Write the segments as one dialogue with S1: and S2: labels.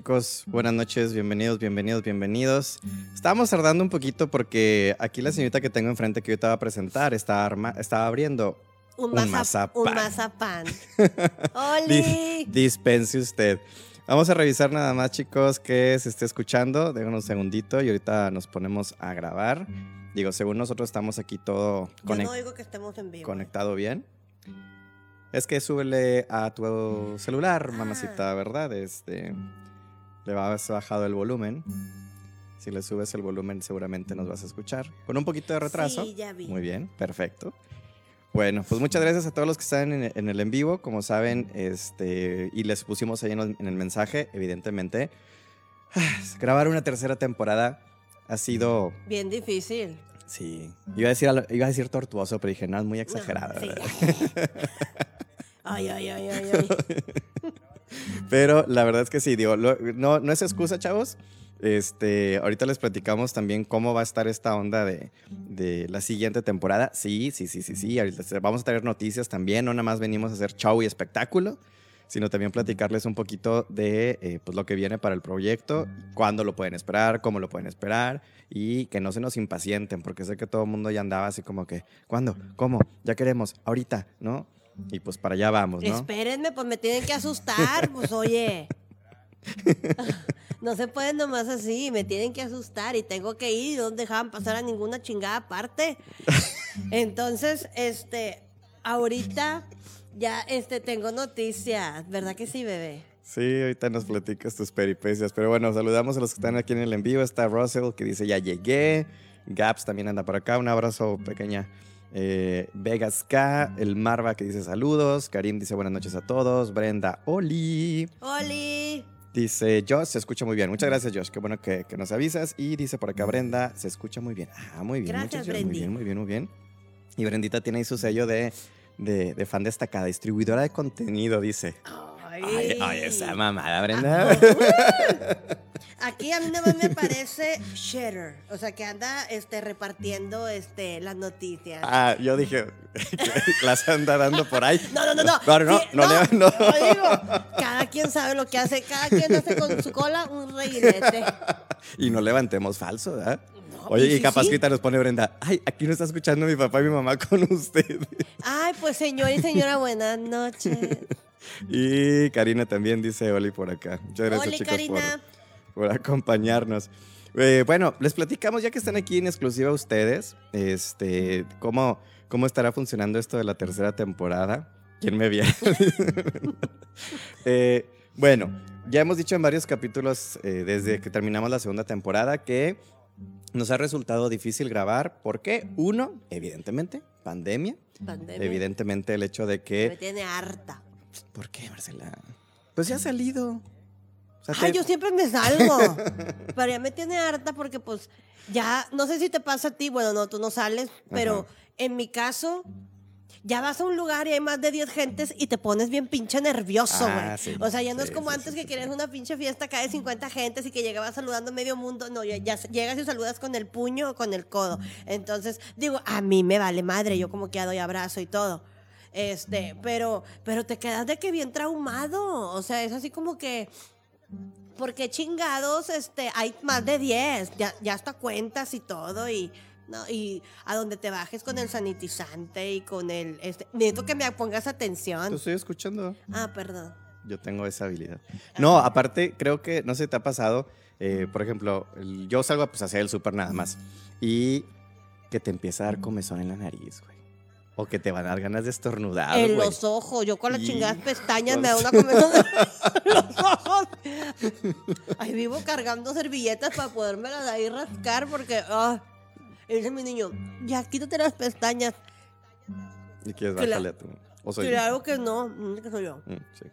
S1: Chicos, buenas noches, bienvenidos, bienvenidos, bienvenidos. Estábamos tardando un poquito porque aquí la señorita que tengo enfrente que yo te va a presentar está, arma, estaba abriendo
S2: Un,
S1: Un
S2: mazap-
S1: mazapán.
S2: Un mazapán. ¡Oli!
S1: dispense usted. Vamos a revisar nada más chicos que se esté escuchando. Déjanos un segundito y ahorita nos ponemos a grabar. Digo, según nosotros estamos aquí todo
S2: Yo no oigo que estemos en vivo.
S1: conectado bien. Es que súbele a tu celular,
S2: Ah.
S1: mamacita, ¿verdad? Este, le vas bajado el volumen. Si le subes el volumen, seguramente nos vas a escuchar. Con un poquito de retraso.
S2: Sí, ya vi.
S1: Muy bien, perfecto. Bueno, pues muchas gracias a todos los que están en, en el en vivo. Como saben, este, y les pusimos ahí en el, en el mensaje, evidentemente, grabar una tercera temporada ha sido,
S2: Bien difícil.
S1: sí, iba a decir, iba a decir tortuoso, pero dije, no, es muy
S2: No,
S1: exagerado.
S2: sí.
S1: ¿verdad?
S2: Ay, ay, ay, ay, ay.
S1: Pero la verdad es que sí, digo, lo- no, no es excusa, chavos. Este, ahorita les platicamos también cómo va a estar esta onda de, de la siguiente temporada. Sí, sí, sí, sí, sí. Ahorita vamos a tener noticias también. No nada más venimos a hacer show y espectáculo, sino también platicarles un poquito de eh, pues, lo que viene para el proyecto, cuándo lo pueden esperar, cómo lo pueden esperar y que no se nos impacienten, porque sé que todo el mundo ya andaba así como que, ¿cuándo? ¿Cómo? Ya queremos, ahorita, ¿no? Y pues para allá vamos, ¿no?
S2: Espérenme, pues me tienen que asustar. Pues oye. No se puede nomás así, me tienen que asustar y tengo que ir no dejaban pasar a ninguna chingada parte. Entonces, este, ahorita ya este tengo noticias, ¿verdad que sí, bebé?
S1: Sí, ahorita nos platicas tus peripecias. Pero bueno, saludamos a los que están aquí en el en vivo. Está Russell que dice ya llegué. Gaps también anda por acá. Un abrazo pequeña. Eh, Vegas K, el Marva que dice saludos. Karim dice buenas noches a todos. Brenda, Oli.
S2: ¡Oli!
S1: Dice Josh, se escucha muy bien. Muchas gracias, Josh. Qué bueno que, que nos avisas. Y dice por acá Brenda, se escucha muy bien. Ah, muy bien.
S2: Gracias,
S1: muchachos, Muy bien, muy bien, muy bien. Y Brendita tiene ahí su sello de, de, de fan destacada, distribuidora de contenido, dice.
S2: Ay,
S1: Ay, ay, esa mamada,
S2: Ah,
S1: Brenda.
S2: Aquí a mí nada más me parece Shatter, o sea que anda este repartiendo este las noticias.
S1: Ah, yo dije, las anda dando por ahí.
S2: No, no, no, no.
S1: No, no,
S2: Sí,
S1: no, no.
S2: digo, cada quien sabe lo que hace, cada quien hace con su cola un reguilete.
S1: Y no levantemos falso, ¿verdad?
S2: No,
S1: Oye,
S2: y
S1: capaz que nos pone Brenda, ay, aquí no está escuchando mi papá y mi mamá con usted.
S2: Ay, pues señor y señora, buenas noches.
S1: Y Karina también dice Oli por acá. Muchas gracias,
S2: Oli,
S1: chicos, por, por acompañarnos. Eh, bueno, les platicamos, ya que están aquí en exclusiva ustedes, este, cómo, cómo estará funcionando esto de la tercera temporada. ¿Quién me viera? Eh, bueno, ya hemos dicho en varios capítulos eh, desde que terminamos la segunda temporada que nos ha resultado difícil grabar. ¿Por qué? Uno, evidentemente, pandemia.
S2: Pandemia.
S1: Evidentemente el hecho de
S2: Me
S1: que...
S2: tiene harta.
S1: ¿Por qué, Marcela? Pues ya ha salido. O sea,
S2: Ay,
S1: te-
S2: yo siempre me salgo. Pero ya me tiene harta porque pues ya, no sé si te pasa a ti, bueno, no, tú no sales, pero
S1: Ajá.
S2: en mi caso, ya vas a un lugar y hay más de 10 gentes y te pones bien pinche nervioso, güey.
S1: Ah, sí.
S2: O sea, ya no
S1: Sí,
S2: es como
S1: sí,
S2: antes que querías una pinche fiesta acá de 50 gentes y que llegabas saludando a medio mundo. No, ya, ya llegas y saludas con el puño o con el codo. Entonces, digo, a mí me vale madre, yo como que ya doy abrazo y todo. Este, pero, pero te quedas de que bien traumado. O sea, es así como que. Porque chingados, este, hay más de 10, ya, ya hasta cuentas y todo, y, no, y a donde te bajes con el sanitizante y con el, este, necesito que me pongas
S1: Te
S2: atención.
S1: estoy escuchando.
S2: Ah, perdón.
S1: Yo tengo esa habilidad. No, aparte, creo que, no sé te ha pasado, eh, por ejemplo, yo salgo pues, a hacer el súper nada más y que te empieza a dar comezón en la nariz, güey. O que te van a dar ganas de estornudar,
S2: en los ojos, yo con las chingadas pestañas me da una comezón en los ojos. Ahí vivo cargando servilletas para podérmelas ahí rascar porque, ah, y dice mi niño, ya quítate las pestañas.
S1: Y quieres bajarle a tu... O soy yo.
S2: Claro que no, mm, que soy yo.
S1: Mm, sí.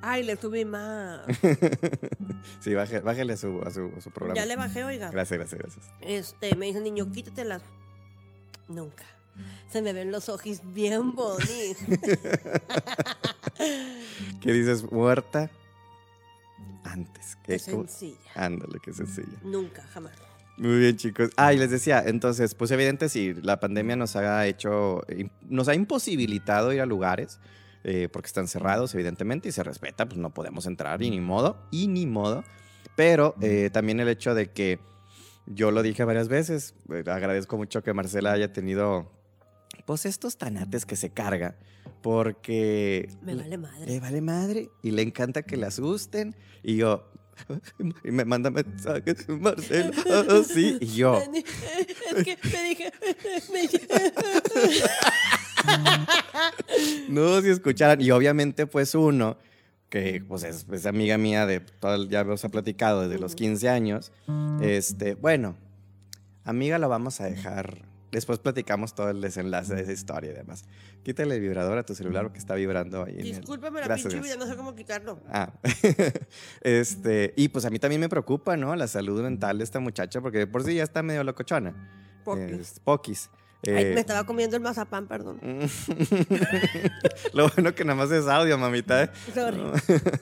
S2: Ay, le subí más.
S1: Sí, baje- bájale a su, a su, a su programa.
S2: Ya le bajé, oiga.
S1: Gracias, gracias, gracias.
S2: Este, me dice el niño, quítatelas. Nunca. Se me ven los ojos bien bonitos.
S1: ¿Qué dices? Muerta antes. ¿Cómo?
S2: sencilla.
S1: Ándale, qué sencilla.
S2: Nunca, jamás.
S1: Muy bien, chicos. Ah, y les decía, entonces, pues evidente sí, la pandemia nos ha hecho, nos ha imposibilitado ir a lugares. eh, porque están cerrados, evidentemente, y se respeta, pues no podemos entrar y ni modo, y ni modo. Pero eh, también el hecho de que yo lo dije varias veces, eh, agradezco mucho que Marcela haya tenido, pues estos tanates que se carga, porque...
S2: Me vale madre.
S1: Le vale madre y le encanta que le asusten. Y yo, y me manda mensajes, Marcela, ah, sí. Y yo,
S2: Es que me dije. me
S1: no, si escucharan. Y obviamente, pues uno, que pues es, es amiga mía de, todo ya os ha platicado desde los 15 años, este, bueno, amiga lo vamos a dejar. Después platicamos todo el desenlace de esa historia y demás. Quítale el vibrador a tu celular porque está vibrando ahí. en el-
S2: Discúlpame la pinche vida, no sé cómo quitarlo.
S1: Ah, este, y pues a mí también me preocupa, ¿no? La salud mental de esta muchacha, porque de por sí ya está medio locochona.
S2: Poquis.
S1: Es- poquis.
S2: Ay,
S1: Eh,
S2: me estaba comiendo el mazapán, perdón.
S1: Lo bueno que nada más es audio, mamita. ¿eh?
S2: Sorry.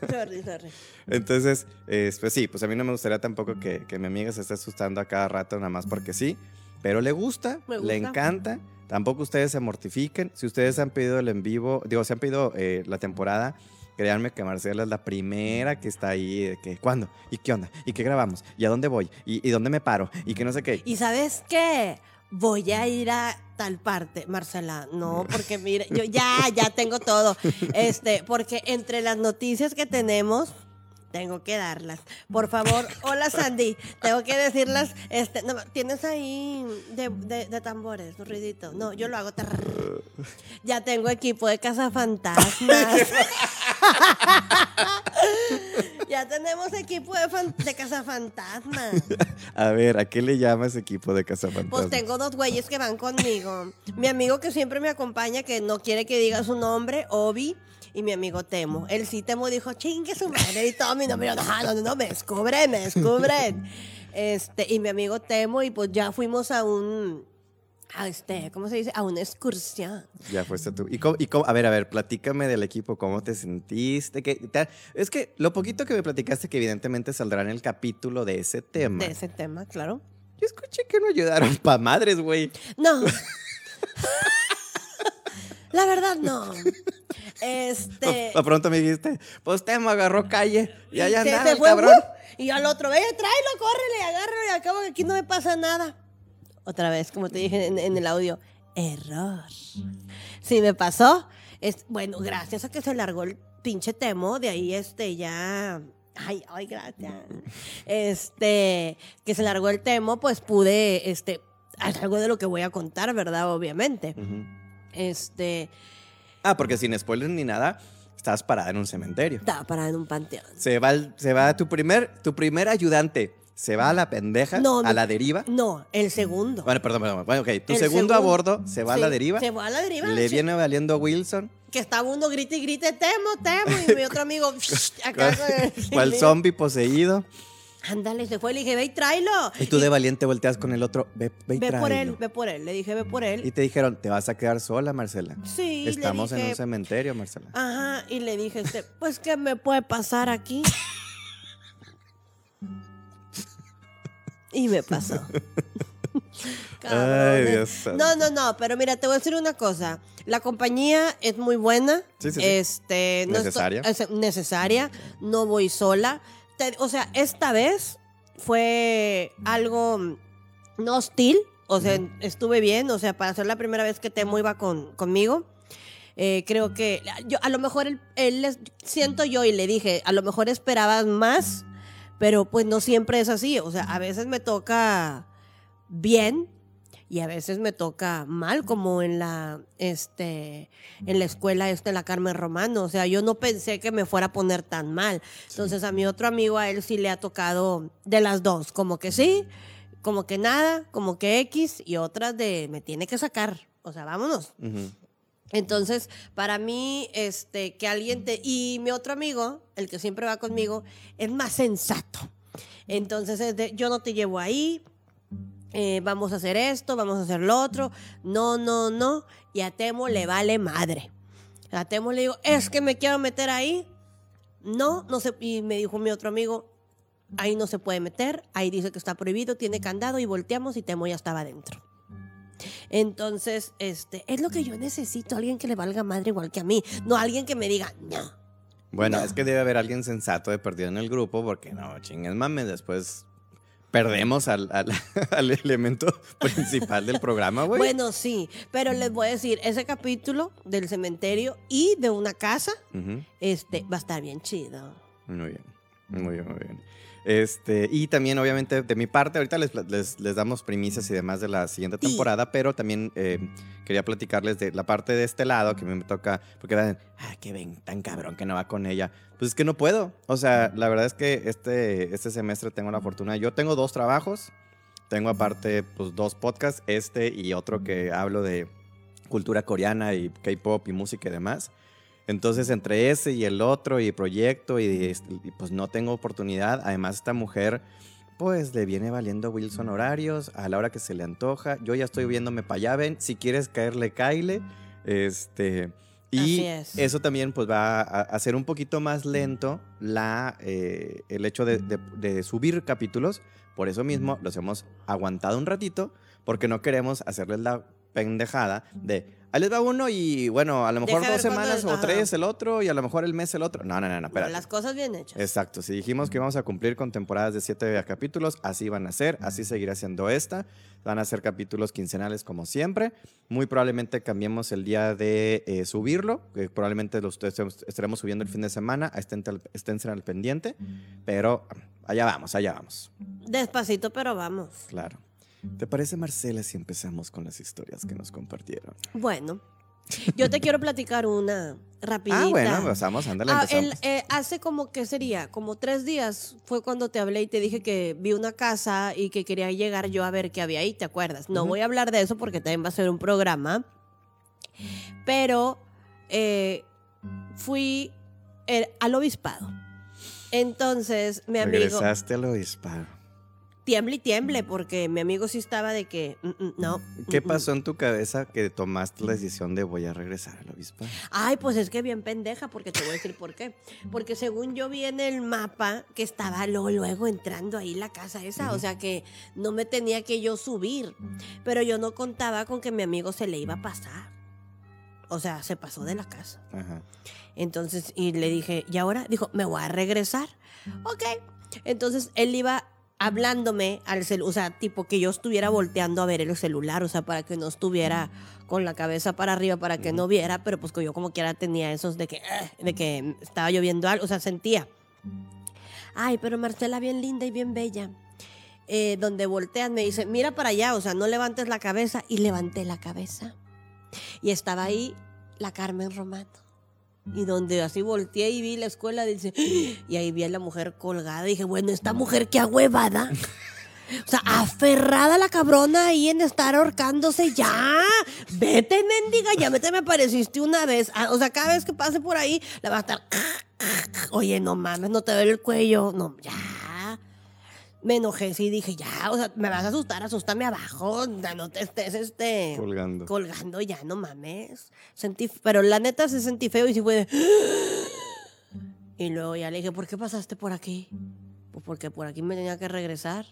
S2: sorry, sorry.
S1: Entonces, eh, pues sí, pues a mí no me gustaría tampoco que, que mi amiga se esté asustando a cada rato nada más porque sí, pero le gusta, le encanta. Tampoco ustedes se mortifiquen. Si ustedes han pedido el en vivo, digo, si han pedido eh, la temporada, créanme que Marcela es la primera que está ahí. De que, ¿Cuándo? ¿Y qué onda? ¿Y qué grabamos? ¿Y a dónde voy? ¿Y, y dónde me paro? ¿Y que no sé qué?
S2: ¿Y sabes qué? Voy a ir a tal parte, Marcela. No, porque mire, yo ya, ya tengo todo. Este, porque entre las noticias que tenemos, tengo que darlas. Por favor, hola Sandy, tengo que decirlas. Este, no, tienes ahí de, de- de tambores, un ruidito. No, yo lo hago. Ya tengo equipo de cazafantasmas. ya tenemos equipo de, fan- de cazafantasmas.
S1: A ver, ¿a qué le llamas equipo de Cazafantasmas?
S2: Pues tengo dos güeyes que van conmigo. Mi amigo que siempre me acompaña, que no quiere que diga su nombre, Obi, y mi amigo Temo. Él sí Temo dijo, chingue su madre y todo mi nombre. No, no, no, no, me descubren, me descubren. Este, y mi amigo Temo, y pues ya fuimos a un, a este, ¿cómo se dice? A una excursión.
S1: Ya fuiste tú. ¿Y cómo, y cómo- a ver, a ver, platícame del equipo, ¿cómo te sentiste? ¿Qué es que lo poquito que me platicaste, que evidentemente saldrá en el capítulo de ese tema.
S2: De ese tema, claro.
S1: Yo escuché que no ayudaron pa' madres, güey.
S2: No. La verdad, no. Este.
S1: Pa' pronto me dijiste, pues Temo agarró calle y allá
S2: se-
S1: andaba
S2: se
S1: el
S2: fue,
S1: cabrón.
S2: ¡uh! Y al otro, ve, tráelo, córrele, agárralo y acabo que aquí no me pasa nada. Otra vez, como te dije en, en el audio, error. Sí me pasó. Es, bueno, gracias a que se largó el pinche temo, de ahí este ya. Ay, ay, gracias. Este, que se largó el temo, pues pude, este, algo de lo que voy a contar, ¿verdad? Obviamente.
S1: Ujú.
S2: Este,
S1: Ah, porque sin spoilers ni nada, estabas parada en un cementerio.
S2: estaba parada en un panteón.
S1: Se va, el- se va tu primer, tu primer ayudante, se va a la pendeja,
S2: No,
S1: a la deriva.
S2: No, el segundo.
S1: Bueno, perdón, perdón. Bueno, ok, tu
S2: El
S1: segundo a
S2: segundo.
S1: bordo se va a
S2: Sí,
S1: la deriva.
S2: Se va a la deriva.
S1: Le
S2: sí.
S1: viene valiendo a Wilson.
S2: Que estaba uno grite y grite, temo, temo. Y mi otro amigo, acá con el-
S1: Cual zombie poseído.
S2: Ándale, se fue. Le dije, ve y tráelo.
S1: Y tú de valiente volteas con el otro, ve, ve y
S2: Ve por él, ve por él. Le dije, ve por él.
S1: Y te dijeron, te vas a quedar sola, Marcela.
S2: Sí, le
S1: Estamos en un cementerio, Marcela.
S2: Ajá, y le dije, este, pues, ¿qué me puede pasar aquí? Y me pasó. Cabrones.
S1: Dios santo.
S2: No, no, no, pero mira, te voy a decir una cosa. La compañía es muy buena.
S1: Sí, sí, sí.
S2: Este, no
S1: Necesaria.
S2: es necesaria. No voy sola. Te- o sea, esta vez fue algo mm, no hostil. O sea, estuve bien. O sea, para ser la primera vez que Temo iba con, conmigo. Eh, creo que yo a lo mejor él, él siento yo y le dije, a lo mejor esperabas más, pero pues no siempre es así. O sea, a veces me toca bien y a veces me toca mal, como en la este en la escuela esta en la Carmen Romano. O sea, yo no pensé que me fuera a poner tan mal. Entonces a mi otro amigo a él sí le ha tocado de las dos, como que sí, como que nada, como que X y otras de me tiene que sacar. O sea, vámonos. Entonces, para mí, este, que alguien te. Y mi otro amigo, el que siempre va conmigo, es más sensato. Entonces, es de, yo no te llevo ahí, eh, vamos a hacer esto, vamos a hacer lo otro. No, no, no. Y a Temo le vale madre. A Temo le digo, es que me quiero meter ahí. No, no sé. Y me dijo mi otro amigo, ahí no se puede meter, ahí dice que está prohibido, tiene candado y volteamos y Temo ya estaba adentro. Entonces, este, es lo que yo necesito, alguien que le valga madre igual que a mí, no alguien que me diga, no.
S1: Bueno,
S2: No.
S1: es que debe haber alguien sensato de perdido en el grupo porque no, chingues mames, después perdemos al, al- al elemento principal del programa, güey.
S2: Bueno, sí, pero les voy a decir, ese capítulo del cementerio y de una casa, este, va a estar bien chido.
S1: Muy bien, muy bien, muy bien. Este, y también, obviamente, de mi parte, ahorita les, les, les damos primicias y demás de la siguiente
S2: Sí.
S1: temporada, pero también eh, quería platicarles de la parte de este lado que a mí me toca, porque dan, ah, que ven, tan cabrón que no va con ella. Pues es que no puedo. O sea, la verdad es que este, este semestre tengo la fortuna. Yo tengo dos trabajos, tengo aparte, pues, dos podcasts, este y otro que hablo de cultura coreana y K-pop y música y demás. Entonces, entre ese y el otro y proyecto, y, este, y, pues no tengo oportunidad. Además, esta mujer, pues le viene valiendo Wilson horarios a la hora que se le antoja. Yo ya estoy viéndome para allá, ven. Si quieres caerle, caile. Este. Y
S2: es.
S1: eso también pues va a a hacer un poquito más lento la, eh, el hecho de, de- de subir capítulos. Por eso mismo los hemos aguantado un ratito porque no queremos hacerles la pendejada de ahí les va uno y bueno, a lo mejor
S2: Deja
S1: dos semanas o tres el otro y a lo mejor el mes el otro. No, no, no, no, espérate.
S2: las cosas bien hechas.
S1: Exacto, si dijimos que íbamos a cumplir con temporadas de siete capítulos, así van a ser, así seguirá siendo esta. Van a ser capítulos quincenales como siempre. Muy probablemente cambiemos el día de eh, subirlo, que probablemente los est- estaremos subiendo el fin de semana, estén, esténse al pendiente, pero allá vamos, allá vamos.
S2: Despacito, pero vamos.
S1: Claro. ¿Te parece, Marcela, si empezamos con las historias que nos compartieron?
S2: Bueno, yo te quiero platicar una rapidita.
S1: Ah, bueno, empezamos, ándale,
S2: Ah, el- eh, hace como que sería, como tres días fue cuando te hablé y te dije que vi una casa y que quería llegar yo a ver qué había ahí, ¿te acuerdas? No voy a hablar de eso porque también va a ser un programa, pero eh, fui eh, al obispado. Entonces, mi amigo,
S1: Regresaste al obispado.
S2: Tiemble y tiemble, porque mi amigo sí estaba de que, "Mm, mm, no.
S1: ¿Qué
S2: mm, mm".
S1: pasó en tu cabeza que tomaste la decisión de voy a regresar al obispado?
S2: Ay, pues es que bien pendeja, porque te voy a decir por qué. Porque según yo vi en el mapa que estaba luego, luego entrando ahí la casa esa, o sea que no me tenía que yo subir. Pero yo no contaba con que mi amigo se le iba a pasar. O sea, se pasó de la casa.
S1: Ajá.
S2: Entonces, y le dije, ¿y ahora? Dijo, me voy a regresar. Ok. Entonces, él iba hablándome al celular, o sea, tipo que yo estuviera volteando a ver el celular, o sea, para que no estuviera con la cabeza para arriba, para que no viera, pero pues que yo como quiera tenía esos de que, "Ah", de que estaba lloviendo algo, o sea, sentía. Ay, pero Marcela bien linda y bien bella. Eh, donde voltean me dice, mira para allá, o sea, no levantes la cabeza. Y levanté la cabeza. Y estaba ahí la Carmen Romano. Y donde así volteé y vi la escuela, dice, y ahí vi a la mujer colgada. Y dije, bueno, esta mujer qué ahuevada. O sea, aferrada la cabrona ahí en estar ahorcándose. Ya, vete, mendiga, ya vete, me apareciste una vez. Ah, O sea, cada vez que pase por ahí, la va a estar. Oye, no mames, no te duele el cuello. No, ya. Me enojé, sí, dije, ya, o sea, me vas a asustar, asústame abajo. ya No te estés, este
S1: Colgando.
S2: colgando ya, no mames. Sentí, pero la neta se sentí feo y sí fue de... Y luego ya le dije, ¿por qué pasaste por aquí? Pues porque por aquí me tenía que regresar.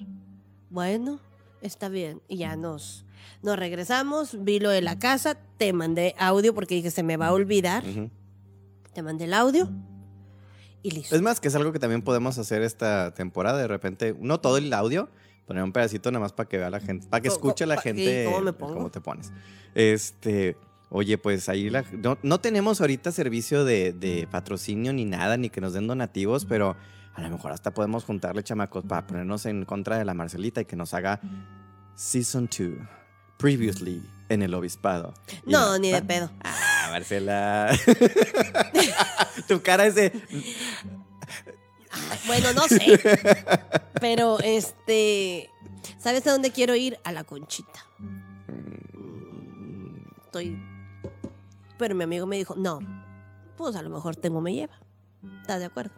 S2: Bueno, está bien. Y ya nos, nos regresamos, vi lo de la casa, te mandé audio porque dije, se me va a olvidar. Te mandé el audio y listo.
S1: Es más, que es algo que también podemos hacer esta temporada. De repente, no todo el audio, poner un pedacito nada más para que vea la gente, para que escuche la gente
S2: ¿y cómo me pongo?
S1: cómo te pones. Este, oye, pues ahí la, no, no tenemos ahorita servicio de, de patrocinio ni nada, ni que nos den donativos, pero a lo mejor hasta podemos juntarle chamacos para ponernos en contra de la Marcelita y que nos haga Season 2, Previously en el Obispado.
S2: No, ni de
S1: ah,
S2: pedo.
S1: Ah, Marcela. tu cara es de.
S2: Bueno, no sé. Pero este. ¿Sabes a dónde quiero ir? A la conchita. Estoy. Pero mi amigo me dijo, no. Pues a lo mejor tengo me lleva. ¿Estás de acuerdo?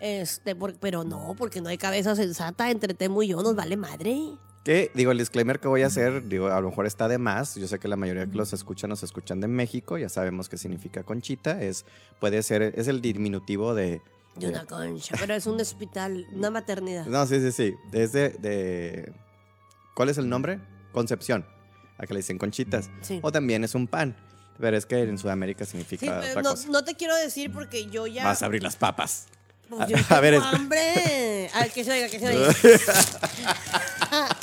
S2: Este, por- pero no, porque no hay cabeza sensata entre Temo y yo, nos vale madre.
S1: Que, digo, el disclaimer que voy a hacer, digo, a lo mejor está de más. Yo sé que la mayoría que los escuchan nos escuchan de México. Ya sabemos qué significa conchita. Es, puede ser, es el diminutivo de.
S2: De una concha, pero es un hospital, una maternidad.
S1: No, sí, sí, sí. Es de, de- ¿Cuál es el nombre? Concepción. acá le dicen conchitas.
S2: Sí.
S1: O también es un pan, pero es que en Sudamérica
S2: Sí,
S1: significa
S2: pero
S1: otra
S2: no,
S1: cosa.
S2: no te quiero decir porque yo ya.
S1: Vas a abrir las papas.
S2: Pues
S1: A-
S2: yo
S1: a ver, es-
S2: hambre. A ver, que se oiga, que se oiga.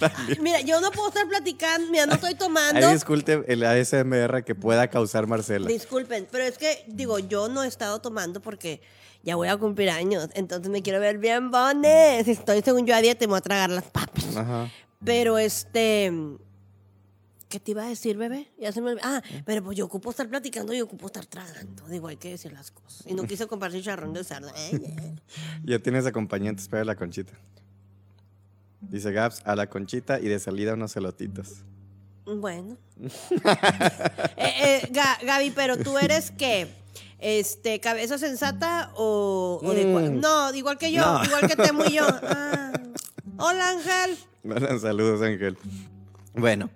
S2: Mira, yo no puedo estar platicando, mira, no estoy tomando.
S1: Ahí disculpe el ASMR que pueda causar Marcela.
S2: Disculpen, pero es que, digo, yo no he estado tomando porque ya voy a cumplir años, entonces me quiero ver bien bones. Si estoy según yo a dieta, me voy a tragar las papas.
S1: Ajá.
S2: Pero este. ¿Qué te iba a decir, bebé? Ya se me olvidó. Ah, pero pues yo ocupo estar platicando y ocupo estar tragando. Digo, hay que decir las cosas. Y no quise compartir charrón de cerdo. Ay, ay.
S1: Ya tienes acompañantes para la conchita. Dice Gaps, a la conchita y de salida unos celotitos.
S2: Bueno. eh, eh, Ga- Gaby, pero tú eres qué? Este, cabeza sensata o, o de
S1: Mm.
S2: No, igual que yo,
S1: No.
S2: igual que Temo y yo. Ah. Hola, Ángel.
S1: Bueno, saludos, Ángel. Bueno,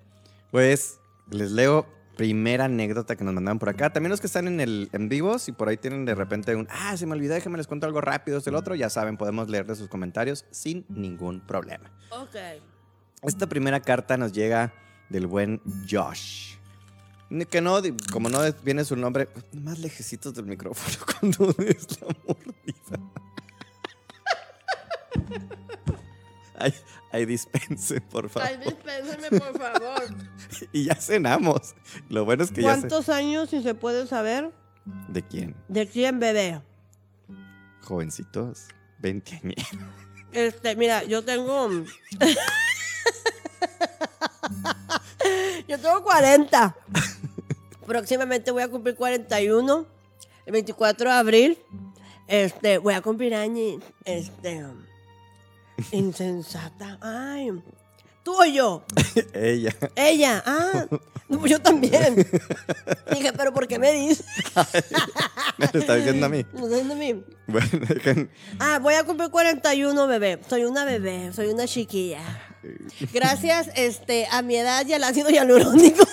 S1: pues les leo primera anécdota que nos mandaron por acá. También los que están en el en vivo, si por ahí tienen de repente un, ah, se me olvidó, déjenme les cuento algo rápido, es el otro, ya saben, podemos leer de sus comentarios sin ningún problema.
S2: Ok.
S1: Esta primera carta nos llega del buen Josh. Que no, como no viene su nombre, más lejecitos del micrófono cuando es la mordida. Ay, ay, dispense, por favor.
S2: Ay, dispénseme, por favor.
S1: Y ya cenamos. Lo bueno es que ya
S2: ¿Cuántos años, si se puede saber?
S1: ¿De quién?
S2: ¿De quién, bebé?
S1: Jovencitos. 20 años.
S2: Este, mira, yo tengo. yo tengo 40. Próximamente voy a cumplir 41. El 24 de abril. Este, voy a cumplir años. Este. Insensata. Ay. Tú o yo.
S1: Ella.
S2: Ella. Ah. no, pues yo también. Dije, pero ¿por qué me dices?
S1: Me lo está diciendo a mí.
S2: No sé de mí.
S1: Bueno,
S2: Ah, voy a cumplir 41, bebé. Soy una bebé, soy una chiquilla. Gracias este, a mi edad y al ácido hialurónico.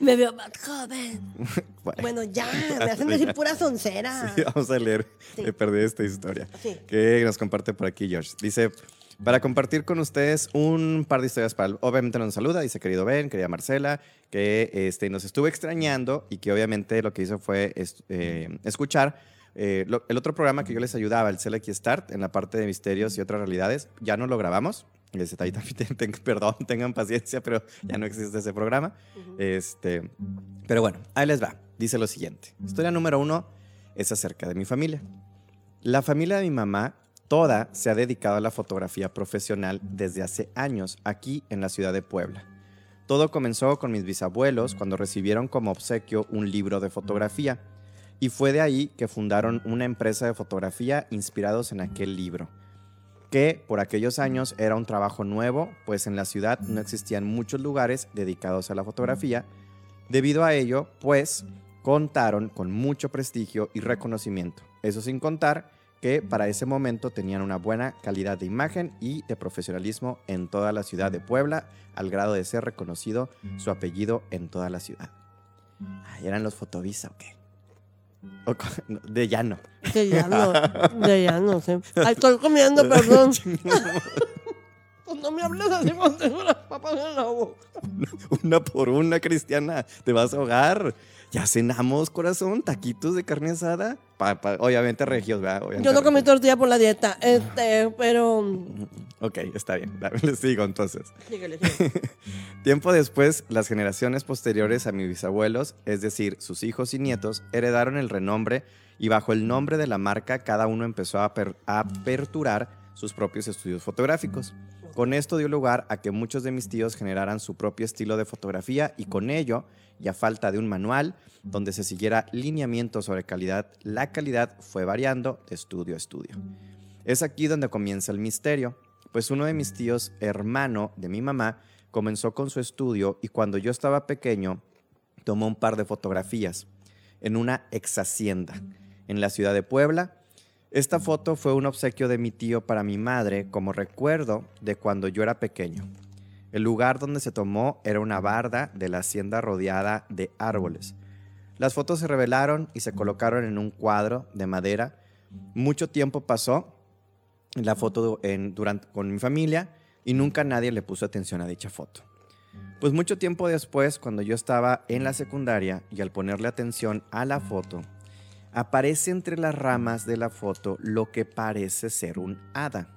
S2: Me veo más joven.
S1: Bueno.
S2: Bueno, ya, me hacen decir pura soncera.
S1: Sí, vamos a leer.
S2: Sí.
S1: Me perdí esta historia.
S2: Sí.
S1: Que nos comparte por aquí Josh. Dice, para compartir con ustedes un par de historias para... Obviamente nos saluda, dice querido Ben, querida Marcela, que este, nos estuvo extrañando y que obviamente lo que hizo fue eh, escuchar eh, lo- el otro programa que yo les ayudaba, el Select Start, en la parte de misterios y otras realidades. Ya no lo grabamos. Este, ahí también ten- ten- perdón, tengan paciencia, pero ya no existe ese programa. Este, pero bueno, ahí les va. Dice lo siguiente. Historia número uno es acerca de mi familia. La familia de mi mamá, toda, se ha dedicado a la fotografía profesional desde hace años aquí en la ciudad de Puebla. Todo comenzó con mis bisabuelos cuando recibieron como obsequio un libro de fotografía y fue de ahí que fundaron una empresa de fotografía inspirados en aquel libro, que por aquellos años era un trabajo nuevo, pues en la ciudad no existían muchos lugares dedicados a la fotografía. Debido a ello, pues contaron con mucho prestigio y reconocimiento. Eso sin contar que para ese momento tenían una buena calidad de imagen y de profesionalismo en toda la ciudad de Puebla, al grado de ser reconocido su apellido en toda la ciudad. ¿Eran los Fotovisa o qué? De llano.
S2: Que ya no, de ya no sé. Ay, estoy comiendo, perdón. Pues no me hables así tengo las papas en la boca.
S1: Una por una, Cristiana. Te vas a ahogar. Ya cenamos, corazón. Taquitos de carne asada. Pa- pa- obviamente regios, ¿verdad? Obviamente
S2: Yo no comí tortilla por la dieta, este, pero...
S1: Ok, está bien. Les sigo entonces.
S2: Síguele, síguele.
S1: Tiempo después, las generaciones posteriores a mis bisabuelos, es decir, sus hijos y nietos, heredaron el renombre y bajo el nombre de la marca cada uno empezó a aperturar sus propios estudios fotográficos. Con esto dio lugar a que muchos de mis tíos generaran su propio estilo de fotografía y con ello, y a falta de un manual donde se siguiera lineamiento sobre calidad, la calidad fue variando de estudio a estudio. Es aquí donde comienza el misterio, pues uno de mis tíos, hermano de mi mamá, comenzó con su estudio y cuando yo estaba pequeño, tomó un par de fotografías en una ex hacienda en la ciudad de Puebla. Esta foto fue un obsequio de mi tío para mi madre como recuerdo de cuando yo era pequeño. El lugar donde se tomó era una barda de la hacienda rodeada de árboles. Las fotos se revelaron y se colocaron en un cuadro de madera. Mucho tiempo pasó la foto en, durante, con mi familia. y nunca nadie le puso atención a dicha foto. Pues mucho tiempo después, cuando yo estaba en la secundaria y al ponerle atención a la foto, aparece entre las ramas de la foto lo que parece ser un hada.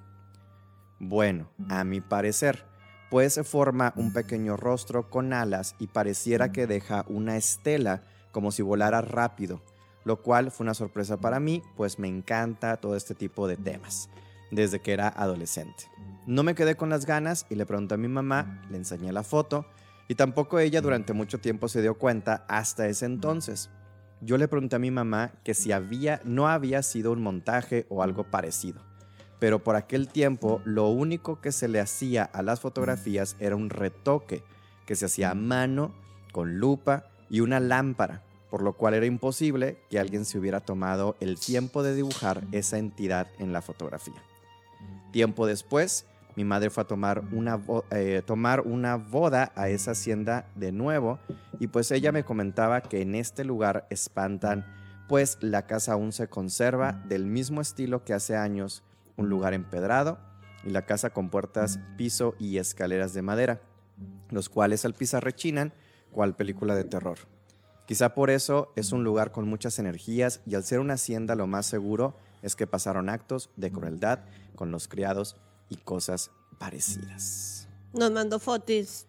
S1: Bueno, a mi parecer, pues forma un pequeño rostro con alas y pareciera que deja una estela como si volara rápido, lo cual fue una sorpresa para mí, pues me encanta todo este tipo de temas, desde que era adolescente. No me quedé con las ganas y le pregunté a mi mamá, le enseñé la foto y tampoco ella durante mucho tiempo se dio cuenta hasta ese entonces. Yo le pregunté a mi mamá que si había no había sido un montaje o algo parecido. Pero por aquel tiempo lo único que se le hacía a las fotografías era un retoque que se hacía a mano, con lupa y una lámpara, por lo cual era imposible que alguien se hubiera tomado el tiempo de dibujar esa entidad en la fotografía. Tiempo después, mi madre fue a tomar una, eh, tomar una boda a esa hacienda de nuevo y pues ella me comentaba que en este lugar espantan, pues la casa aún se conserva del mismo estilo que hace años, un lugar empedrado y la casa con puertas, piso y escaleras de madera, los cuales al pisar rechinan, cual película de terror. Quizá por eso es un lugar con muchas energías y al ser una hacienda lo más seguro es que pasaron actos de crueldad con los criados y cosas parecidas.
S2: Nos mandó fotos.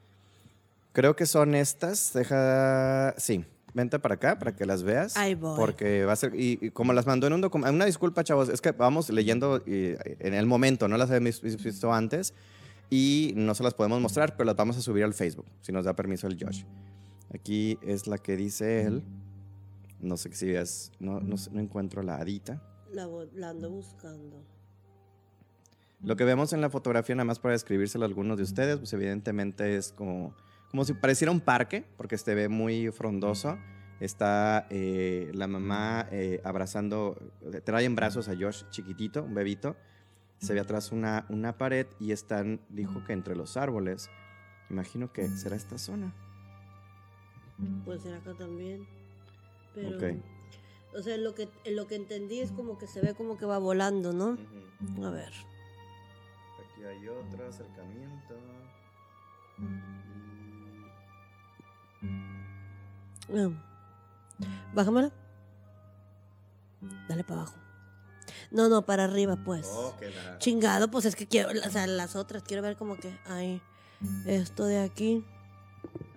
S1: Creo que son estas. Deja. Sí. Vente para acá para que las veas.
S2: Ahí voy.
S1: Porque va a ser. Y, como las mandó en un documento. Una disculpa, chavos. Es que vamos leyendo en el momento. No las habíamos visto antes. Y no se las podemos mostrar, pero las vamos a subir al Facebook. Si nos da permiso el Josh. Aquí es la que dice él. No sé si es. No, no, no encuentro la adita.
S2: La, la ando buscando.
S1: Lo que vemos en la fotografía, nada más para describírselo a algunos de ustedes, pues evidentemente es como, como si pareciera un parque, porque se ve muy frondoso. Está eh, la mamá eh, abrazando, trae en brazos a Josh chiquitito, un bebito. Se ve atrás una, una pared y están, dijo que entre los árboles. Imagino que será esta zona.
S2: Puede ser acá también. Pero, O sea, lo que, lo que entendí es como que se ve como que va volando, ¿no? A ver.
S1: Hay otro acercamiento.
S2: Bájamela. Dale para abajo. No, no, para arriba, pues. Chingado, pues es que quiero, o sea, las otras, quiero ver como que hay esto de aquí.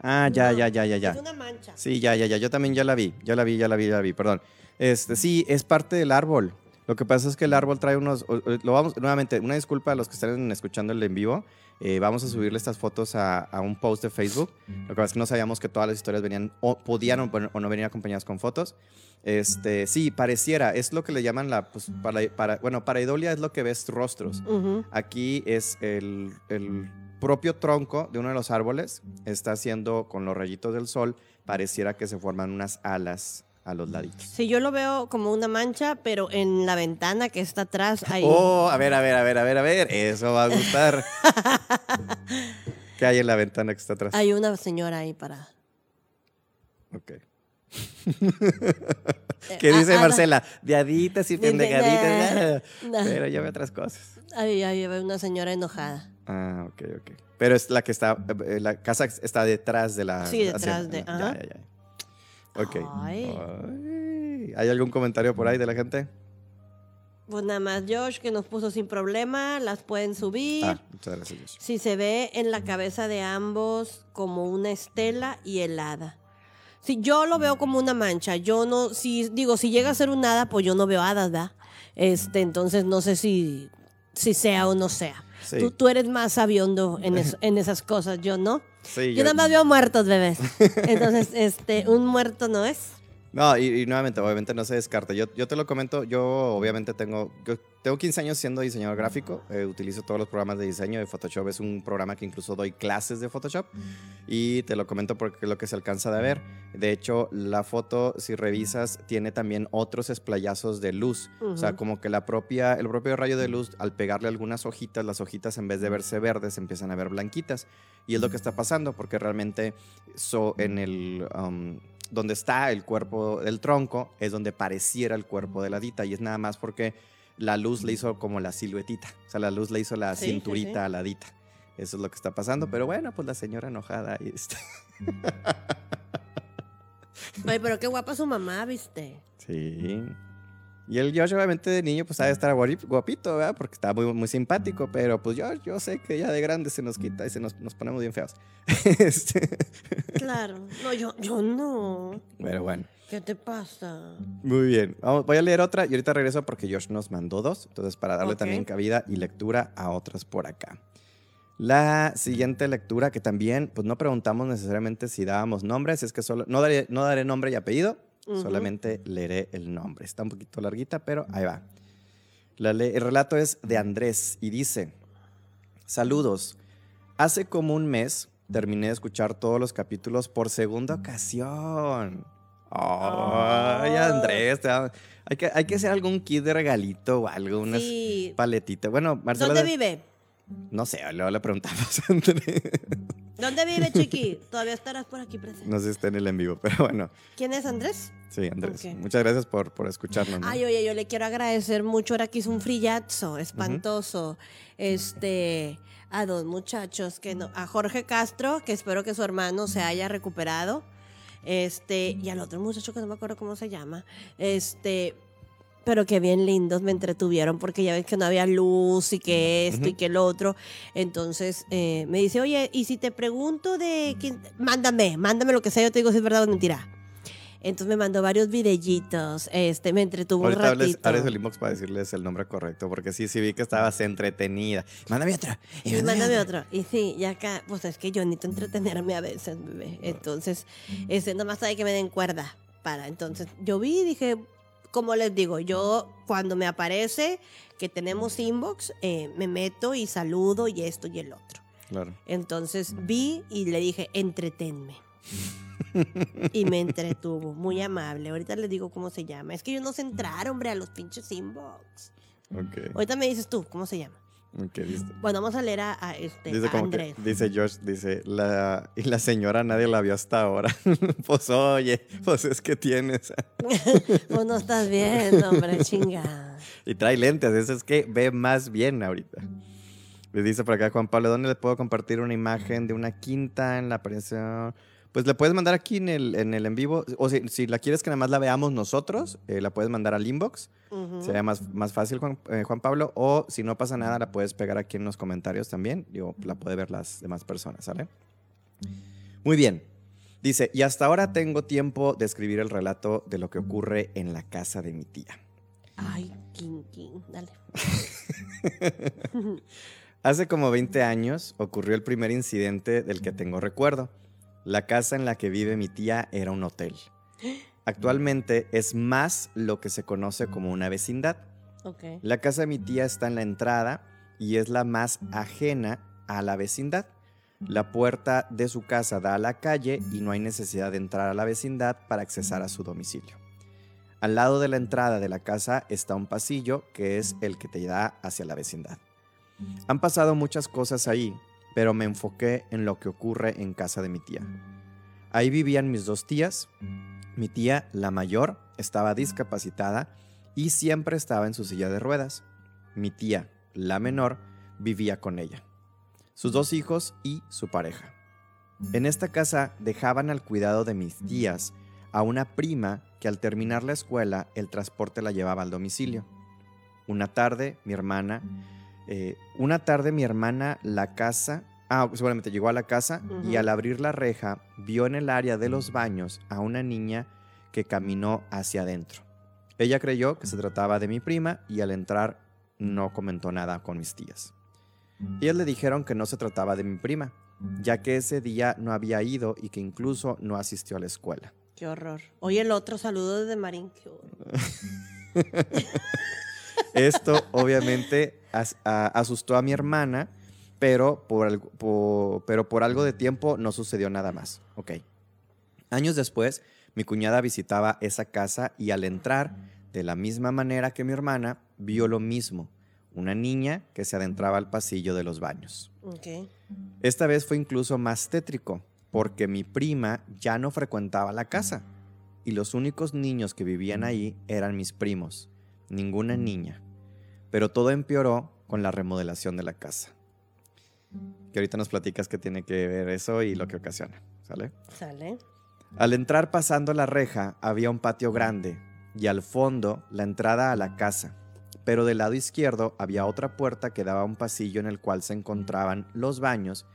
S1: Ah, ya, ya, ya, ya, ya.
S2: Es una mancha.
S1: Sí, ya, ya, ya. Yo también ya la vi. Ya la vi, ya la vi, ya la vi, perdón. Este, sí, es parte del árbol. Lo que pasa es que el árbol trae unos. Lo vamos, nuevamente, una disculpa a los que estén escuchando el en vivo. Eh, vamos a subirle estas fotos a, un post de Facebook. Lo que pasa es que no sabíamos que todas las historias venían o podían o, no venían acompañadas con fotos. Este, sí, pareciera, es lo que le llaman la, pues, para, para, bueno, para idolia es lo que ves rostros. Aquí es el, el, propio tronco de uno de los árboles, está haciendo con los rayitos del sol, pareciera que se forman unas alas a los laditos.
S2: Sí, yo lo veo como una mancha, pero en la ventana que está atrás hay...
S1: Oh, a ver, a ver, a ver, a ver, a ver, eso va a gustar. ¿Qué hay en la ventana que está atrás?
S2: Hay una señora ahí para...
S1: Ok. ¿Qué dice Marcela? De aditas y pendejaditas. Pero yo veo otras cosas.
S2: Ahí, ahí veo una señora enojada.
S1: Ah, ok, ok. Pero es la que está, eh, la casa está detrás de la...
S2: Sí, detrás de... Ya, ya, ya.
S1: Ok. ¿Hay algún comentario por ahí de la gente?
S2: Pues nada más Josh que nos puso sin problema, las pueden subir.
S1: Ah, muchas gracias, Josh.
S2: Si se ve en la cabeza de ambos como una estela y helada. Si yo lo veo como una mancha. Yo no, si digo, si llega a ser un hada, pues yo no veo hadas, ¿verdad? Este, entonces no sé si, si sea o no sea. Tú, tú, eres más sabiondo en, en esas cosas, yo no. Yo, nada más veo muertos, bebés. Entonces, este, un muerto no es.
S1: No, y, nuevamente, obviamente no se descarta. Yo, yo te lo comento, yo obviamente tengo, yo tengo 15 años siendo diseñador gráfico, eh, utilizo todos los programas de diseño de Photoshop, es un programa que incluso doy clases de Photoshop y te lo comento porque es lo que se alcanza de ver. De hecho, la foto, si revisas, tiene también otros esplayazos de luz, o sea, como que la propia, el propio rayo de luz, al pegarle algunas hojitas, las hojitas en vez de verse verdes, empiezan a ver blanquitas. Y es lo que está pasando porque realmente so, en el... Um, donde está el cuerpo del tronco es donde pareciera el cuerpo de la dita. Y es nada más porque la luz le hizo como la siluetita, o sea, la luz le hizo la cinturita a la dita. Eso es lo que está pasando. Pero bueno, pues la señora enojada ahí está.
S2: Ay, pero qué guapa su mamá, ¿viste?
S1: Sí. Y el Josh, obviamente, de niño, pues sabe estar guapito, ¿verdad? Porque está muy, muy simpático. Pero pues yo, yo sé que ya de grande se nos quita y se nos, nos ponemos bien feos. Este,
S2: Claro. No, yo, yo no.
S1: Pero bueno.
S2: ¿Qué te pasa?
S1: Muy bien. Vamos, voy a leer otra y ahorita regreso porque Josh nos mandó dos. Entonces, para darle
S2: Ok.
S1: también cabida y lectura a otras por acá. La siguiente lectura, que también, pues no preguntamos necesariamente si dábamos nombres, es que solo, no daré, no daré nombre y apellido,
S2: Ujú.
S1: solamente leeré el nombre. Está un poquito larguita, pero ahí va. La el relato es de Andrés y dice, saludos, hace como un mes terminé de escuchar todos los capítulos por segunda ocasión. Ay,
S2: Ah.
S1: Andrés, te hay, que, hay que hacer algún kit de regalito o algo, unas
S2: Sí.
S1: paletitas. Bueno, Marcela,
S2: ¿Dónde vive?
S1: no sé, luego le preguntamos a Andrés.
S2: ¿Dónde vive, Chiqui? Todavía estarás por aquí presente.
S1: No sé si está en el en vivo, pero bueno.
S2: ¿Quién es Andrés?
S1: Sí, Andrés. Muchas gracias por, por escucharnos. ¿no?
S2: Ay, oye, yo le quiero agradecer mucho. Ahora que hizo un frillazo espantoso. Este, a dos muchachos que no, a Jorge Castro, que espero que su hermano se haya recuperado. Este, y al otro muchacho que no me acuerdo cómo se llama. Este, pero que bien lindos me entretuvieron porque ya ves que no había luz y que esto y que el otro. Entonces eh, me dice, oye, y si te pregunto de quién, mándame, mándame lo que sea, yo te digo si es verdad o mentira. Entonces me mandó varios videillitos, este, me entretuvo
S1: Ahorita
S2: un
S1: hables,
S2: ratito.
S1: abres el inbox para decirles el nombre correcto, porque sí, sí vi que estabas entretenida. Mándame otro.
S2: Y mándame otro. Y sí, y acá, pues es que yo necesito entretenerme a veces, bebé. Entonces, este, nomás hay que me den cuerda para. Entonces, yo vi y dije, como les digo, yo cuando me aparece que tenemos inbox, eh, me meto y saludo y esto y el otro.
S1: Claro.
S2: Entonces vi y le dije, entretenme. y me entretuvo, muy amable. Ahorita les digo cómo se llama. Es que yo no sé entrar, hombre, a los pinches inbox.
S1: Ok.
S2: Ahorita me dices tú, ¿cómo se llama?
S1: Ok, dice.
S2: Bueno, vamos a leer a, a este,
S1: Dice
S2: a
S1: como que-
S2: Andrés.
S1: dice Josh, dice, la, y la señora nadie la vio hasta ahora. pues oye, pues es que tienes.
S2: Pues no estás viendo, hombre, chinga.
S1: y trae lentes, eso es que ve más bien ahorita. Le dice por acá Juan Pablo, ¿dónde le puedo compartir una imagen de una quinta en la apariencia? Pues le puedes mandar aquí en el en, el en vivo. O si, si la quieres que nada más la veamos nosotros, eh, la puedes mandar al inbox. Sería más, más fácil, Juan, eh, Juan Pablo. O si no pasa nada, la puedes pegar aquí en los comentarios también. Digo, la puede ver las demás personas, ¿sale? Muy bien. Dice, y hasta ahora tengo tiempo de escribir el relato de lo que ocurre en la casa de mi tía.
S2: Ay, king, king, dale.
S1: Hace como 20 años ocurrió el primer incidente del que tengo recuerdo. La casa en la que vive mi tía era un hotel. Actualmente es más lo que se conoce como una vecindad. La casa de mi tía está en la entrada y es la más ajena a la vecindad. La puerta de su casa da a la calle y no hay necesidad de entrar a la vecindad para accesar a su domicilio. Al lado de la entrada de la casa está un pasillo que es el que te da hacia la vecindad. Han pasado muchas cosas ahí, pero me enfoqué en lo que ocurre en casa de mi tía. Ahí vivían mis dos tías. Mi tía, la mayor, estaba discapacitada y siempre estaba en su silla de ruedas. Mi tía, la menor, vivía con ella, sus dos hijos y su pareja. En esta casa dejaban al cuidado de mis tías a una prima que al terminar la escuela el transporte la llevaba al domicilio. Una tarde mi hermana, eh, una tarde mi hermana la casa, ah, seguramente llegó a la casa y al abrir la reja vio en el área de los baños a una niña que caminó hacia adentro. Ella creyó que se trataba de mi prima y al entrar no comentó nada con mis tías. Ellas le dijeron que no se trataba de mi prima, ya que ese día no había ido y que incluso no asistió a la escuela.
S2: Qué horror. Oye, el otro saludo desde Marín. Qué horror.
S1: Esto obviamente as- a- asustó a mi hermana, pero por, algo- po- pero por algo de tiempo no sucedió nada más. Ok. Años después, mi cuñada visitaba esa casa y al entrar, de la misma manera que mi hermana, vio lo mismo, una niña que se adentraba al pasillo de los baños.
S2: Ok.
S1: Esta vez fue incluso más tétrico, porque mi prima ya no frecuentaba la casa, y los únicos niños que vivían ahí eran mis primos, ninguna niña. Pero todo empeoró con la remodelación de la casa. Que ahorita nos platicas qué tiene que ver eso y lo que ocasiona. ¿Sale?
S2: Sale.
S1: Al entrar pasando la reja había un patio grande y al fondo la entrada a la casa. Pero del lado izquierdo había otra puerta que daba a un pasillo en el cual se encontraban los baños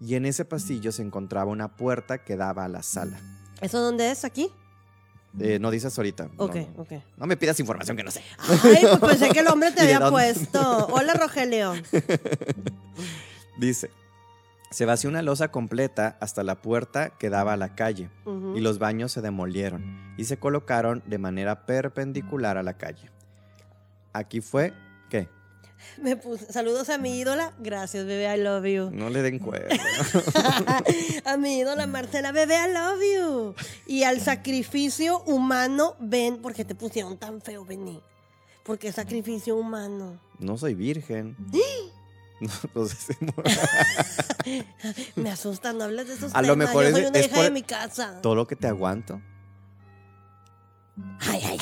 S1: y en ese pasillo se encontraba una puerta que daba a la sala.
S2: ¿Eso dónde es? ¿Aquí?
S1: Eh, no dices ahorita. no,
S2: Ok,
S1: no.
S2: ok.
S1: No me pidas información que no sé.
S2: Ay, pues pensé que el hombre te
S1: ¿Y de
S2: había puesto. Hola, Rogelio.
S1: Dice, se vació una losa completa hasta la puerta que daba a la calle y los baños se demolieron y se colocaron de manera perpendicular a la calle. Aquí fue, ¿qué?
S2: Me puse, saludos a mi ídola. Gracias, bebé, I love you.
S1: No le den cuerda.
S2: a mi ídola Marcela, bebé, I love you. Y al sacrificio humano, ven, porque te pusieron tan feo, vení. Porque sacrificio humano.
S1: No soy virgen. No, no sé si-
S2: Me asusta, no hables de esos
S1: A lo mejor
S2: Yo
S1: es-
S2: soy una
S1: es
S2: hija
S1: por-
S2: de mi casa.
S1: todo lo que te aguanto.
S2: Ay, ay.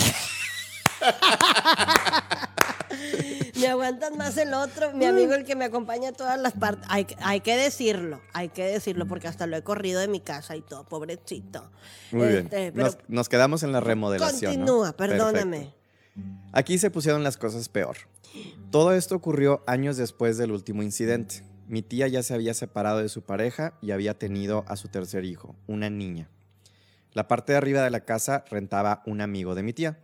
S2: me aguantan más el otro, mi amigo el que me acompaña a todas las partes. Hay, que- hay que decirlo, hay que decirlo, porque hasta lo he corrido de mi casa y todo, pobrecito.
S1: Muy bien.
S2: Este, pero
S1: Nos, nos quedamos en la remodelación. ¿no?
S2: continúa, perdóname.
S1: Perfecto. Aquí se pusieron las cosas peor. Todo esto ocurrió años después del último incidente. Mi tía ya se había separado de su pareja y había tenido a su tercer hijo, una niña. La parte de arriba de la casa rentaba un amigo de mi tía.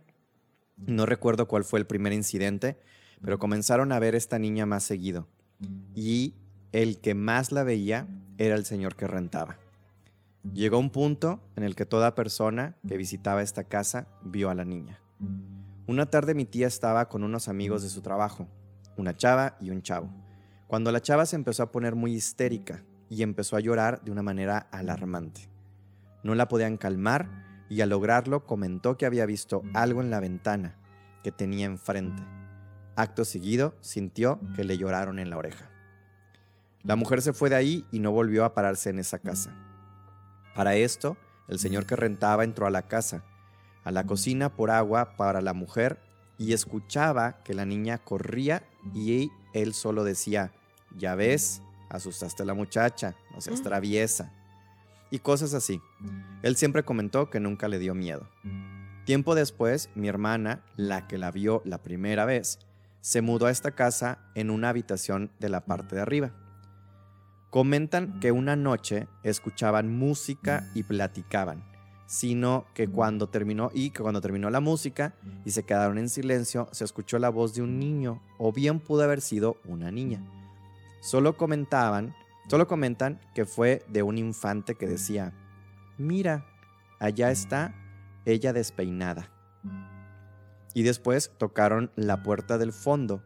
S1: No recuerdo cuál fue el primer incidente, pero comenzaron a ver esta niña más seguido. Y el que más la veía era el señor que rentaba. Llegó un punto en el que toda persona que visitaba esta casa vio a la niña. Una tarde mi tía estaba con unos amigos de su trabajo, una chava y un chavo, cuando la chava se empezó a poner muy histérica y empezó a llorar de una manera alarmante. No la podían calmar y al lograrlo comentó que había visto algo en la ventana que tenía enfrente. Acto seguido sintió que le lloraron en la oreja. La mujer se fue de ahí y no volvió a pararse en esa casa. Para esto, el señor que rentaba entró a la casa, a la cocina por agua para la mujer y escuchaba que la niña corría y él solo decía, ya ves, asustaste a la muchacha, no seas
S2: Mm.
S1: traviesa. Y cosas así. Él siempre comentó que nunca le dio miedo. Tiempo después, mi hermana, la que la vio la primera vez, se mudó a esta casa en una habitación de la parte de arriba. Comentan que una noche escuchaban música y platicaban, sino que cuando terminó y que cuando terminó la música y se quedaron en silencio, se escuchó la voz de un niño o bien pudo haber sido una niña. Solo comentaban, solo comentan que fue de un infante que decía: "Mira, allá está ella despeinada." Y después tocaron la puerta del fondo.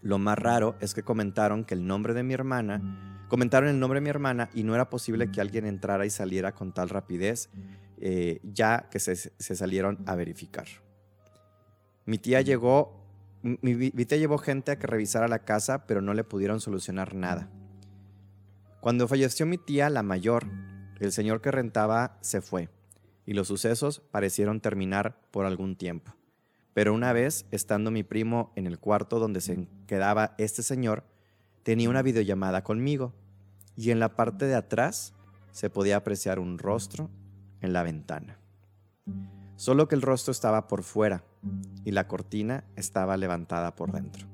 S1: Lo más raro es que comentaron que el nombre de mi hermana Comentaron el nombre de mi hermana y no era posible que alguien entrara y saliera con tal rapidez, eh, ya que se, salieron a verificar. Mi tía llegó, mi tía llevó gente a que revisara la casa, pero no le pudieron solucionar nada. Cuando falleció mi tía, la mayor, el señor que rentaba se fue y los sucesos parecieron terminar por algún tiempo. Pero una vez, estando mi primo en el cuarto donde se quedaba este señor, tenía una videollamada conmigo y en la parte de atrás se podía apreciar un rostro en la ventana. Solo que el rostro estaba por fuera y la cortina estaba levantada por dentro.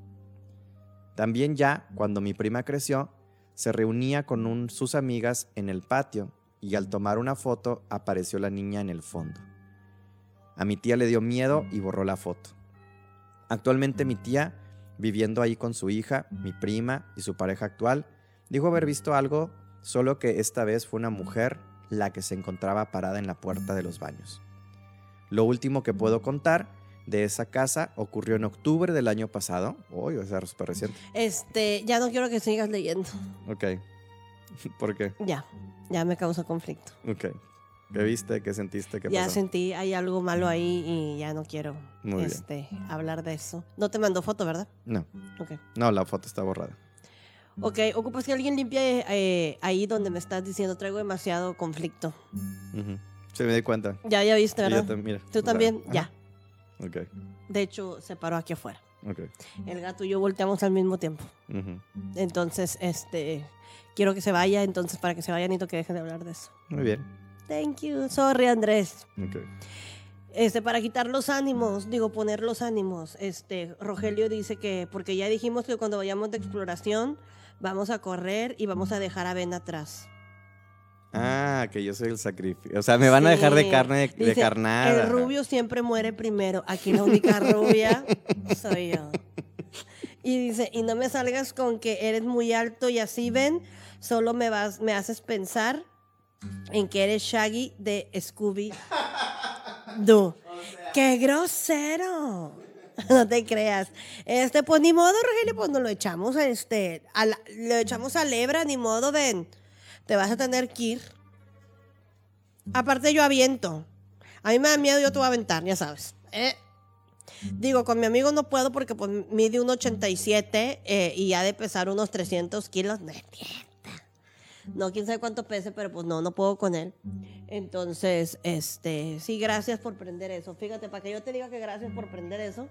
S1: También ya, cuando mi prima creció, se reunía con sus amigas en el patio y al tomar una foto apareció la niña en el fondo. A mi tía le dio miedo y borró la foto. Actualmente mi tía, viviendo ahí con su hija, mi prima y su pareja actual, dijo haber visto algo, solo que esta vez fue una mujer la que se encontraba parada en la puerta de los baños. Lo último que puedo contar de esa casa ocurrió en octubre del año pasado. Uy, o sea, súper reciente.
S2: Este, ya no quiero que sigas leyendo.
S1: Ok. ¿Por qué?
S2: Ya, ya me causa conflicto.
S1: Ok. ¿Qué viste? ¿Qué sentiste? ¿Qué
S2: ya
S1: pasó?
S2: sentí, hay algo malo ahí y ya no quiero
S1: Muy bien.
S2: este, hablar de eso. No te mandó foto, ¿verdad?
S1: No,
S2: Ok.
S1: no, la foto está borrada.
S2: Ok, ocupas que alguien limpie eh, ahí donde me estás diciendo, traigo demasiado conflicto.
S1: Sí, me di cuenta.
S2: Ya, ya viste, ¿verdad?
S1: tam- mira,
S2: Tú también, ya.
S1: Ok.
S2: De hecho, se paró aquí afuera.
S1: Ok.
S2: El gato y yo volteamos al mismo tiempo. Entonces, este, quiero que se vaya. Entonces, para que se vaya, necesito que dejen de hablar de eso.
S1: Muy bien.
S2: Thank you. Sorry, Andrés.
S1: Ok.
S2: Este, para quitar los ánimos, digo, poner los ánimos. Este, Rogelio dice que, porque ya dijimos que cuando vayamos de exploración, vamos a correr y vamos a dejar a Ben atrás.
S1: Ah, que yo soy el sacrificio. O sea, me van a dejar de carne de, de
S2: Dice,
S1: carnada.
S2: El rubio siempre muere primero. Aquí la única rubia soy yo. Y dice, y no me salgas con que eres muy alto y así ven, solo me vas, me haces pensar en que eres Shaggy de Scooby Doo. ¡Qué grosero! No te creas. Este, pues ni modo, Rogelio, pues nos lo echamos, este, a la- lo echamos a lebra, ni modo, ven. Te vas a tener que ir. Aparte yo aviento. A mí me da miedo, yo te voy a aventar, ya sabes. Eh. Digo, con mi amigo no puedo porque pues mide un 87 eh, y ha de pesar unos 300 kilos. No es cierto. No, quién sabe cuánto pese, pero pues no, no puedo con él. Entonces, este, sí, gracias por prender eso. Fíjate, para que yo te diga que gracias por prender eso,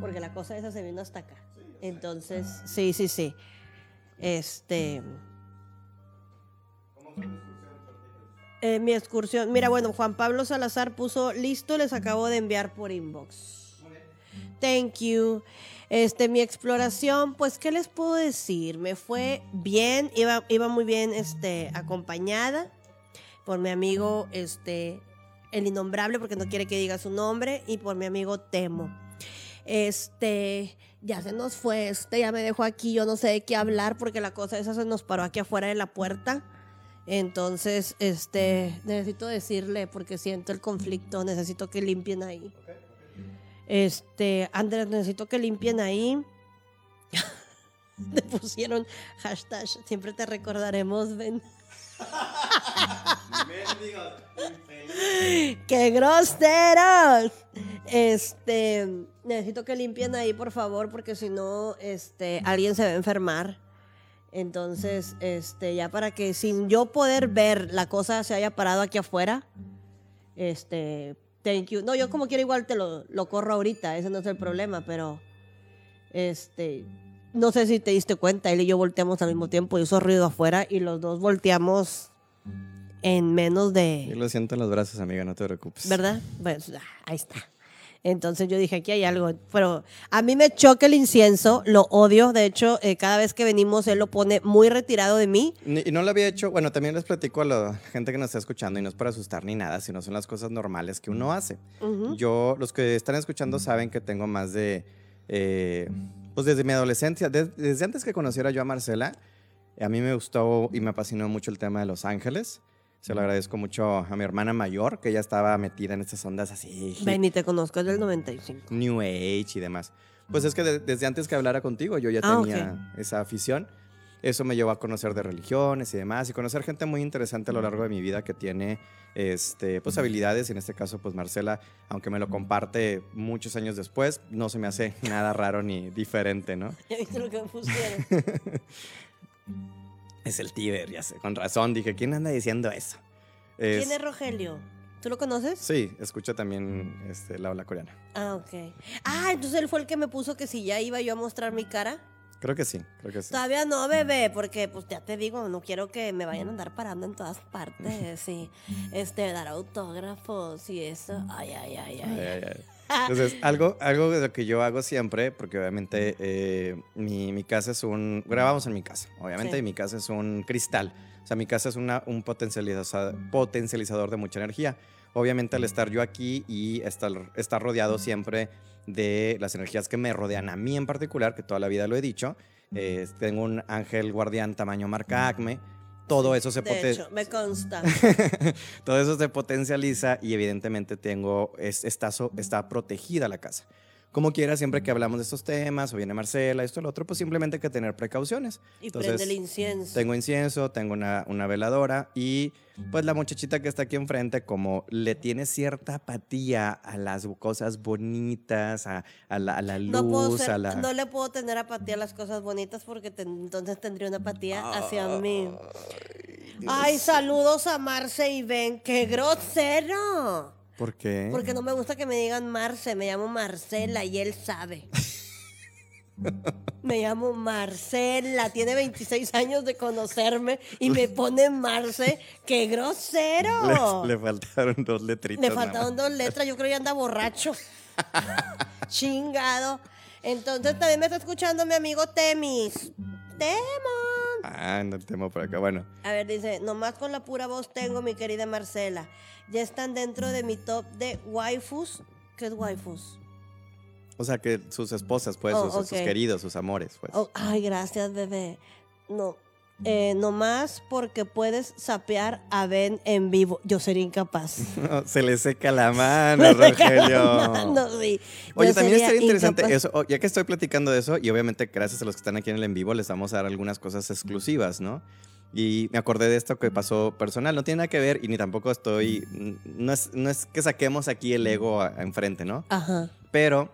S2: porque la cosa esa se vino hasta acá. Entonces, sí, sí, sí. Este. Eh, mi excursión. Mira, bueno, Juan Pablo Salazar puso listo, les acabo de enviar por inbox. Thank you. Este, mi exploración, pues, ¿qué les puedo decir? Me fue bien, iba, iba muy bien, este, acompañada por mi amigo, este, el innombrable, porque no quiere que diga su nombre, y por mi amigo Temo. Este, ya se nos fue, este, ya me dejó aquí, yo no sé de qué hablar, porque la cosa esa se nos paró aquí afuera de la puerta. Entonces, este, necesito decirle, porque siento el conflicto, necesito que limpien ahí. Este, Andrés, necesito que limpien ahí. Le pusieron hashtag, siempre te recordaremos, ven. ¡Qué groseros! Este, necesito que limpien ahí, por favor, porque si no, este, alguien se va a enfermar. Entonces, este, ya para que sin yo poder ver la cosa se haya parado aquí afuera, este, thank you. No, yo como quiera igual te lo, lo corro ahorita, ese no es el problema, pero, este, no sé si te diste cuenta, él y yo volteamos al mismo tiempo, hizo ruido afuera y los dos volteamos en menos
S1: Yo
S2: de,
S1: lo siento en los brazos, amiga, no te preocupes.
S2: ¿verdad? Pues, ah, ahí está. Entonces yo dije, aquí hay algo. Pero a mí me choca el incienso, lo odio. De hecho, eh, cada vez que venimos, él lo pone muy retirado de mí.
S1: Y no lo había hecho, bueno, también les platico a la gente que nos está escuchando y no es para asustar ni nada, sino son las cosas normales que uno hace. Yo, los que están escuchando saben que tengo más de, eh, pues desde mi adolescencia, de- desde antes que conociera yo a Marcela, a mí me gustó y me apasionó mucho el tema de Los Ángeles. Se lo agradezco mucho a mi hermana mayor, que ella estaba metida en estas ondas así,
S2: Ven y te conozco, es del 95.
S1: New Age y demás. Pues es que de- desde antes que hablara contigo yo ya
S2: Ah,
S1: tenía esa afición. Eso me llevó a conocer de religiones y demás y conocer gente muy interesante a lo largo de mi vida que tiene este, pues, habilidades. Y en este caso, pues Marcela, aunque me lo comparte muchos años después, no se me hace nada raro ni diferente, ¿no?
S2: ¿Ya viste lo que me pusieron?
S1: Es el Tíber, ya sé, con razón. Dije, ¿quién anda diciendo eso? Es-
S2: ¿Quién es Rogelio? ¿Tú lo conoces?
S1: Sí, escucho también este, la ola coreana.
S2: Ah, ok. Ah, entonces él fue el que me puso que si ya iba yo a mostrar mi cara.
S1: Creo que sí, creo que sí.
S2: Todavía no, bebé, porque pues ya te digo, no quiero que me vayan a andar parando en todas partes y este, dar autógrafos y eso. Ay, ay, ay, ay.
S1: Ay, ay, ay. Entonces, algo, algo de lo que yo hago siempre, porque obviamente eh, mi, mi casa es un... Grabamos en mi casa, obviamente,
S2: Sí.
S1: y mi casa es un cristal. O sea, mi casa es una, un potencializa- potencializador de mucha energía. Obviamente, al estar yo aquí y estar, estar rodeado siempre de las energías que me rodean a mí en particular, que toda la vida lo he dicho, eh, tengo un ángel guardián tamaño marca Acme, todo eso se
S2: De
S1: potencia...
S2: hecho, me consta.
S1: Todo eso se potencializa y evidentemente tengo, es, está, so- está protegida la casa. Como quiera, siempre que hablamos de estos temas, o viene Marcela, esto, lo otro, pues simplemente hay que tener precauciones.
S2: Y
S1: Entonces,
S2: prende el incienso.
S1: Tengo incienso, tengo una, una veladora y pues la muchachita que está aquí enfrente, como le tiene cierta apatía a las cosas bonitas, a, a la, a la luz,
S2: no, puedo ser-
S1: a la...
S2: no le puedo tener apatía a las cosas bonitas porque te- entonces tendría una apatía hacia mí. Ay, saludos a Marce y Ben. ¡Qué grosero!
S1: ¿Por qué?
S2: Porque no me gusta que me digan Marce, me llamo Marcela y él sabe. Me llamo Marcela, tiene 26 años de conocerme y me pone Marce. ¡Qué grosero!
S1: Le, le faltaron dos letritas.
S2: Le faltaron dos letras, yo creo que anda borracho. Chingado. Entonces también me está escuchando mi amigo Temis. Temo.
S1: Ah, no temo por acá. Bueno,
S2: A ver, dice, nomás con la pura voz tengo, mi querida Marcela. Ya están dentro de mi top de waifus. ¿Qué es waifus?
S1: o sea que sus esposas, pues,
S2: Oh,
S1: sus, queridos, sus amores, pues.
S2: Oh, ay, gracias, bebé. No, eh, nomás porque puedes sapear a Ben en vivo. Yo sería incapaz.
S1: Se le seca la mano, Rogelio.
S2: No, sí.
S1: Oye,
S2: Yo
S1: también
S2: sería
S1: estaría interesante
S2: incapaz.
S1: eso, ya que estoy platicando de eso, y obviamente gracias a los que están aquí en el en vivo, les vamos a dar algunas cosas exclusivas, ¿no? Y me acordé de esto que pasó personal, no tiene nada que ver y ni tampoco estoy, no es, no es que saquemos aquí el ego enfrente, ¿no?
S2: Ajá.
S1: Pero,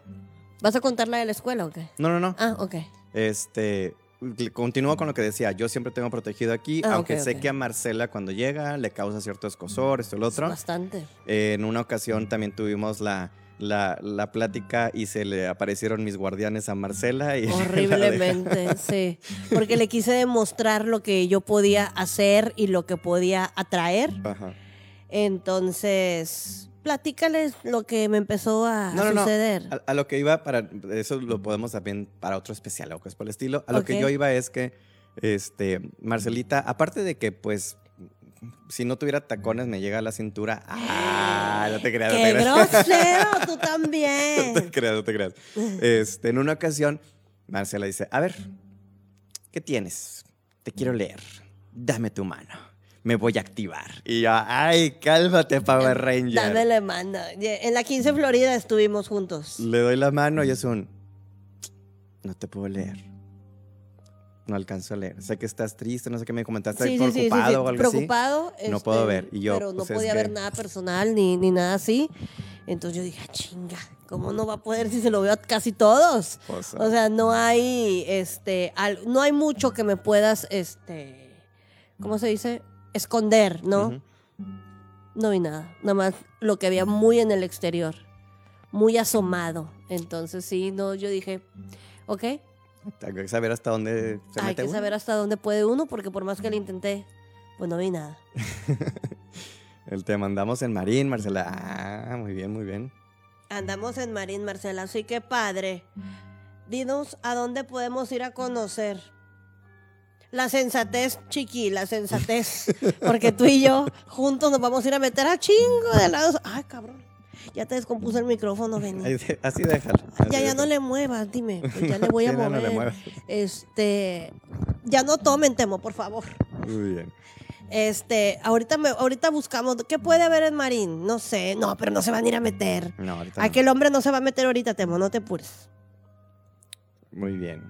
S2: ¿Vas a contar la de la escuela o qué?
S1: no, no, no,
S2: Ah, ok.
S1: este, continúo con lo que decía, yo siempre tengo protegido aquí,
S2: Ah,
S1: aunque sé que a Marcela cuando llega le causa cierto escosor, esto y lo otro.
S2: Bastante.
S1: Eh, en una ocasión también tuvimos la, la, la plática y se le aparecieron mis guardianes a Marcela y
S2: Horriblemente, sí. Porque le quise demostrar lo que yo podía hacer y lo que podía atraer.
S1: Ajá.
S2: Entonces, platícales lo que me empezó a
S1: No, no, no.
S2: suceder.
S1: A, a lo que iba para eso lo podemos también para otro especial o cosas por el estilo. A lo que yo iba es que este Marcelita, aparte de que pues si no tuviera tacones me llega a la cintura. Ah, no te creas, no te
S2: ¡Qué
S1: creas.
S2: grosero! Tú
S1: No
S2: también.
S1: te creas, no te creas. Este, en una ocasión, Marcela dice, a ver, ¿qué tienes? Te quiero leer. Dame tu mano. Me voy a activar. Y yo, ay, cálmate, Power Ranger.
S2: Dame la mano. En la 15 Florida estuvimos juntos.
S1: Le doy la mano y es un, no te puedo leer. No alcanzo a leer. Sé que estás triste, no sé qué me comentaste,
S2: Sí, sí, sí, sí, sí.
S1: preocupado o algo así.
S2: Preocupado.
S1: No
S2: este,
S1: puedo ver. Y yo,
S2: pero no
S1: pues, es
S2: podía
S1: que-
S2: ver nada personal ni, ni nada así. Entonces yo dije, "Ah, chinga, ¿cómo no va a poder si se lo veo a casi todos?
S1: Pues,
S2: O sea, no hay, este, al- no hay mucho que me puedas, este, ¿cómo se dice? Esconder, ¿no? No vi nada. Nada más lo que había muy en el exterior. Muy asomado. Entonces sí, no, yo dije, ok,
S1: Hay que saber hasta dónde se
S2: hay
S1: mete
S2: que
S1: uno.
S2: saber hasta dónde puede uno, porque por más que lo intenté, pues no vi nada.
S1: El te mandamos en Marín, Marcela. Ah, muy bien, muy bien.
S2: Andamos en Marín, Marcela, así que padre, dinos a dónde podemos ir a conocer. La sensatez, chiqui, la sensatez. Porque tú y yo juntos nos vamos a ir a meter a chingo de lados. Ay, cabrón. Ya te descompuso el micrófono, Benny.
S1: Así déjalo. así
S2: Ya, ya no le muevas, dime. Pues ya le voy a
S1: Sí, no,
S2: mover.
S1: no le muevas.
S2: Este, ya no tomen, Temo, por favor.
S1: Muy bien.
S2: Este, ahorita me, ahorita buscamos, ¿qué puede haber en Marín? No sé, no, pero no se van a ir a meter.
S1: No, ahorita no.
S2: Aquel hombre no se va a meter ahorita, Temo, no te apures.
S1: Muy bien.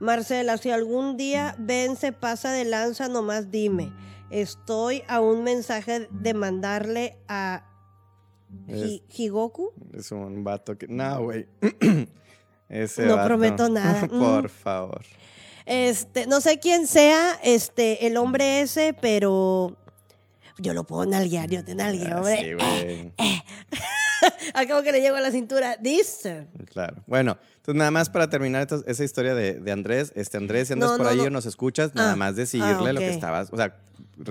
S2: Marcela, si algún día Ben se pasa de lanza, nomás dime. Estoy a un mensaje de mandarle a Hi- Higoku.
S1: Es un vato que. No, güey. Ese
S2: No
S1: vato.
S2: prometo nada.
S1: Por favor.
S2: Este, no sé quién sea este, el hombre ese, pero yo lo puedo nalguear, yo te nalgueo,
S1: Ah,
S2: hombre.
S1: Sí, güey.
S2: Al cabo que le llego a la cintura, dice.
S1: Claro. Bueno, entonces nada más para terminar esta- esa historia de, de Andrés. Este Andrés, si andas
S2: No,
S1: por
S2: no,
S1: ahí
S2: no.
S1: o nos escuchas, nada
S2: Ah,
S1: más
S2: ah,
S1: decirle lo que estabas. O sea,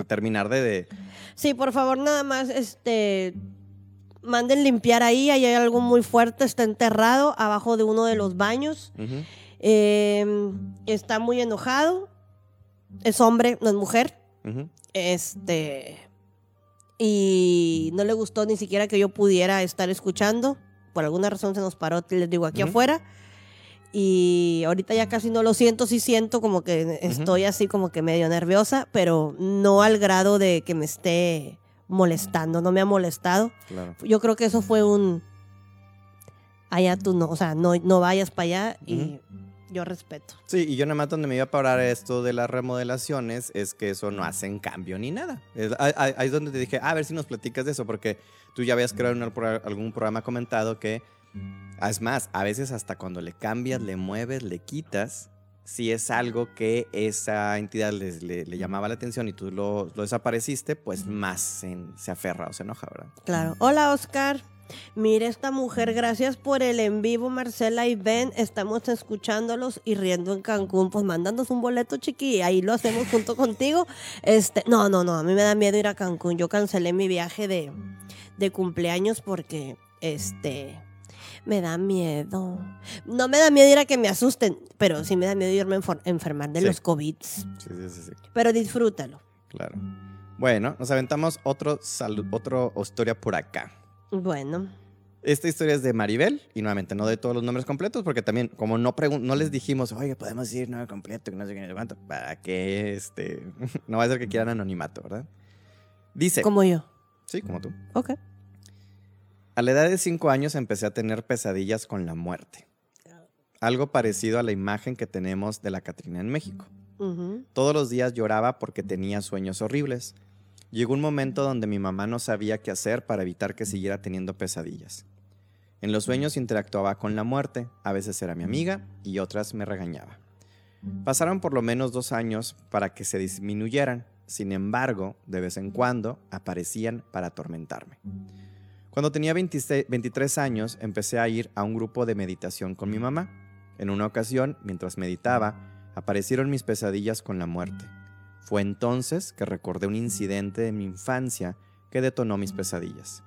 S1: terminar de. de-
S2: Sí, por favor, nada más, este, manden limpiar ahí, ahí hay algo muy fuerte, está enterrado abajo de uno de los baños. Eh, está muy enojado. Es hombre, no es mujer. Este. Y no le gustó ni siquiera que yo pudiera estar escuchando. Por alguna razón se nos paró, les digo, aquí afuera. Y ahorita ya casi no lo siento, sí siento como que estoy así como que medio nerviosa, pero no al grado de que me esté molestando, no me ha molestado.
S1: Claro.
S2: Yo creo que eso fue un... Allá tú no, o sea, no, no vayas para allá y yo respeto.
S1: Sí, y yo nada más donde me iba a parar esto de las remodelaciones es que eso no hacen cambio ni nada. Es- ahí, ahí- es donde te dije, "Ah, a ver si nos platicas de eso, porque tú ya habías creado en el algún programa comentado que, es más, a veces hasta cuando le cambias, le mueves, le quitas, si es algo que esa entidad les, le, le llamaba la atención y tú lo, lo desapareciste, pues más se, se aferra o se enoja, ¿verdad?
S2: Claro. Hola, Oscar. Mire esta mujer, gracias por el en vivo, Marcela y Ben. Estamos escuchándolos y riendo en Cancún. Pues mándanos un boleto, chiqui, y ahí lo hacemos junto contigo. Este, no, no, no, a mí me da miedo ir a Cancún. Yo cancelé mi viaje de, de cumpleaños porque, este, me da miedo. No me da miedo ir a que me asusten, pero sí me da miedo irme a enfermar de
S1: Sí.
S2: los COVID.
S1: Sí, sí, sí, sí,
S2: Pero disfrútalo.
S1: claro. Bueno, nos aventamos otro, otro historia por acá.
S2: Bueno,
S1: Esta historia es de Maribel y nuevamente no doy todos los nombres completos porque también como no no les dijimos, oye, podemos decir nombre completo, que no sé qué, cuánto, para que este, no va a ser que quieran anonimato, ¿verdad? Dice,
S2: como yo.
S1: sí, como tú.
S2: Ok.
S1: A la edad de 5 años empecé a tener pesadillas con la muerte. Algo parecido a la imagen que tenemos de la Catrina en México. Todos los días lloraba porque tenía sueños horribles. Llegó un momento donde mi mamá no sabía qué hacer para evitar que siguiera teniendo pesadillas. En los sueños interactuaba con la muerte, a veces era mi amiga y otras me regañaba. Pasaron por lo menos dos años para que se disminuyeran, sin embargo, de vez en cuando aparecían para atormentarme. Cuando tenía 26 23 años, empecé a ir a un grupo de meditación con mi mamá. En una ocasión, mientras meditaba, aparecieron mis pesadillas con la muerte. Fue entonces que recordé un incidente de mi infancia que detonó mis pesadillas.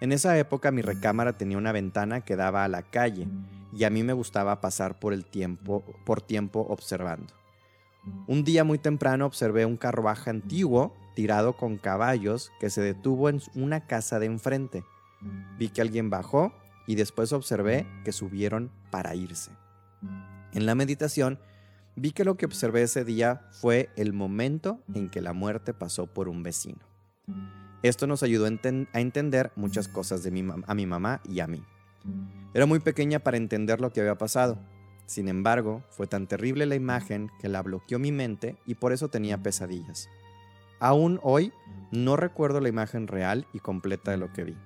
S1: En esa época mi recámara tenía una ventana que daba a la calle y a mí me gustaba pasar por el tiempo por tiempo observando. Un día muy temprano observé un carruaje antiguo tirado con caballos que se detuvo en una casa de enfrente. Vi que alguien bajó y después observé que subieron para irse. En la meditación vi que lo que observé ese día fue el momento en que la muerte pasó por un vecino. Esto nos ayudó a, enten- a entender muchas cosas de a mi mamá y a mí. Era muy pequeña para entender lo que había pasado. Sin embargo, fue tan terrible la imagen que la bloqueó mi mente y por eso tenía pesadillas. Aún hoy no recuerdo la imagen real y completa de lo que vi.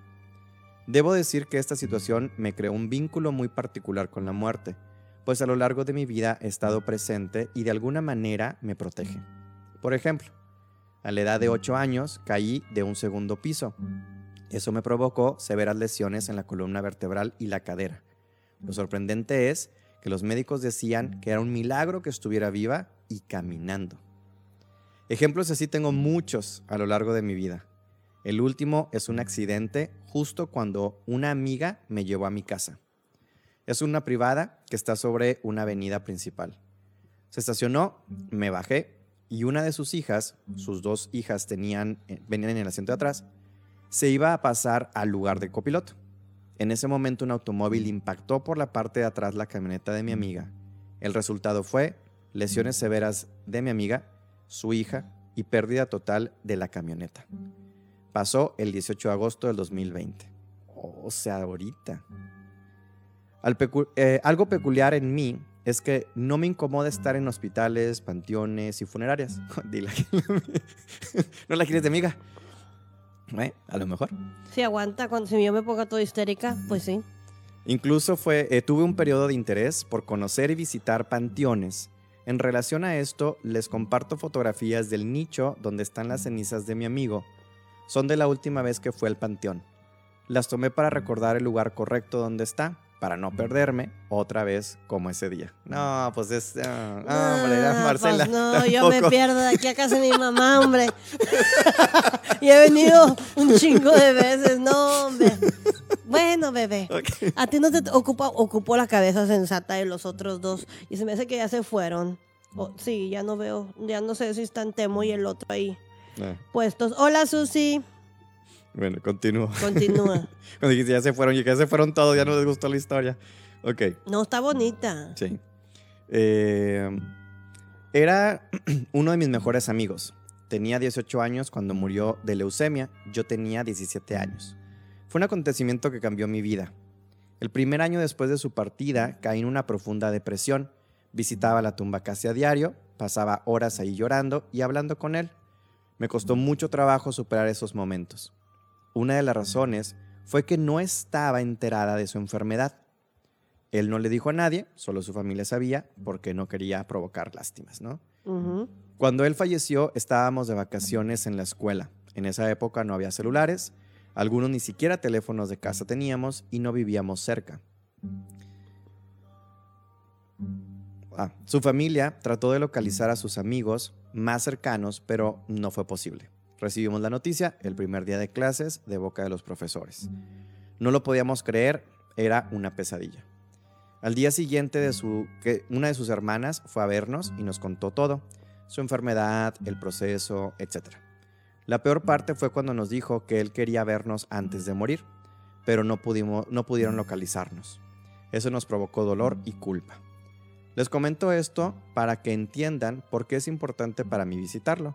S1: Debo decir que esta situación me creó un vínculo muy particular con la muerte, pues a lo largo de mi vida he estado presente y de alguna manera me protege. Por ejemplo, a la edad de 8 años caí de un segundo piso. Eso me provocó severas lesiones en la columna vertebral y la cadera. Lo sorprendente es que los médicos decían que era un milagro que estuviera viva y caminando. Ejemplos así tengo muchos a lo largo de mi vida. El último es un accidente justo cuando una amiga me llevó a mi casa. Es una privada que está sobre una avenida principal. Se estacionó, me bajé y una de sus hijas, sus dos hijas tenían, eh, venían en el asiento de atrás, se iba a pasar al lugar de copiloto. En ese momento un automóvil impactó por la parte de atrás la camioneta de mi amiga. El resultado fue lesiones severas de mi amiga, su hija y pérdida total de la camioneta. Pasó el 18 de agosto del 2020. O sea, ahorita. Pecu- eh, algo peculiar en mí es que no me incomoda estar en hospitales, panteones y funerarias. Dile. no la quieres de amiga. Eh, A lo mejor.
S2: Si aguanta, cuando si yo me ponga toda histérica, pues sí.
S1: Incluso fue, eh, tuve un periodo de interés por conocer y visitar panteones. En relación a esto, les comparto fotografías del nicho donde están las cenizas de mi amigo. Son de la última vez que fue al panteón. Las tomé para recordar el lugar correcto donde está, para no perderme otra vez como ese día. No, pues es... ah, hombre,
S2: Ah,
S1: Marcela.
S2: pues no, yo me pierdo de aquí a casa de mi mamá, hombre. y he venido un chingo de veces, no, hombre. Bueno, bebé. A ti no te ocupa, ocupó la cabeza sensata de los otros dos. Y se me hace que ya se fueron. O- sí, ya no veo. Ya no sé si están Temo y el otro ahí
S1: Ah,
S2: puestos. Hola, Susi.
S1: Bueno, continúo.
S2: Continúa.
S1: Cuando dijiste ya se fueron, y que ya se fueron todos, ya no les gustó la historia. Ok.
S2: No, está bonita.
S1: Sí. Eh, era uno de mis mejores amigos. Tenía 18 años cuando murió de leucemia. Yo tenía 17 años. Fue un acontecimiento que cambió mi vida. El primer año después de su partida caí en una profunda depresión. Visitaba la tumba casi a diario, pasaba horas ahí llorando y hablando con él. Me costó mucho trabajo superar esos momentos. Una de las razones fue que no estaba enterada de su enfermedad. Él no le dijo a nadie, solo su familia sabía, porque no quería provocar lástimas, ¿no? Cuando él falleció, estábamos de vacaciones en la escuela. En esa época no había celulares, algunos ni siquiera teléfonos de casa teníamos y no vivíamos cerca. Ah, su familia trató de localizar a sus amigos más cercanos, pero no fue posible. Recibimos la noticia el primer día de clases de boca de los profesores. No lo podíamos creer, era una pesadilla. Al día siguiente de su, que una de sus hermanas fue a vernos y nos contó todo, su enfermedad, el proceso, etc. La peor parte fue cuando nos dijo que él quería vernos antes de morir, pero no, pudimos, no pudieron localizarnos. Eso nos provocó dolor y culpa. Les comento esto para que entiendan por qué es importante para mí visitarlo,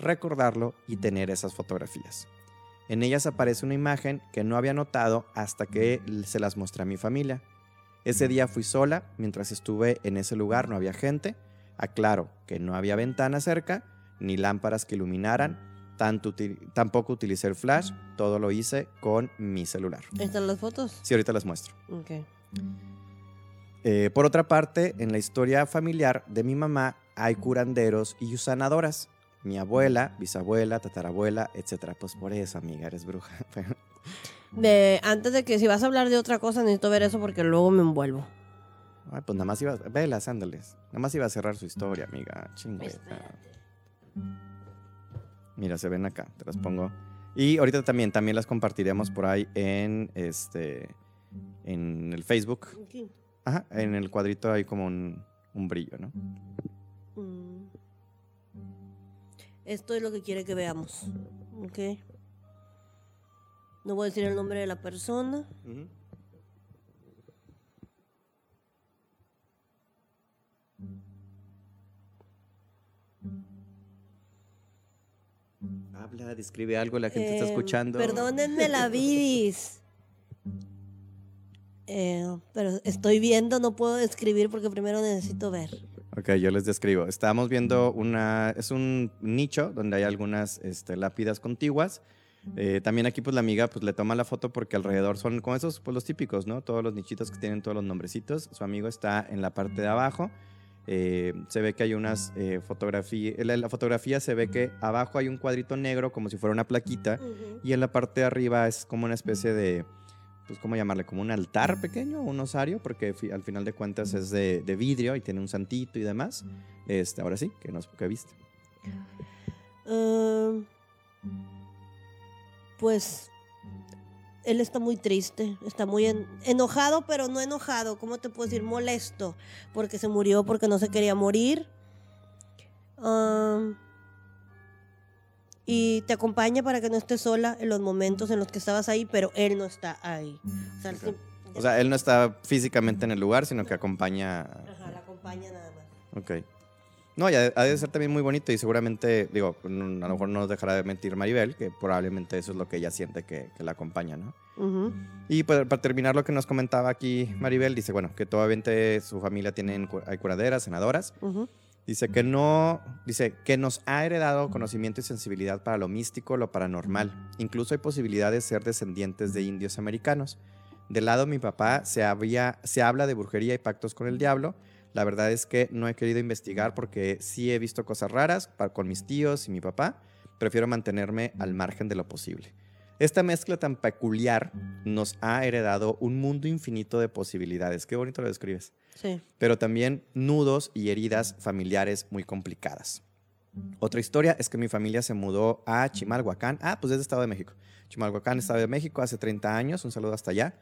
S1: recordarlo y tener esas fotografías. En ellas aparece una imagen que no había notado hasta que se las mostré a mi familia. Ese día fui sola, mientras estuve en ese lugar no había gente. Aclaro que no había ventana cerca, ni lámparas que iluminaran, tanto tampoco utilicé el flash, todo lo hice con mi celular.
S2: ¿Están las fotos?
S1: Sí, ahorita las muestro. Eh, por otra parte, en la historia familiar de mi mamá hay curanderos y sanadoras. Mi abuela, bisabuela, tatarabuela, etcétera. Pues por eso, amiga, eres bruja.
S2: De, antes de que si vas a hablar de otra cosa, necesito ver eso porque luego me envuelvo.
S1: Ay, pues nada más iba, velas, ándales. Nada más iba a cerrar su historia, amiga. Chingue.
S2: Espérate.
S1: Mira, se ven acá, te las pongo. Y ahorita también, también las compartiremos por ahí en este, en el Facebook. Ajá, en el cuadrito hay como un, un brillo, ¿no?
S2: Mm. Esto es lo que quiere que veamos. Ok. No voy a decir el nombre de la persona.
S1: Habla, describe algo, la gente está
S2: Eh,
S1: escuchando.
S2: Perdónenme la vidis. Eh, pero estoy viendo, no puedo describir porque primero necesito ver.
S1: Ok, yo les describo. Estamos viendo una, es un nicho donde hay algunas este, lápidas contiguas. Eh, también aquí pues la amiga pues le toma la foto porque alrededor son como esos pues los típicos, ¿no? Todos los nichitos que tienen todos los nombrecitos. Su amigo está en la parte de abajo. Eh, se ve que hay unas fotografías, en la, la fotografía se ve que abajo hay un cuadrito negro como si fuera una plaquita y en la parte de arriba es como una especie de, pues, ¿cómo llamarle? Como un altar pequeño, un osario, porque fi- al final de cuentas es de, de vidrio y tiene un santito y demás. Este, ahora sí, que nos que viste.
S2: Um, pues él está muy triste, está muy en- enojado, pero no enojado, ¿cómo te puedo decir? Molesto, porque se murió, porque no se quería morir. Um, y te acompaña para que no estés sola en los momentos en los que estabas ahí, pero él no está ahí. O sea,
S1: Ok.
S2: sí-
S1: O sea, él no está físicamente en el lugar, sino que acompaña.
S2: Ajá, la acompaña nada más.
S1: Ok. No, y ha, de ser también muy bonito y seguramente, digo, a lo mejor no nos dejará de mentir Maribel, que probablemente eso es lo que ella siente que, que la acompaña, ¿no?
S2: Ujú.
S1: Y pues, para terminar lo que nos comentaba aquí Maribel, dice, bueno, que obviamente su familia tienen, hay curaderas, senadoras.
S2: Ujú.
S1: Dice que no, dice que nos ha heredado conocimiento y sensibilidad para lo místico, lo paranormal. Incluso hay posibilidad de ser descendientes de indios americanos. Del lado de mi papá se, había, se habla de brujería y pactos con el diablo. La verdad es que no he querido investigar porque sí he visto cosas raras con mis tíos y mi papá. Prefiero mantenerme al margen de lo posible. Esta mezcla tan peculiar nos ha heredado un mundo infinito de posibilidades. Qué bonito lo describes
S2: Sí.
S1: pero también nudos y heridas familiares muy complicadas. Otra historia es que mi familia se mudó a Chimalhuacán, ah, pues es de Estado de México. Chimalhuacán, Estado de México, hace 30 años, un saludo hasta allá.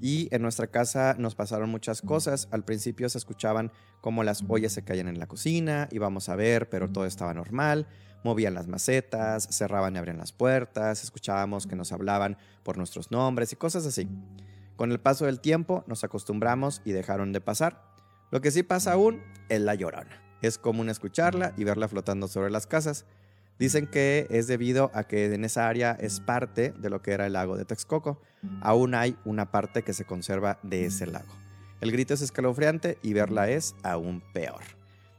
S1: Y en nuestra casa nos pasaron muchas cosas. Al principio se escuchaban como las ollas se caían en la cocina, íbamos a ver, pero todo estaba normal. Movían las macetas, cerraban y abrían las puertas, escuchábamos que nos hablaban por nuestros nombres y cosas así. Con el paso del tiempo nos acostumbramos y dejaron de pasar. Lo que sí pasa aún es la llorona. Es común escucharla y verla flotando sobre las casas. Dicen que es debido a que en esa área es parte de lo que era el lago de Texcoco. Aún hay una parte que se conserva de ese lago. El grito es escalofriante y verla es aún peor.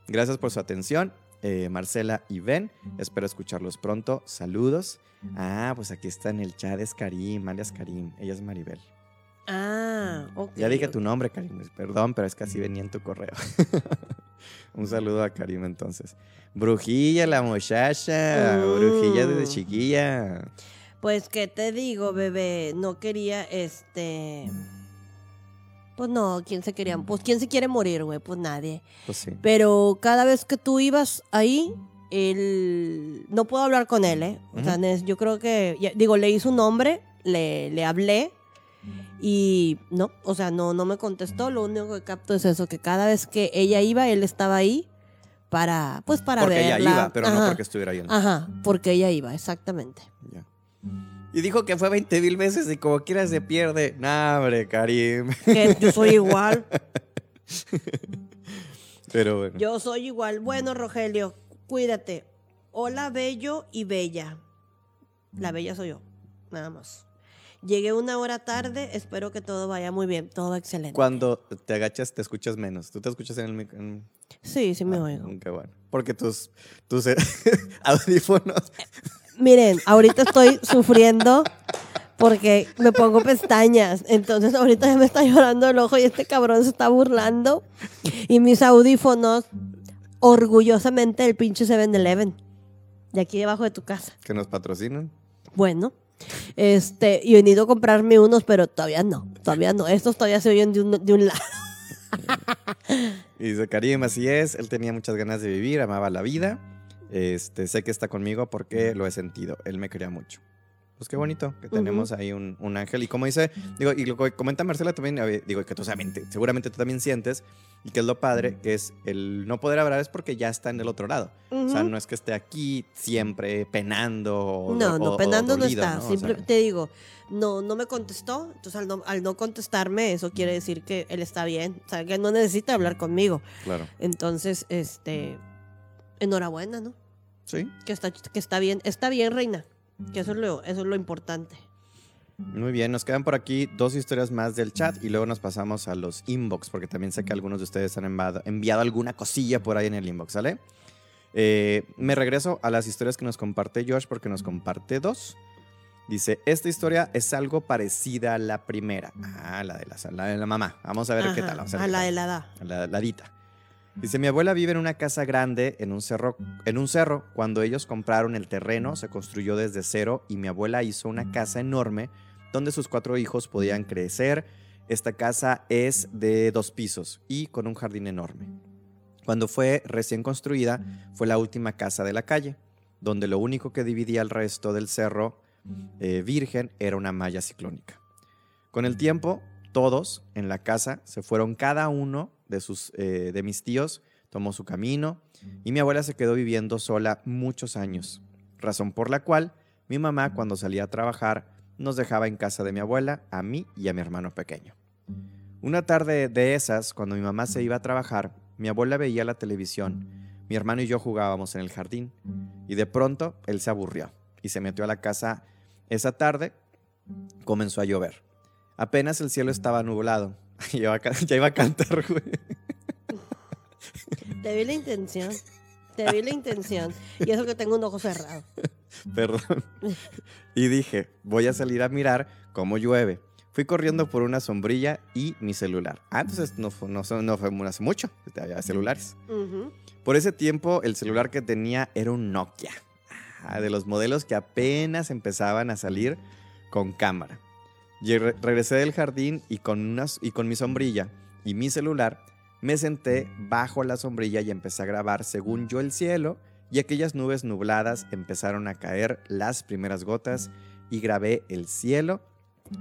S1: Gracias por su atención, eh, Marcela y Ben. Espero escucharlos pronto. Saludos. Ah, pues aquí está en el chat es Karim, alias Karim. Ella es Maribel.
S2: Ah, ok.
S1: Ya dije tu nombre, Karim. Perdón, pero es que así venía en tu correo. Un saludo a Karim entonces. Brujilla la muchacha. Brujilla desde chiquilla.
S2: Pues, ¿qué te digo, bebé? No quería, este... Pues no, ¿quién se quería? Pues, ¿quién se quiere morir, güey? Pues nadie.
S1: Pues sí.
S2: Pero cada vez que tú ibas ahí, él... No puedo hablar con él, ¿eh? O sea, yo creo que... digo, leí su nombre, le, le hablé y no, o sea, no, no me contestó. Lo único que capto es eso, que cada vez que ella iba, él estaba ahí para, pues para
S1: Porque
S2: verla.
S1: ella iba, pero no
S2: Ajá.
S1: porque estuviera ahí. en-
S2: Ajá, porque ella iba, exactamente.
S1: Ya. Y dijo que fue 20 mil veces y como quiera se pierde. Nah, hombre, Karim.
S2: Que yo soy igual.
S1: Pero bueno.
S2: Yo soy igual. Bueno, Rogelio, cuídate. Hola, bello y bella. La bella soy yo, nada más. Llegué una hora tarde, espero que todo vaya muy bien, todo excelente.
S1: Cuando te agachas te escuchas menos. ¿Tú te escuchas en el mic- en-
S2: Sí, sí me
S1: Ah,
S2: oigo.
S1: Qué bueno. Porque tus, tus eh, audífonos.
S2: Miren, ahorita estoy sufriendo porque me pongo pestañas. Entonces ahorita ya me está llorando el ojo y este cabrón se está burlando. Y mis audífonos, orgullosamente el pinche 7-Eleven. De aquí debajo de tu casa.
S1: que nos patrocinan.
S2: Bueno, este, y he venido a comprarme unos, pero todavía no, todavía no. Estos todavía se oyen de un, de un lado.
S1: Y dice Karim, así es, él tenía muchas ganas de vivir, amaba la vida. Este, sé que está conmigo porque lo he sentido, él me quería mucho. Pues qué bonito que tenemos ahí un, un ángel. Y como dice, digo, y lo que comenta Marcela también, digo, que tú seguramente, seguramente tú también sientes, y que es lo padre, que es el no poder hablar es porque ya está en el otro lado. O sea, no es que esté aquí siempre penando. o-
S2: No,
S1: o-
S2: no,
S1: o
S2: penando no
S1: dolido,
S2: está.
S1: ¿no? O
S2: Simple-
S1: sea,
S2: te digo, no, no me contestó. Entonces, al no, al no contestarme, eso quiere decir que él está bien. O sea, que no necesita hablar conmigo.
S1: claro.
S2: Entonces, este, enhorabuena, ¿no?
S1: Sí,
S2: Que está, que está bien. Está bien, reina. Que eso es lo, eso es lo importante.
S1: muy bien. Nos quedan por aquí dos historias más del chat y luego nos pasamos a los inbox, porque también sé que algunos de ustedes han enviado, enviado alguna cosilla por ahí en el inbox, ¿sale? Eh, me regreso a las historias que nos comparte Josh porque nos comparte dos. Dice, esta historia es algo parecida a la primera. Ah, la de la, la de la mamá. Vamos a ver qué
S2: Ajá,
S1: tal. Vamos a ver
S2: a
S1: qué
S2: la
S1: tal.
S2: de la edad.
S1: a la ladita. Dice, mi abuela vive en una casa grande en un cerro. En un cerro, cuando ellos compraron el terreno, se construyó desde cero y mi abuela hizo una casa enorme donde sus cuatro hijos podían crecer. Esta casa es de dos pisos y con un jardín enorme. Cuando fue recién construida, fue la última casa de la calle, donde lo único que dividía el resto del cerro eh, virgen era una malla ciclónica. Con el tiempo, todos en la casa se fueron cada uno de, sus, eh, de mis tíos, tomó su camino y mi abuela se quedó viviendo sola muchos años, razón por la cual mi mamá cuando salía a trabajar nos dejaba en casa de mi abuela, a mí y a mi hermano pequeño. Una tarde de esas, cuando mi mamá se iba a trabajar, mi abuela veía la televisión, mi hermano y yo jugábamos en el jardín y de pronto él se aburrió y se metió a la casa. Esa tarde comenzó a llover. Apenas el cielo estaba nublado. Ya iba a, ca- ya iba a cantar, güey.
S2: Te vi la intención. Te vi la intención. Y eso que tengo un ojo cerrado.
S1: Perdón. Y dije, voy a salir a mirar cómo llueve. Fui corriendo por una sombrilla y mi celular. Ah, entonces no fue, no, fue- no fue hace mucho. Había celulares. Por ese tiempo, el celular que tenía era un Nokia. Ah, de los modelos que apenas empezaban a salir con cámara. Y re- regresé del jardín y con, unas, y con mi sombrilla y mi celular me senté bajo la sombrilla y empecé a grabar según yo el cielo y aquellas nubes nubladas empezaron a caer las primeras gotas y grabé el cielo.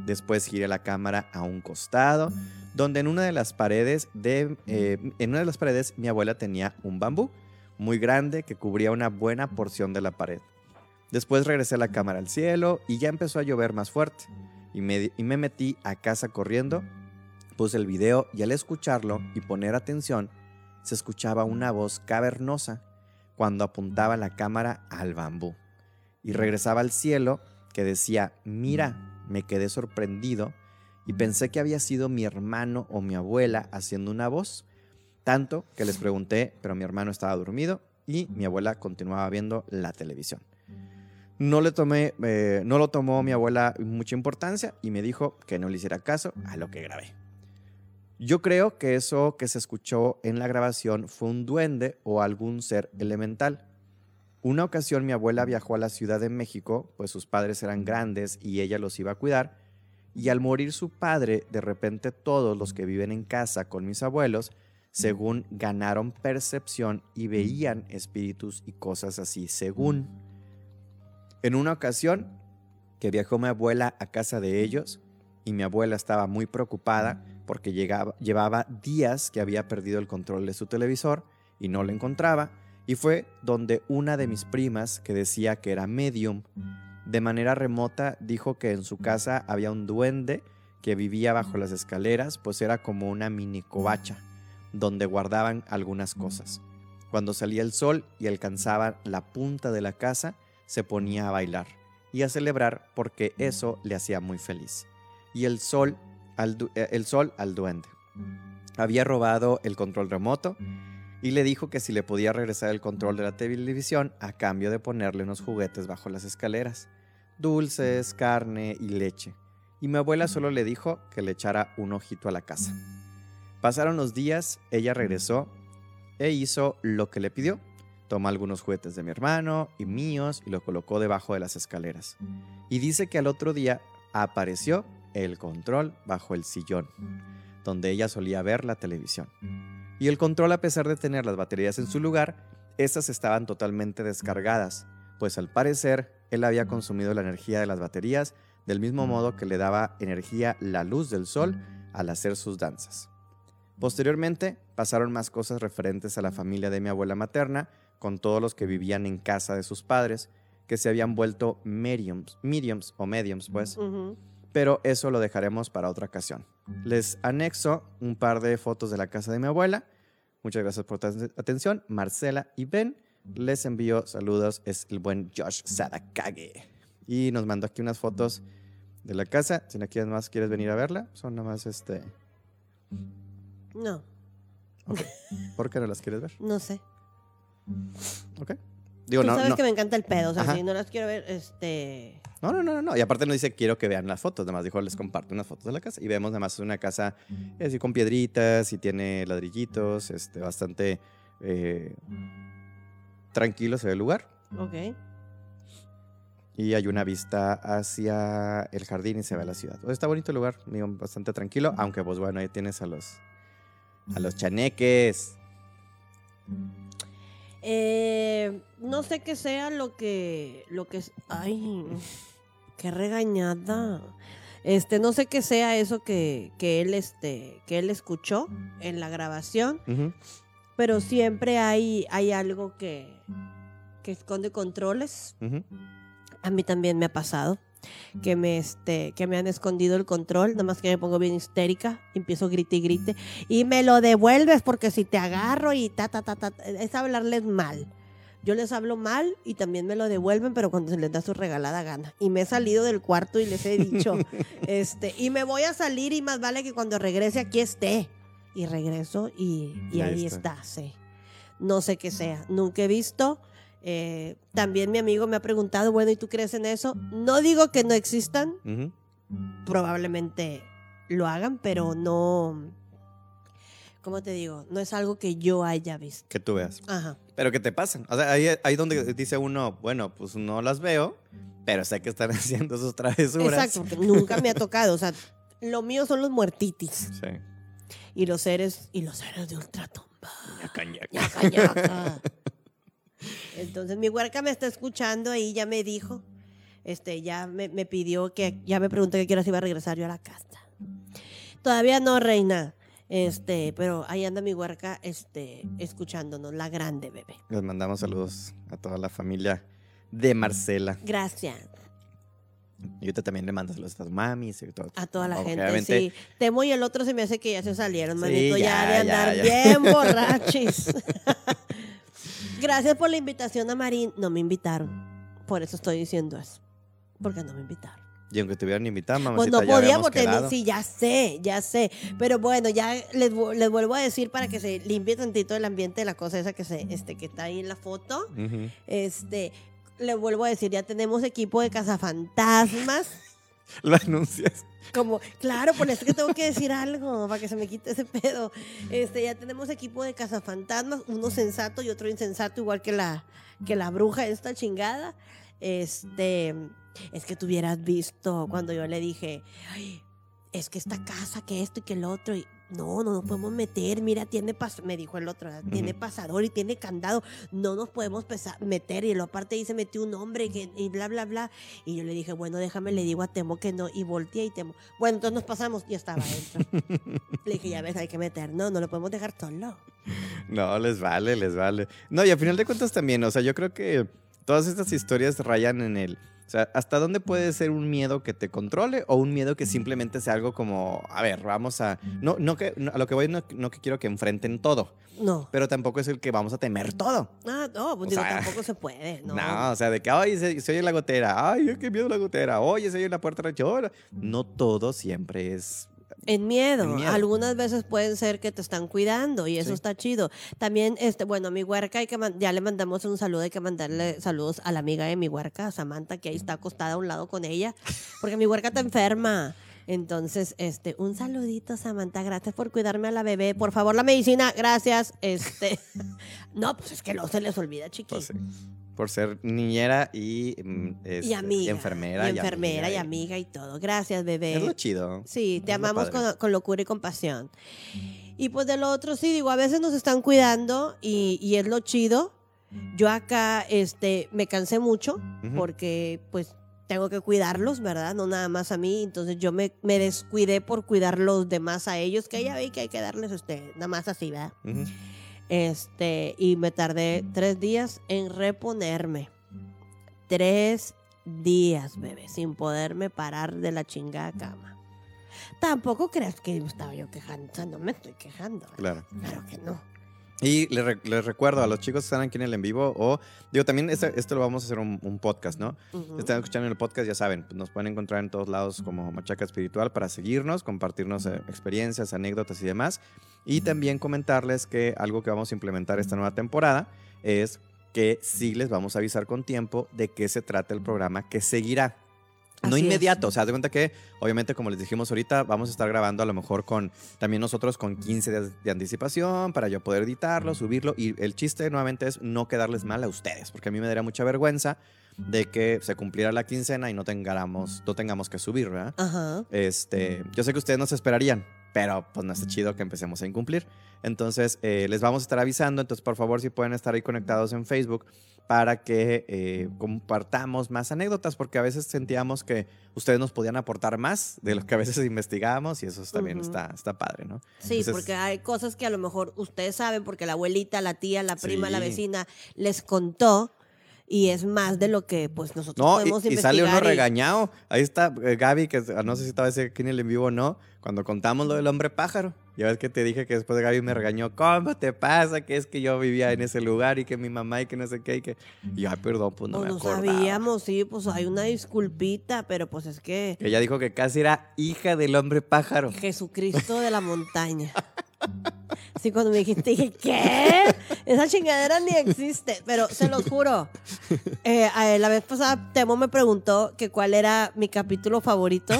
S1: Después giré la cámara a un costado, donde en una de las paredes de, eh, en una de las paredes mi abuela tenía un bambú muy grande que cubría una buena porción de la pared. Después regresé la cámara al cielo y ya empezó a llover más fuerte. Y me, metí a casa corriendo, puse el video y al escucharlo y poner atención, se escuchaba una voz cavernosa cuando apuntaba la cámara al bambú. Y regresaba al cielo que decía, mira, me quedé sorprendido y pensé que había sido mi hermano o mi abuela haciendo una voz. Tanto que les pregunté, pero mi hermano estaba dormido y mi abuela continuaba viendo la televisión. No, le tomé, eh, no lo tomó mi abuela mucha importancia y me dijo que no le hiciera caso a lo que grabé. Yo creo que eso que se escuchó en la grabación fue un duende o algún ser elemental. Una ocasión mi abuela viajó a la Ciudad de México, pues sus padres eran grandes y ella los iba a cuidar, y al morir su padre, de repente todos los que viven en casa con mis abuelos, según ganaron percepción y veían espíritus y cosas así, según. En una ocasión que viajó mi abuela a casa de ellos, y mi abuela estaba muy preocupada porque llevaba días que había perdido el control de su televisor y no lo encontraba, y fue donde una de mis primas, que decía que era medium, de manera remota dijo que en su casa había un duende que vivía bajo las escaleras, pues era como una mini covacha, donde guardaban algunas cosas. Cuando salía el sol y alcanzaba la punta de la casa, se ponía a bailar y a celebrar porque eso le hacía muy feliz. Y el sol al, eh, el sol al duende. Había robado el control remoto y le dijo que si le podía regresar el control de la televisión a cambio de ponerle unos juguetes bajo las escaleras, dulces, carne y leche. Y mi abuela solo le dijo que le echara un ojito a la casa. Pasaron los días, ella regresó e hizo lo que le pidió. Tomó algunos juguetes de mi hermano y míos y lo colocó debajo de las escaleras. Y dice que al otro día apareció el control bajo el sillón, donde ella solía ver la televisión. Y el control, a pesar de tener las baterías en su lugar, estas estaban totalmente descargadas, pues al parecer él había consumido la energía de las baterías del mismo modo que le daba energía la luz del sol al hacer sus danzas. Posteriormente pasaron más cosas referentes a la familia de mi abuela materna, con todos los que vivían en casa de sus padres, que se habían vuelto mediums, mediums o mediums, pues. Pero eso lo dejaremos para otra ocasión. Les anexo un par de fotos de la casa de mi abuela. Muchas gracias por tu atención. Marcela y Ben. Les envío saludos. Es el buen Josh Sadakage. Y nos mandó aquí unas fotos de la casa. Si no quieres más, quieres venir a verla. Son nada más este.
S2: No.
S1: ¿Por qué no las quieres ver?
S2: No sé.
S1: Ok.
S2: Digo, Tú sabes que me encanta el pedo. O sea, si no las quiero ver, este.
S1: No, no, no, no. Y aparte no dice quiero que vean las fotos. Nada más dijo les comparto unas fotos de la casa. Y vemos además es una casa así con piedritas y tiene ladrillitos, este, bastante eh, tranquilo se ve el lugar.
S2: Ok.
S1: Y hay una vista hacia el jardín y se ve la ciudad. está bonito el lugar, bastante tranquilo, aunque pues bueno, ahí tienes a los a los chaneques.
S2: Eh, no sé qué sea lo que lo que ay, qué regañada. Este, no sé qué sea eso que, que él este que él escuchó en la grabación. Pero siempre hay, hay algo que, que esconde controles. A mí también me ha pasado que me, este, que me han escondido el control, nada más que me pongo bien histérica, empiezo grite y grite, y me lo devuelves porque si te agarro y ta, ta, ta, ta, es hablarles mal. Yo les hablo mal y también me lo devuelven, pero cuando se les da su regalada gana. Y me he salido del cuarto y les he dicho, este, y me voy a salir y más vale que cuando regrese aquí esté. Y regreso y, ahí, está. sí. No sé qué sea, nunca he visto. Eh, también mi amigo me ha preguntado, bueno, ¿y tú crees en eso? No digo que no existan, probablemente lo hagan, pero no, ¿cómo te digo? No es algo que yo haya visto.
S1: Que tú veas.
S2: Ajá.
S1: Pero que te pasan. O sea, ahí, ahí donde dice uno, bueno, pues no las veo, pero sé que están haciendo sus travesuras.
S2: Exacto, porque nunca me ha tocado. O sea, lo mío son los muertitis.
S1: Sí.
S2: Y los seres, y los seres de ultratumba. Entonces mi huerca me está escuchando y ya me dijo, este, ya me, pidió que, ya me preguntó que quiero si iba a regresar yo a la casa. Todavía no, reina. Este, pero ahí anda mi huerca, este, escuchándonos, la grande bebé.
S1: Les mandamos saludos a toda la familia de Marcela.
S2: Gracias.
S1: Y ahorita también le mandas los a tus mamis y todo.
S2: A toda la gente, sí. Temo y el otro se me hace que ya se salieron, manito, ya, de andar bien borrachis. Gracias por la invitación a Marín. No me invitaron. Por eso estoy diciendo eso. Porque no me invitaron.
S1: Y aunque te hubieran invitado, mamá.
S2: Pues no podíamos tener, sí, ya sé, ya sé. Pero bueno, ya les, les, vuelvo a decir para que se limpie tantito el ambiente de la cosa esa que se, este, que está ahí en la foto. Este, le vuelvo a decir, ya tenemos equipo de cazafantasmas.
S1: Lo anuncias.
S2: Como, claro, por eso que tengo que decir algo, para que se me quite ese pedo. Este, ya tenemos equipo de cazafantasmas, uno sensato y otro insensato, igual que la, que la bruja esta chingada. Este, es que tú hubieras visto cuando yo le dije, "Ay, es que esta casa, que esto y que el otro, y no, no nos podemos meter, mira, tiene pas me dijo el otro, tiene pasador y tiene candado, no nos podemos meter, y lo aparte ahí se metió un hombre que, y bla, bla, bla, y yo le dije, bueno, déjame, le digo a Temo que no, y volteé y Temo, bueno, entonces nos pasamos, y estaba adentro. le dije, ya ves, hay que meter, no, no lo podemos dejar solo.
S1: No, les vale, les vale. No, y a final de cuentas también, o sea, yo creo que todas estas historias rayan en el... O sea, ¿hasta dónde puede ser un miedo que te controle o un miedo que simplemente sea algo como, a ver, vamos a... No, no que, no, a lo que voy no, no que quiero que enfrenten todo,
S2: No.
S1: pero tampoco es el que vamos a temer todo.
S2: Ah, no, pues digo,
S1: sea,
S2: tampoco se puede, no.
S1: No, o sea, de que, ay, se, se oye la gotera, ay, qué miedo la gotera, oye, se oye la puerta de la chora. No todo siempre es...
S2: En miedo.
S1: En miedo.
S2: Algunas veces pueden ser que te están cuidando y eso
S1: Sí.
S2: está chido. También, este, bueno, a mi huerca hay que ya le mandamos un saludo, hay que mandarle saludos a la amiga de mi huerca, Samantha, que ahí está acostada a un lado con ella, porque mi huerca está enferma. Entonces, este, un saludito, Samantha, gracias por cuidarme a la bebé. Por favor, la medicina, gracias. Este, no, pues es que no se les olvida, chiqui.
S1: pues, sí, por ser niñera y, mm,
S2: y amiga.
S1: enfermera.
S2: Y enfermera y
S1: y-
S2: amiga y todo. Gracias, bebé.
S1: Es lo chido.
S2: Sí, te
S1: Es
S2: amamos con, con locura y compasión. Y pues de lo otro, sí, digo, a veces nos están cuidando y, y es lo chido. Yo acá este, me cansé mucho porque pues tengo que cuidarlos, ¿verdad? No nada más a mí. Entonces yo me, me descuidé por cuidar los demás a ellos, que ya ve que hay que darles este, nada más así, ¿verdad?
S1: Ujú.
S2: Este, y me tardé tres días en reponerme. Tres días, bebé, sin poderme parar de la chingada cama. Tampoco creas que estaba yo quejando, o sea, no me estoy quejando.
S1: Claro.
S2: Claro que no.
S1: Y les, re- les recuerdo a los chicos que están aquí en el en vivo, o digo, también este- esto lo vamos a hacer un, un podcast, ¿no? Si están escuchando el podcast, ya saben, pues nos pueden encontrar en todos lados como Machaca Espiritual para seguirnos, compartirnos eh, experiencias, anécdotas y demás. Y también comentarles que algo que vamos a implementar esta nueva temporada es que sí les vamos a avisar con tiempo de qué se trata el programa que seguirá. No
S2: Así es.
S1: inmediato, o sea, de cuenta que, obviamente, como les dijimos ahorita, vamos a estar grabando a lo mejor con también nosotros con 15 días de anticipación para yo poder editarlo, subirlo. Y el chiste nuevamente es no quedarles mal a ustedes, porque a mí me daría mucha vergüenza de que se cumpliera la quincena y no tengamos, no tengamos que subir, ¿verdad?
S2: Ajá.
S1: Este, yo sé que ustedes no se esperarían, pero pues no está chido que empecemos a incumplir. Entonces, eh, les vamos a estar avisando. Entonces, por favor, si pueden estar ahí conectados en Facebook para que eh, compartamos más anécdotas, porque a veces sentíamos que ustedes nos podían aportar más de lo que a veces investigábamos y eso también
S2: Ujú.
S1: está, está padre, ¿no?
S2: Sí,
S1: Entonces-
S2: porque hay cosas que a lo mejor ustedes saben, porque la abuelita, la tía, la prima, la vecina les contó y es más de lo que pues nosotros
S1: No,
S2: podemos
S1: y, y
S2: investigar.
S1: sale uno
S2: y-
S1: regañado. Ahí está eh, Gaby, que ah, no sé si estaba aquí en el en vivo o no, cuando contamos lo del hombre pájaro. Ya ves que te dije que después Gaby me regañó, ¿cómo te pasa? Que es que yo vivía en ese lugar y que mi mamá y que no sé qué y que... Y yo, ay, perdón, pues no
S2: Pues
S1: me
S2: no
S1: acordaba.
S2: sabíamos, sí, pues hay una disculpita, pero pues es Que
S1: ella dijo que casi era hija del hombre pájaro.
S2: Jesucristo de la montaña. Sí, cuando me dijiste, dije, ¿qué? Esa chingadera ni existe. Pero se los juro. eh, a- la vez pasada, Temo me preguntó que cuál era mi capítulo favorito.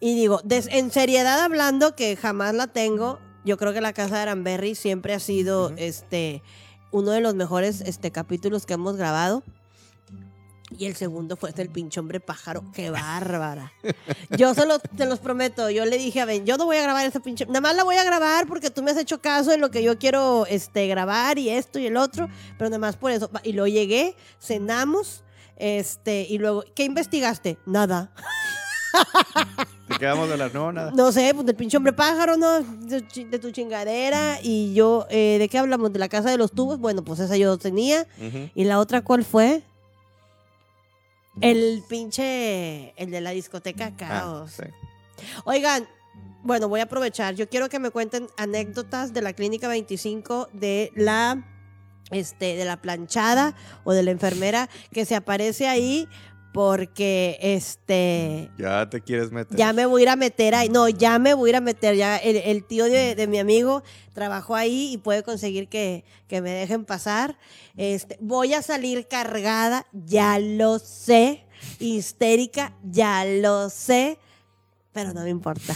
S2: Y digo, des- en seriedad hablando, que jamás la tengo, yo creo que la casa de Aranberry siempre ha sido este, uno de los mejores este, capítulos que hemos grabado. Y el segundo fue este, el pinche hombre pájaro. ¡Qué bárbara! Yo se los, te los prometo. Yo le dije a Ben, yo no voy a grabar ese pinche. Nada más la voy a grabar porque tú me has hecho caso en lo que yo quiero este, grabar y esto y el otro. Pero nada más por eso. Y luego llegué, cenamos. Este, y luego, ¿qué investigaste? Nada.
S1: ¿De qué vamos a hablar? No, nada.
S2: No sé, pues del pinche hombre pájaro, ¿no? De, de tu chingadera. Y yo, eh, ¿de qué hablamos? ¿De la casa de los tubos? Bueno, pues esa yo tenía. ¿Y la otra cuál fue? El pinche, el de la discoteca
S1: Ah,
S2: Caos.
S1: sí.
S2: Oigan, bueno, voy a aprovechar. Yo quiero que me cuenten anécdotas de la clínica 25 de la este de la planchada o de la enfermera que se aparece ahí porque este
S1: Ya te quieres meter.
S2: ya me voy a ir a meter ahí. No, ya me voy a ir a meter. Ya el, el tío de, de mi amigo trabajó ahí y puede conseguir que, que me dejen pasar. Este, voy a salir cargada, ya lo sé. Histérica, ya lo sé. Pero no me importa.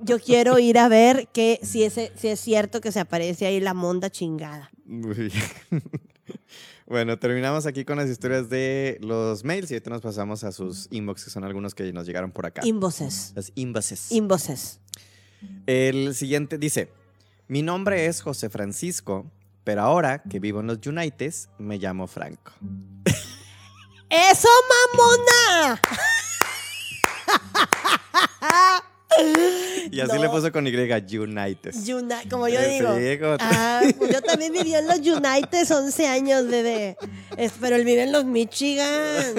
S2: Yo quiero ir a ver que si, ese, si es cierto que se aparece ahí la monda chingada.
S1: Muy bien. Bueno, terminamos aquí con las historias de los mails y ahorita nos pasamos a sus inbox, que son algunos que nos llegaron por acá.
S2: Invoces.
S1: Las inboxes.
S2: Invoces.
S1: El siguiente dice, mi nombre es José Francisco, pero ahora que vivo en los Unites, me llamo Franco.
S2: ¡Eso, mamona!
S1: Y así
S2: No.
S1: le puso con Y, Unites.
S2: Uni- como yo digo.
S1: sí, como-
S2: Ah, pues yo también viví en los United 11 años, bebé. Es- pero él vive en los Michigan.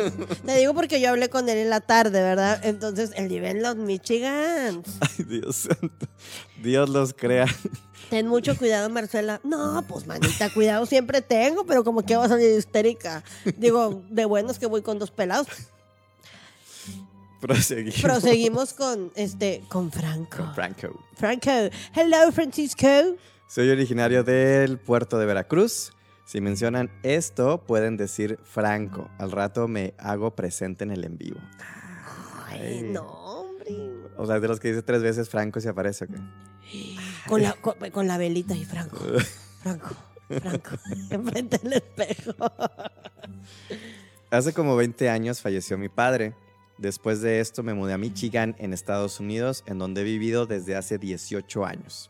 S2: Te digo porque yo hablé con él en la tarde, ¿verdad? Entonces, él vive en los Michigan.
S1: Ay, Dios santo. Dios los crea.
S2: Ten mucho cuidado, Marcela. No, pues manita, cuidado siempre tengo, pero como que va a salir histérica. Digo, de buenos que voy con dos pelados.
S1: Proseguimos.
S2: Proseguimos con este, con Franco.
S1: Con Franco.
S2: Franco. Hello, Francisco.
S1: Soy originario del puerto de Veracruz. Si mencionan esto, pueden decir Franco. Al rato me hago presente en el en vivo.
S2: Ay,
S1: Ay.
S2: no, hombre.
S1: O sea, de los que dice tres veces Franco se aparece, ¿ok?
S2: Con la, con, con la velita y Franco. Franco. Franco. Enfrente del espejo.
S1: Hace como 20 años falleció mi padre. Después de esto me mudé a Michigan, en Estados Unidos, en donde he vivido desde hace 18 años.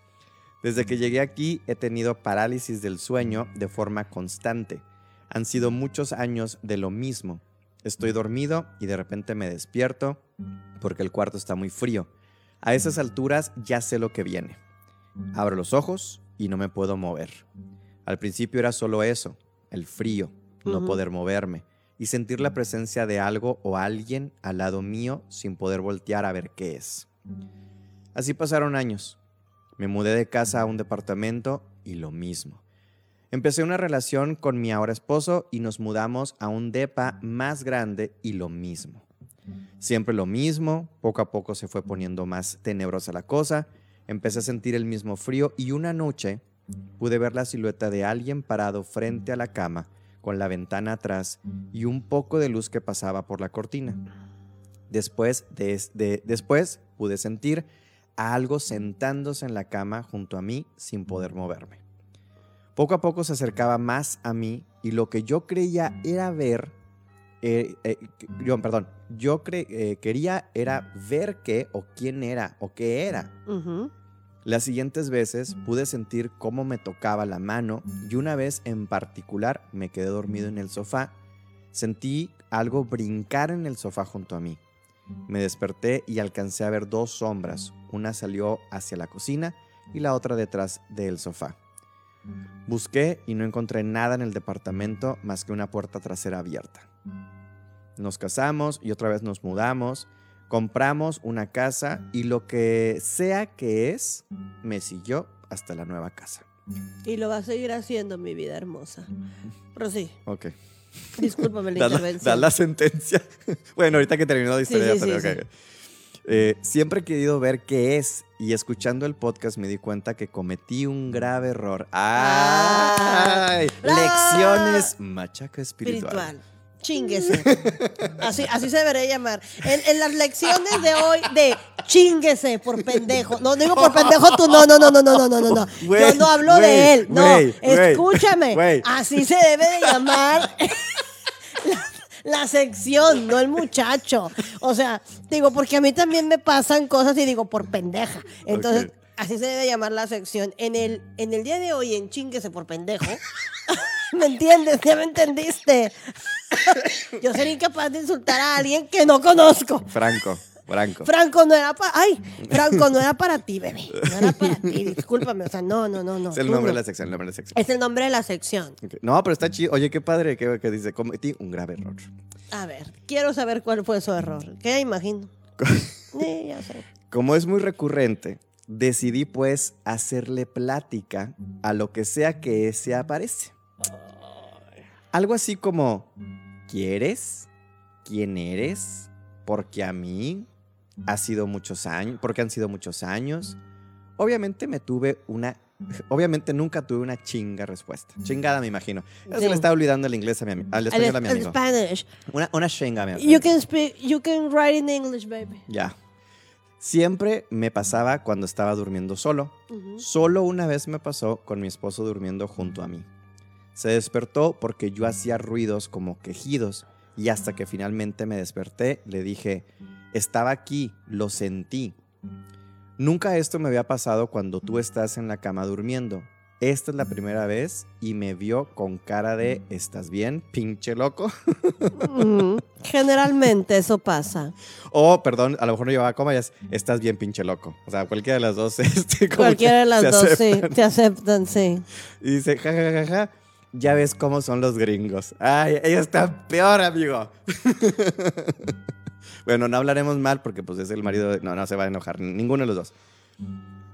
S1: Desde que llegué aquí he tenido parálisis del sueño de forma constante. Han sido muchos años de lo mismo. Estoy dormido y de repente me despierto porque el cuarto está muy frío. A esas alturas ya sé lo que viene. Abro los ojos y no me puedo mover. Al principio era solo eso, el frío, no poder moverme y sentir la presencia de algo o alguien al lado mío sin poder voltear a ver qué es. Así pasaron años. Me mudé de casa a un departamento y lo mismo. Empecé una relación con mi ahora esposo y nos mudamos a un depa más grande y lo mismo. Siempre lo mismo, poco a poco se fue poniendo más tenebrosa la cosa, empecé a sentir el mismo frío y una noche pude ver la silueta de alguien parado frente a la cama con la ventana atrás y un poco de luz que pasaba por la cortina. Después, de, de- después pude sentir a algo sentándose en la cama junto a mí sin poder moverme. Poco a poco se acercaba más a mí y lo que yo creía era ver, eh, eh, yo, perdón, yo cre- eh, quería era ver qué o quién era o qué era.
S2: Ujú.
S1: Las siguientes veces pude sentir cómo me tocaba la mano y una vez en particular me quedé dormido en el sofá. Sentí algo brincar en el sofá junto a mí. Me desperté y alcancé a ver dos sombras. Una salió hacia la cocina y la otra detrás del sofá. Busqué y no encontré nada en el departamento más que una puerta trasera abierta. Nos casamos y otra vez nos mudamos. Compramos una casa y lo que sea que es, me siguió hasta la nueva casa.
S2: Y lo va a seguir haciendo, mi vida hermosa. Pero sí,
S1: Ok.
S2: discúlpame la
S1: Da la,
S2: intervención.
S1: da la sentencia. bueno, ahorita que terminó la historia.
S2: sí,
S1: pero
S2: sí,
S1: ok. Eh, siempre he querido ver qué es y escuchando el podcast me di cuenta que cometí un grave error.
S2: Ah.
S1: ¡Ay!
S2: ¡Ah!
S1: Lecciones machaca espiritual.
S2: espiritual. Chinguese. Así, así se debería llamar. En, en las lecciones de hoy de chinguese por pendejo. No digo por pendejo tú, no, no, no, no, no, no, no, no. Yo no hablo de él. No,
S1: güey,
S2: escúchame.
S1: güey.
S2: Así se debe de llamar la, la sección, no el muchacho. O sea, digo, porque a mí también me pasan cosas y digo, por pendeja. Entonces, así se debe llamar la sección. En el, en el día de hoy, en chinguese por pendejo. ¿Me entiendes? ¿Ya me entendiste? Yo sería incapaz de insultar a alguien que no conozco.
S1: Franco, Franco.
S2: Franco no era para. Ay, Franco no era para ti, bebé. No era para ti. Discúlpame. O sea, no, no, no, no.
S1: es el nombre
S2: no.
S1: de la sección, el nombre de la sección.
S2: Es el nombre de la sección.
S1: No, pero está chido. Oye, qué padre que, que dice, cometí un grave error.
S2: A ver, quiero saber cuál fue su error. ¿Qué imagino? Sí, ya sé.
S1: Como es muy recurrente, decidí pues hacerle plática a lo que sea que se aparece. Algo así como, ¿quieres? quién eres, porque a mí ha sido muchos años, porque han sido muchos años. Obviamente me tuve una, obviamente nunca tuve una chinga respuesta. Chingada me imagino. Ya se le está olvidando el inglés a mi al español a mi amigo.
S2: Spanish.
S1: Una, una chinga, mi
S2: You
S1: amigo.
S2: can speak, you can write in English, baby.
S1: Ya. Siempre me pasaba cuando estaba durmiendo solo.
S2: Ujú.
S1: Solo una vez me pasó con mi esposo durmiendo junto a mí. Se despertó porque yo hacía ruidos como quejidos y hasta que finalmente me desperté le dije, estaba aquí, lo sentí. Nunca esto me había pasado cuando tú estás en la cama durmiendo. Esta es la primera vez y me vio con cara de, ¿estás bien, pinche loco?
S2: Generalmente eso pasa.
S1: O, perdón, a lo mejor no llevaba coma, es, estás bien, pinche loco. O sea, cualquiera de las dos. Este, como
S2: Cualquiera de las dos,
S1: aceptan.
S2: sí. Te aceptan, sí.
S1: Y dice, ja, ja, ja, ja, ya ves cómo son los gringos. Ay, ella está peor, amigo. bueno, no hablaremos mal porque pues es el marido de... No, no se va a enojar, ninguno de los dos.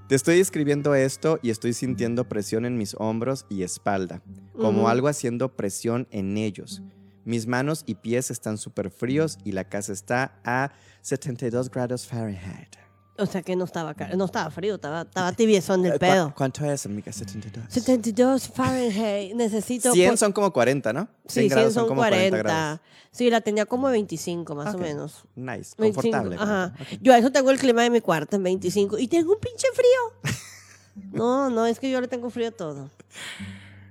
S1: Te estoy escribiendo esto y estoy sintiendo presión en mis hombros y espalda, como algo haciendo presión en ellos. Mis manos y pies están súper fríos y la casa está a 72 grados Fahrenheit.
S2: O sea que no estaba, no estaba frío, estaba, estaba tibiezón
S1: Eh,
S2: del
S1: ¿cu-
S2: pedo.
S1: ¿Cuánto es, amiga? 72.
S2: 72 Fahrenheit. Necesito.
S1: 100
S2: por-
S1: son como 40, ¿no?
S2: Sí, 100
S1: grados
S2: son 40.
S1: grados.
S2: Sí, la tenía como 25 más
S1: Ok.
S2: o menos.
S1: Nice,
S2: 25,
S1: confortable.
S2: Ajá.
S1: Ok.
S2: Yo a eso tengo el clima de mi cuarto en 25 y tengo un pinche frío. No, no, es que yo le tengo frío a todo.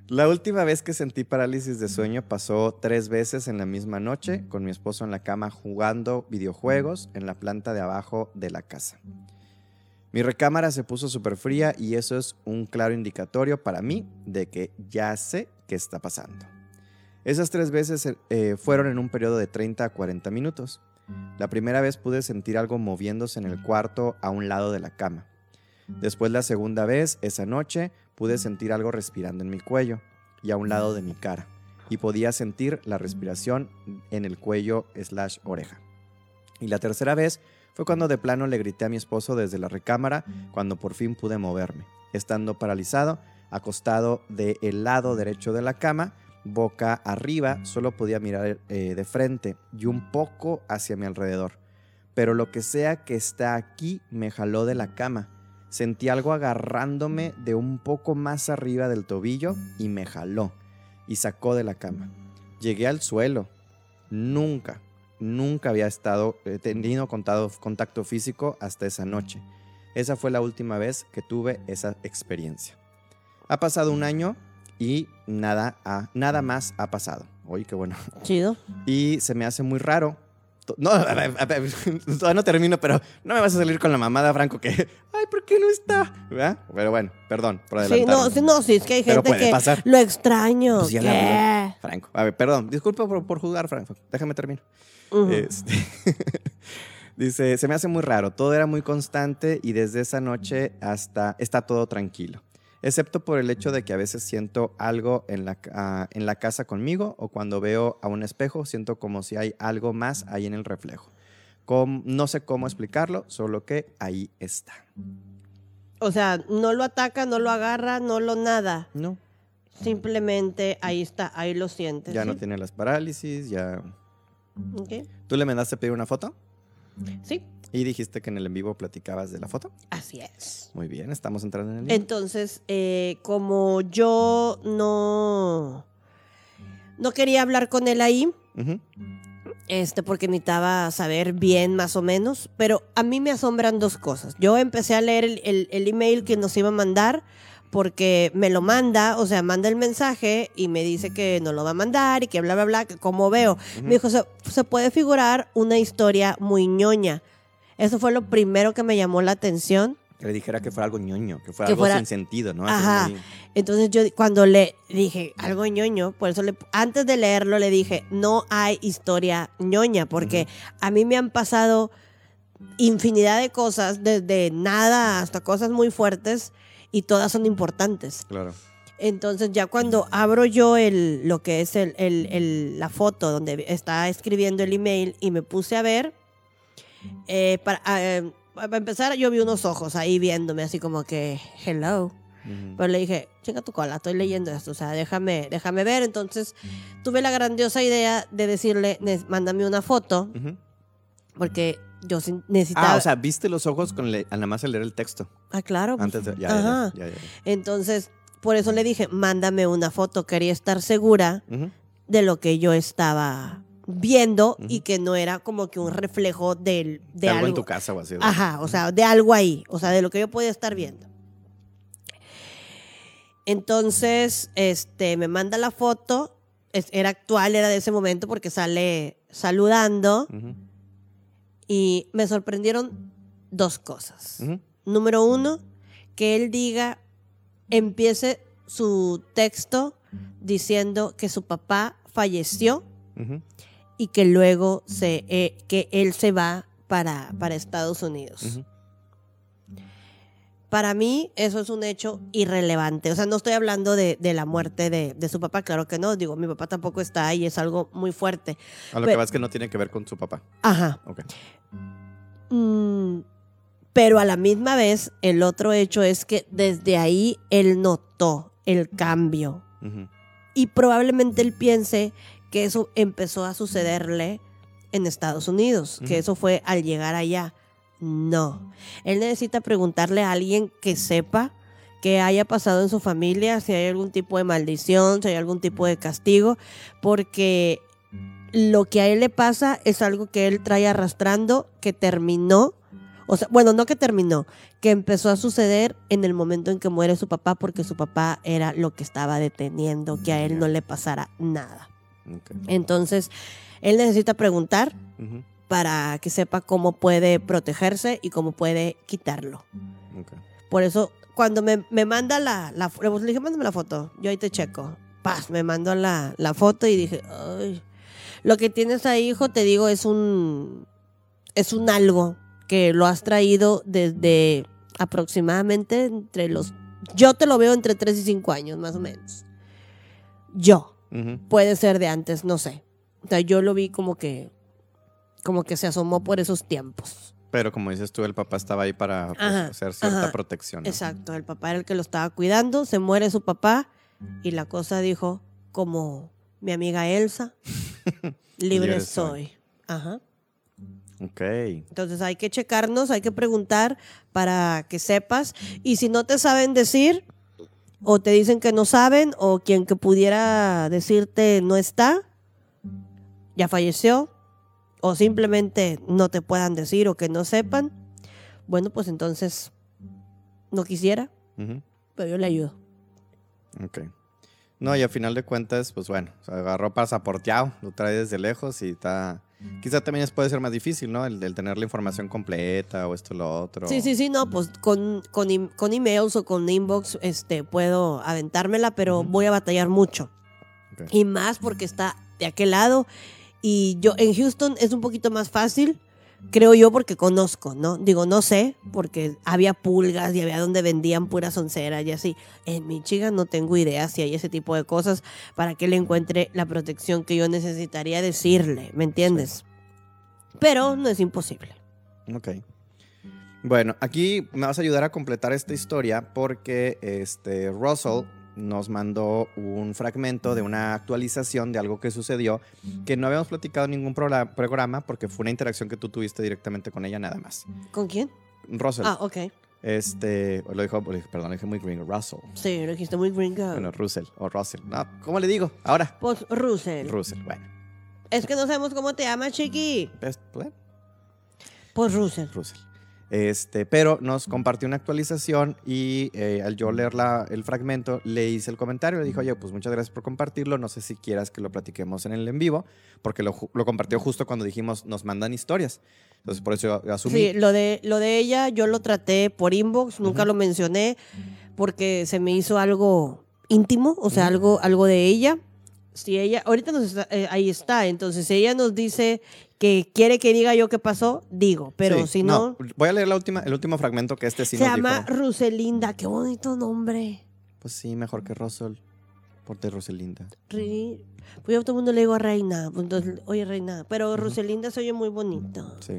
S1: La última vez que sentí parálisis de sueño pasó tres veces en la misma noche con mi esposo en la cama jugando videojuegos en la planta de abajo de la casa. Mi recámara se puso súper fría y eso es un claro indicatorio para mí de que ya sé qué está pasando. Esas tres veces eh, fueron en un periodo de 30 a 40 minutos. La primera vez pude sentir algo moviéndose en el cuarto a un lado de la cama. Después la segunda vez, esa noche, pude sentir algo respirando en mi cuello y a un lado de mi cara. Y podía sentir la respiración en el cuello slash oreja. Y la tercera vez fue cuando de plano le grité a mi esposo desde la recámara cuando por fin pude moverme. Estando paralizado, acostado del lado derecho de la cama, boca arriba, solo podía mirar eh, de frente y un poco hacia mi alrededor. Pero lo que sea que está aquí me jaló de la cama. Sentí algo agarrándome de un poco más arriba del tobillo y me jaló y sacó de la cama. Llegué al suelo. Nunca, nunca había estado eh, tenido contado- contacto físico hasta esa noche. Esa fue la última vez que tuve esa experiencia. Ha pasado un año y nada, ha- nada más ha pasado. Oye, qué bueno.
S2: Chido.
S1: Y se me hace muy raro. No, a todavía no termino, pero no me vas a salir con la mamada, Franco, que, ay, ¿por qué no está? ¿Verdad? Pero bueno, perdón por
S2: Sí, no, sí, no, sí, es que hay
S1: Pero
S2: gente que
S1: pasar.
S2: lo extraño.
S1: Pues. Franco, a ver, perdón, disculpa por, por jugar, Franco. Déjame terminar. Este, dice, se me hace muy raro, todo era muy constante y desde esa noche hasta está todo tranquilo. Excepto por el hecho de que a veces siento algo en la, ah, en la casa conmigo o cuando veo a un espejo siento como si hay algo más ahí en el reflejo. Com- no sé cómo explicarlo, solo que ahí está.
S2: O sea, no lo ataca, no lo agarra, no lo nada.
S1: No,
S2: Simplemente ahí está, ahí lo sientes.
S1: ya no
S2: ¿sí?
S1: tiene las parálisis, ya...
S2: Ok.
S1: ¿Tú le mandaste a pedir una foto?
S2: Sí,
S1: Y dijiste que en el en vivo platicabas de la foto.
S2: así es.
S1: Muy bien, estamos entrando en el...
S2: Entonces, eh, como yo no, no quería hablar con él ahí, este, porque necesitaba saber bien más o menos, pero a mí me asombran dos cosas. Yo empecé a leer el, el- el email que nos iba a mandar porque me lo manda, o sea, manda el mensaje y me dice que no lo va a mandar y que bla, bla, bla, que como veo. Me dijo, se, se puede figurar una historia muy ñoña. Eso fue lo primero que me llamó la atención.
S1: Que le dijera que fuera algo ñoño, que fuera
S2: Que
S1: algo
S2: fuera-
S1: sin sentido, ¿no?
S2: Ajá. Entonces yo cuando le dije algo ñoño, por eso le, antes de leerlo le dije, no hay historia ñoña, porque a mí me han pasado infinidad de cosas, desde nada hasta cosas muy fuertes, y todas son importantes.
S1: Claro.
S2: Entonces ya cuando abro yo el, lo que es el, el- el- la foto donde está escribiendo el email y me puse a ver, eh, para, ah, eh, para empezar yo vi unos ojos ahí viéndome así como que, hello.
S1: Ujú.
S2: Pero le dije, chinga tu cola, estoy leyendo esto, o sea, déjame, déjame ver. Entonces tuve la grandiosa idea de decirle, "Ne- mándame una foto,
S1: Ujú.
S2: porque yo necesitaba...
S1: Ah, o sea, viste los ojos con le- nada más leer el texto.
S2: Ah, claro.
S1: Antes de. Ya,
S2: Ajá.
S1: ya, ya.
S2: Entonces, por eso le dije, mándame una foto. Quería estar segura
S1: Ujú.
S2: de lo que yo estaba viendo y que no era como que un reflejo del, de,
S1: De algo en tu casa o así. ¿no?
S2: Ajá, o sea, de algo ahí, o sea, de lo que yo podía estar viendo. Entonces, este, me manda la foto, es- era actual, era de ese momento porque sale saludando y me sorprendieron dos cosas. Número uno, que él diga, empiece su texto diciendo que su papá falleció
S1: Ujú.
S2: Y que luego se, eh, que él se va para, para Estados Unidos. Para mí eso es un hecho irrelevante. O sea, no estoy hablando de, de la muerte de, de su papá, claro que no. Digo, mi papá tampoco está ahí, es algo muy fuerte.
S1: A lo que va es que no tiene que ver con su papá.
S2: Ajá.
S1: Ok.
S2: Mm, pero a la misma vez, el otro hecho es que desde ahí él notó el cambio. Y probablemente él piense que eso empezó a sucederle en Estados Unidos, que eso fue al llegar allá. No. Él necesita preguntarle a alguien que sepa que haya pasado en su familia, si hay algún tipo de maldición, si hay algún tipo de castigo, porque lo que a él le pasa es algo que él trae arrastrando, que terminó, o sea, bueno, no que terminó, que empezó a suceder en el momento en que muere su papá, porque su papá era lo que estaba deteniendo, que a él no le pasara nada. Entonces, él necesita preguntar para que sepa cómo puede protegerse y cómo puede quitarlo. Por eso, cuando me, me manda la, la le dije, mándame la foto, yo ahí te checo. Paz, me mandó la, la foto y dije, ay, lo que tienes ahí, hijo, te digo, es un, es un algo que lo has traído desde aproximadamente entre los, yo te lo veo entre 3 y 5 años, más o menos. Yo, Puede ser de antes, no sé. O sea, yo lo vi como que, como que se asomó por esos tiempos.
S1: Pero como dices tú, el papá estaba ahí para pues,
S2: Ajá,
S1: hacer cierta
S2: ajá.
S1: protección. ¿no?
S2: Exacto, el papá era el que lo estaba cuidando, se muere su papá y la cosa dijo como mi amiga Elsa, libre soy. Ajá.
S1: Ok.
S2: Entonces hay que checarnos, hay que preguntar para que sepas y si no te saben decir o te dicen que no saben o quien que pudiera decirte no está, ya falleció o simplemente no te puedan decir o que no sepan, bueno, pues entonces no quisiera, pero yo le ayudo.
S1: Ok. No, y a final de cuentas, pues bueno, se agarró pasaporteado, lo trae desde lejos y está... Quizá también puede ser más difícil, ¿no? El, el tener la información completa o esto lo otro.
S2: Sí, sí, sí, no, pues con, con, con emails o con inbox este, puedo aventármela, pero voy a batallar mucho. Y más porque está de aquel lado. Y yo en Houston es un poquito más fácil, creo yo, porque conozco, ¿no? Digo, no sé, porque había pulgas y había donde vendían puras onceras y así. En Michigan no tengo idea si hay ese tipo de cosas para que le encuentre la protección que yo necesitaría decirle, ¿me entiendes? Pero no es imposible.
S1: Ok. Bueno, aquí me vas a ayudar a completar esta historia porque este Russell nos mandó un fragmento de una actualización de algo que sucedió que no habíamos platicado en ningún progra- programa porque fue una interacción que tú tuviste directamente con ella nada más.
S2: ¿Con quién?
S1: Russell,
S2: Ah, ok.
S1: este, lo dijo, perdón, lo dije muy gringo, Russell.
S2: Sí, lo dijiste muy gringo.
S1: Bueno, Russell o Russell. No, ¿cómo le digo? Ahora.
S2: Pues Russell.
S1: Russell, bueno.
S2: Es que no sabemos cómo te llamas, chiqui.
S1: Pues, bueno,
S2: Pues Russell.
S1: Russell. Este, pero nos compartió una actualización y eh, al yo leer la- el fragmento le hice el comentario, le dijo, oye, pues muchas gracias por compartirlo, no sé si quieras que lo platiquemos en el en vivo, porque lo, lo compartió justo cuando dijimos, nos mandan historias. Entonces, por eso yo asumí.
S2: Sí, lo de, lo de ella yo lo traté por inbox, nunca lo mencioné porque se me hizo algo íntimo, o sea, algo, algo de ella. Si ella, ahorita nos está- eh, ahí está, entonces si ella nos dice que quiere que diga yo qué pasó, digo, pero
S1: Sí,
S2: si no,
S1: Voy a leer la última, el último fragmento que este sí
S2: se
S1: nos
S2: llama
S1: dijo.
S2: Ruselinda, qué bonito nombre.
S1: Pues sí, mejor que Russell. Por de Roselinda.
S2: Ri- Pues yo a todo el mundo le digo a Reina, pues entonces, oye Reina, pero Ruselinda se oye muy bonito.
S1: Sí.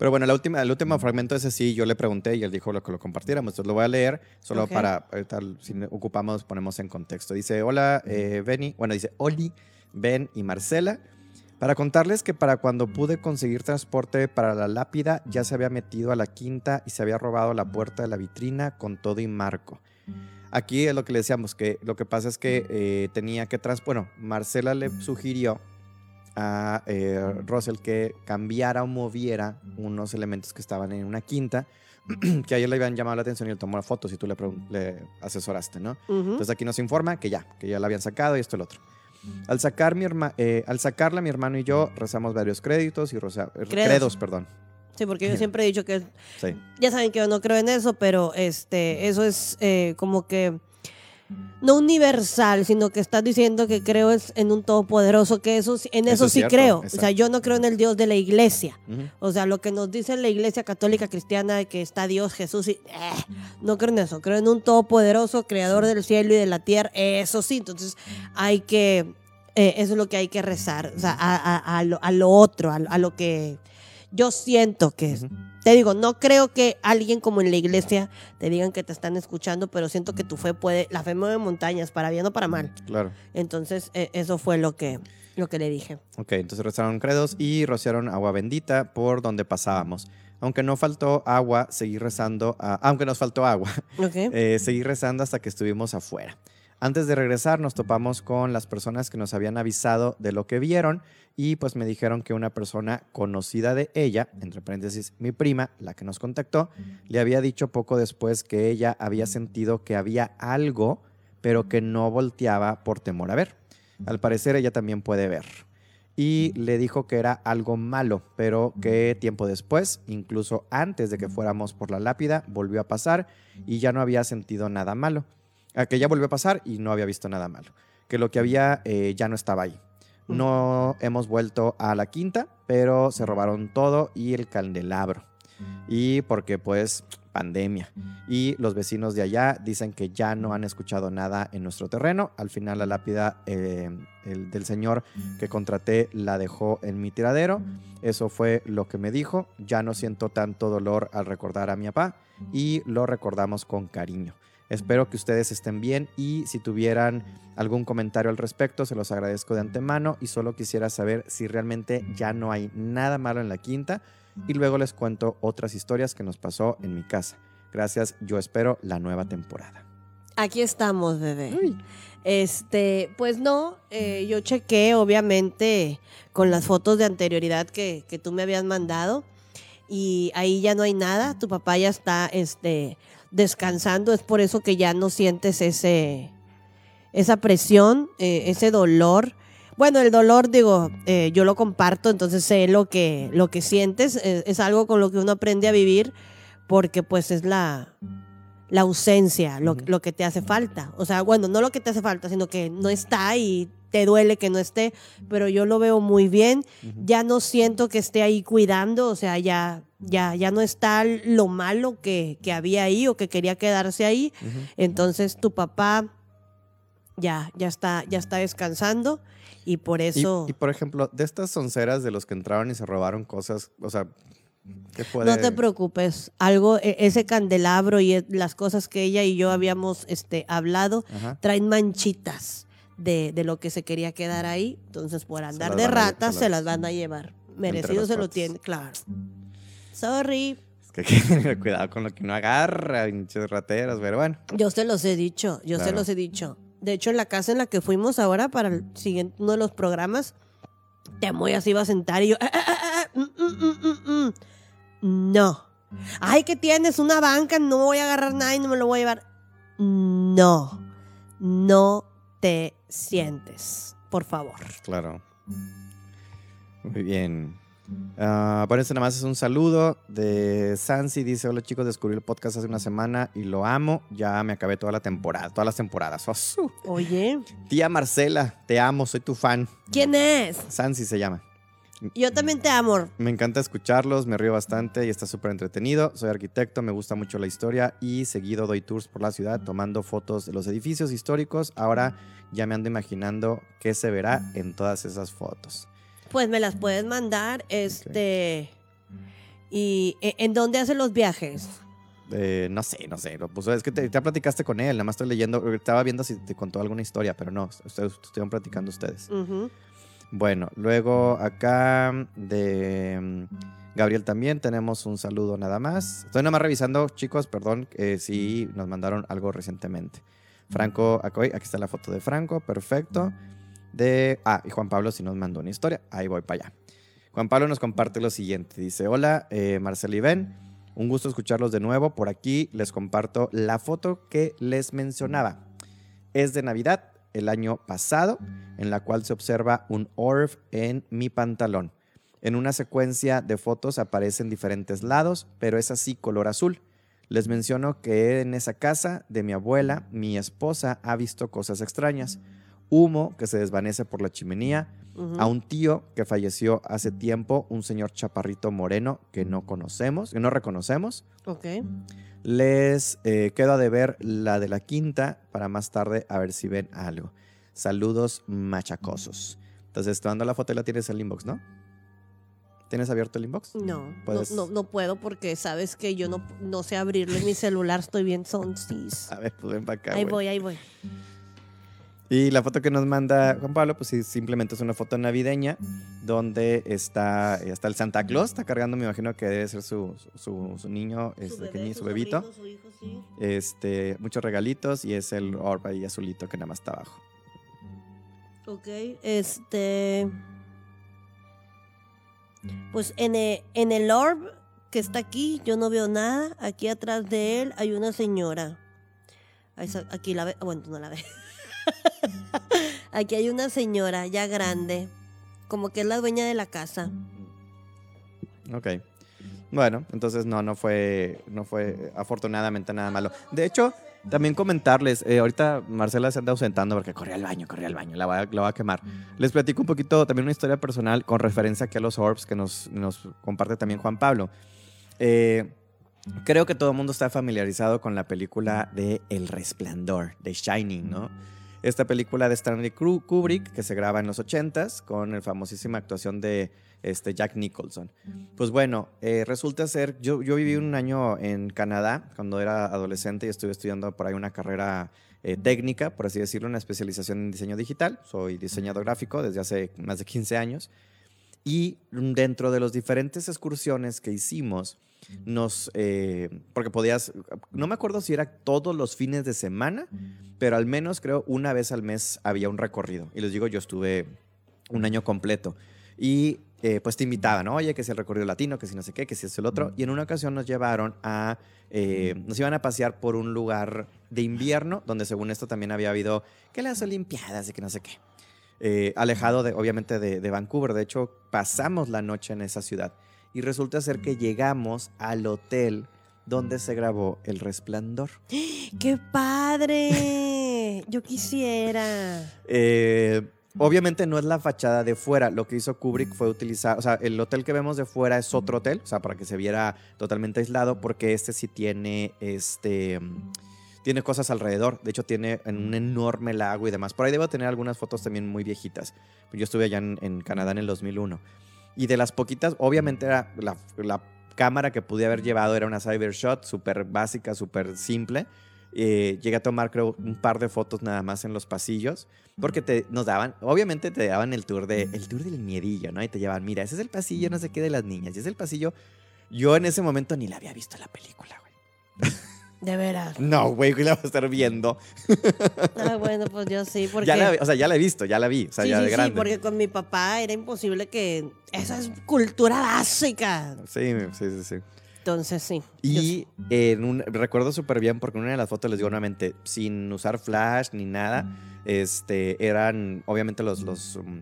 S1: Pero bueno, la última, el último fragmento ese sí, yo le pregunté y él dijo lo que lo compartiéramos. Entonces lo voy a leer solo para, ahorita, si ocupamos, ponemos en contexto. Dice, hola, eh, Benny, bueno, dice, Oli, Ben y Marcela. Para contarles que para cuando pude conseguir transporte para la lápida, ya se había metido a la quinta y se había robado la puerta de la vitrina con todo y marco. Aquí es lo que le decíamos, que lo que pasa es que eh, tenía que trans... Bueno, Marcela le sugirió a eh, Russell que cambiara o moviera unos elementos que estaban en una quinta, que a ella le habían llamado la atención y él tomó fotos y tú le, le asesoraste, ¿no?
S2: Ujú.
S1: Entonces aquí nos informa que ya, que ya la habían sacado y esto el otro. Al, sacar mi herma- eh, al sacarla, mi hermano y yo rezamos varios créditos y rosa- eh,
S2: Credos.
S1: credos, perdón.
S2: Sí, porque yo siempre he dicho que
S1: Sí.
S2: ya saben que yo no creo en eso, pero este, eso es eh, como que no universal, sino que estás diciendo que creo es en un todopoderoso, que eso en
S1: Eso
S2: eso,
S1: es
S2: sí
S1: cierto,
S2: creo. O sea, yo no creo en el Dios de la iglesia. O sea, lo que nos dice la iglesia católica cristiana de que está Dios, Jesús, y, eh, no creo en eso. Creo en un todopoderoso, creador del cielo y de la tierra. Eso sí, entonces hay que, eh, eso es lo que hay que rezar. O sea, a, a- a lo, a lo otro, a, lo que yo siento que es. Te digo, no creo que alguien como en la iglesia te digan que te están escuchando, pero siento que tu fe puede, la fe mueve montañas, para bien o para mal.
S1: Claro.
S2: Entonces, eh, eso fue lo que, lo que le dije.
S1: Ok, entonces rezaron credos y rociaron agua bendita por donde pasábamos. Aunque no faltó agua, seguí rezando, a- aunque nos faltó agua,
S2: ¿Ok?
S1: eh, seguí rezando hasta que estuvimos afuera. Antes de regresar nos topamos con las personas que nos habían avisado de lo que vieron y pues me dijeron que una persona conocida de ella, entre paréntesis mi prima, la que nos contactó, le había dicho poco después que ella había sentido que había algo, pero que no volteaba por temor a ver. Al parecer ella también puede ver. Y le dijo que era algo malo, pero que tiempo después, incluso antes de que fuéramos por la lápida, volvió a pasar y ya no había sentido nada malo. A que ya volvió a pasar y no había visto nada malo. Que lo que había eh, ya no estaba ahí. No hemos vuelto a la quinta, pero se robaron todo y el candelabro. Y porque pues pandemia. Y los vecinos de allá dicen que ya no han escuchado nada en nuestro terreno. Al final la lápida eh, el del señor que contraté la dejó en mi tiradero. Eso fue lo que me dijo. Ya no siento tanto dolor al recordar a mi papá y lo recordamos con cariño. Espero que ustedes estén bien y si tuvieran algún comentario al respecto, se los agradezco de antemano y solo quisiera saber si realmente ya no hay nada malo en la quinta y luego les cuento otras historias que nos pasó en mi casa. Gracias, yo espero la nueva temporada.
S2: Aquí estamos, bebé. Este, pues no, eh, yo chequé, obviamente, con las fotos de anterioridad que, que tú me habías mandado. Y ahí ya no hay nada. Tu papá ya está este, descansando. Es por eso que ya no sientes ese, esa presión, eh, ese dolor. Bueno, el dolor, digo, eh, yo lo comparto, entonces sé lo que, lo que sientes. eh, es algo con lo que uno aprende a vivir porque pues es la, la ausencia, lo, lo que te hace falta. O sea, bueno, no lo que te hace falta, sino que no está y te duele que no esté, pero yo lo veo muy bien. Ya no siento que esté ahí cuidando, o sea, ya, ya, ya no está lo malo que, que había ahí o que quería quedarse ahí. Entonces tu papá ya, ya está, ya está descansando y por eso
S1: y, por ejemplo, de estas sonceras de los que entraron y se robaron cosas, o sea, ¿qué puede...?
S2: no te preocupes. Algo, e- ese candelabro y e- las cosas que ella y yo habíamos este, hablado
S1: Ajá.
S2: traen manchitas de, de lo que se quería quedar ahí. Entonces, por andar de
S1: van a lle-
S2: ratas,
S1: se las-
S2: van a llevar. Merecido se lo tiene, claro. Sorry.
S1: Es que hay que tener cuidado con lo que no agarra, pinches rateras, pero bueno.
S2: Yo se los he dicho, yo se
S1: Claro.
S2: los he dicho. De hecho, en la casa en la que fuimos ahora para el siguiente, uno de los programas, Temoya se iba a sentar y yo, "Ah, ah, ah, ah, mm, mm, mm, mm, mm". no. Ay, que tienes una banca, no voy a agarrar nada y no me lo voy a llevar. No, no te sientes, por favor.
S1: Claro. Muy bien. Ah, bueno, este nada más es un saludo de Sansi. Dice: Hola chicos, descubrí el podcast hace una semana y lo amo. Ya me acabé toda la temporada, todas las temporadas. ¡Osu!
S2: Oye,
S1: Tía Marcela, te amo, soy tu fan.
S2: ¿quién es?
S1: Sansi se llama.
S2: Yo también te amo.
S1: Me encanta escucharlos, me río bastante y está súper entretenido. Soy arquitecto, me gusta mucho la historia y seguido doy tours por la ciudad tomando fotos de los edificios históricos. Ahora ya me ando imaginando qué se verá en todas esas fotos.
S2: Pues me las puedes mandar, este... ¿Y e- en dónde hace los viajes?
S1: Eh, no sé, no sé. puso- es que te, ya platicaste con él, nada más estoy leyendo. Estaba viendo si te contó alguna historia, pero no, ustedes estuvieron platicando ustedes. Bueno, luego acá de mm, Gabriel también tenemos un saludo nada más. Estoy nada más revisando, chicos, perdón, eh, si nos mandaron algo recientemente. Franco, aquí, aquí está la foto de Franco, perfecto. De, ah, y Juan Pablo sí nos mandó una historia, ahí voy para allá. Juan Pablo nos comparte lo siguiente, dice, hola, eh, Marcel y Ben, un gusto escucharlos de nuevo. Por aquí les comparto la foto que les mencionaba. Es de Navidad el año pasado, en la cual se observa un orb en mi pantalón. En una secuencia de fotos aparecen diferentes lados, pero es así color azul. Les menciono que en esa casa de mi abuela, mi esposa ha visto cosas extrañas. Humo que se desvanece por la chimenea, a un tío que falleció hace tiempo, un señor chaparrito moreno que no conocemos, que no reconocemos.
S2: Ok.
S1: Les eh, quedo a deber la de la quinta para más tarde a ver si ven algo. Saludos machacosos. Entonces, te mando la foto y la tienes en el inbox, ¿no? ¿Tienes abierto el inbox?
S2: No, no,
S1: Puedes-
S2: no, no puedo porque sabes que yo no, no sé abrirle mi celular, estoy bien sonsis.
S1: A ver, pues ven para acá.
S2: Ahí voy, ahí voy.
S1: Y la foto que nos manda Juan Pablo, pues sí, simplemente es una foto navideña donde está, está el Santa Claus, está cargando, me imagino que debe ser su, su, su niño,
S2: Su
S1: este,
S2: bebé, su
S1: su bebito.
S2: sobrino, su hijo, sí.
S1: Este, muchos regalitos y es el orb ahí azulito que nada más está abajo.
S2: Ok, este. Pues en el, en el orb que está aquí, yo no veo nada. Aquí atrás de él hay una señora. Aquí la ve. Bueno, tú no la ves. aquí hay una señora ya grande, como que es la dueña de la casa.
S1: Ok. Bueno, entonces no, no fue, no fue afortunadamente nada malo. De hecho, también comentarles, eh, ahorita Marcela se anda ausentando porque corría al baño, corría al baño, la va, a- quemar. Les platico un poquito también una historia personal con referencia aquí a los orbs que nos, nos comparte también Juan Pablo. Eh, creo que todo el mundo está familiarizado con la película de El Resplandor, de Shining, ¿no? Esta película de Stanley Kubrick que se graba en los 80s con la famosísima actuación de este, Jack Nicholson. Pues bueno, eh, resulta ser, yo, yo viví un año en Canadá cuando era adolescente y estuve estudiando por ahí una carrera eh, técnica, por así decirlo, una especialización en diseño digital. Soy diseñador gráfico desde hace más de 15 años. Y dentro de las diferentes excursiones que hicimos, nos, eh, porque podías, no me acuerdo si era todos los fines de semana, pero al menos creo una vez al mes había un recorrido. Y les digo, yo estuve un año completo. Y eh, pues te invitaban, ¿no? oye, que si el recorrido latino, que si no sé qué, que si es el otro. Y en una ocasión nos llevaron a, eh, nos iban a pasear por un lugar de invierno, donde según esto también había habido que las Olimpiadas y que no sé qué. Eh, alejado de, obviamente de, de Vancouver. De hecho, pasamos la noche en esa ciudad. Y resulta ser que llegamos al hotel donde se grabó El Resplandor.
S2: ¡Qué padre! Yo quisiera.
S1: Eh, obviamente no es la fachada de fuera. Lo que hizo Kubrick fue utilizar, o sea, el hotel que vemos de fuera es otro hotel, o sea, para que se viera totalmente aislado, porque este sí tiene, este, tiene cosas alrededor. De hecho, tiene en un enorme lago y demás. Por ahí debo tener algunas fotos también muy viejitas. Yo estuve allá en, en Canadá en el 2001. Y de las poquitas, obviamente era la, la cámara que pude haber llevado era una Cybershot súper básica, súper simple. Eh, llegué a tomar, creo, un par de fotos nada más en los pasillos, porque te, nos daban, obviamente te daban el tour, de, el tour del miedillo, ¿no? Y te llevaban, mira, ese es el pasillo, no sé qué, de las niñas, y ese es el pasillo. Yo en ese momento ni la había visto la película, güey.
S2: De veras.
S1: No, güey, que la vas a estar viendo.
S2: Ah, bueno, pues yo sí, porque.
S1: Ya la, o sea, ya la he visto, ya la vi, o sea,
S2: sí,
S1: ya
S2: sí,
S1: de
S2: sí,
S1: grande.
S2: porque con mi papá era imposible que. Esa es cultura básica.
S1: Sí, sí, sí, sí.
S2: Entonces, sí.
S1: Y en un, recuerdo súper bien porque en una de las fotos les digo nuevamente, sin usar flash ni nada, este, eran obviamente los, los, mm,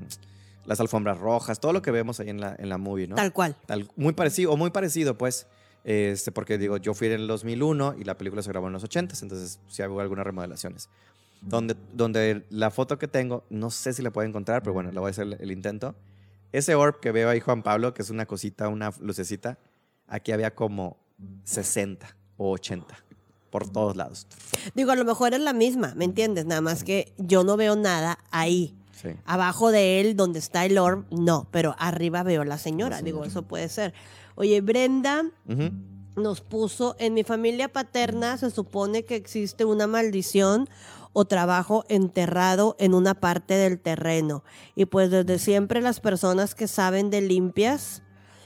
S1: las alfombras rojas, todo lo que vemos ahí en la, en la movie, ¿no?
S2: Tal cual.
S1: Tal- muy parecido, o muy parecido, pues. Este, porque digo, yo fui en el 2001 y la película se grabó en los 80, entonces sí hubo algunas remodelaciones. Donde, donde la foto que tengo, no sé si la puedo encontrar, pero bueno, le voy a hacer el, el intento. Ese orb que veo ahí, Juan Pablo, que es una cosita, una lucecita, aquí había como 60 o 80 por todos lados.
S2: Digo, a lo mejor es la misma, ¿me entiendes? Nada más que yo no veo nada ahí.
S1: Sí.
S2: Abajo de él, donde está el orb, no, pero arriba veo a la señora.
S1: La
S2: Digo, eso puede ser. Oye, Brenda nos puso, en mi familia paterna se supone que existe una maldición o trabajo enterrado en una parte del terreno. Y pues desde siempre las personas que saben de limpias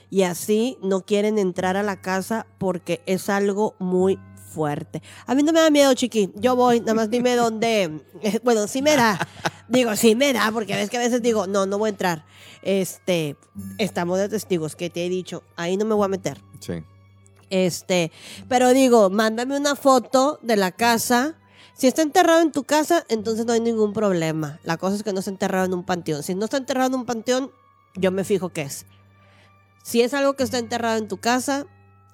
S2: y así no quieren entrar a la casa porque es algo muy fuerte. A mí no me da miedo, chiqui. Yo voy, nada más dime dónde. Bueno, sí me da. Digo, sí me da, porque ves que a veces digo, no, no voy a entrar. Este, estamos de testigos que te he dicho, ahí no me voy a meter.
S1: Sí.
S2: Este, pero digo, mándame una foto de la casa. Si está enterrado en tu casa, entonces no hay ningún problema. La cosa es que no está enterrado en un panteón. Si no está enterrado en un panteón, yo me fijo qué es. Si es algo que está enterrado en tu casa,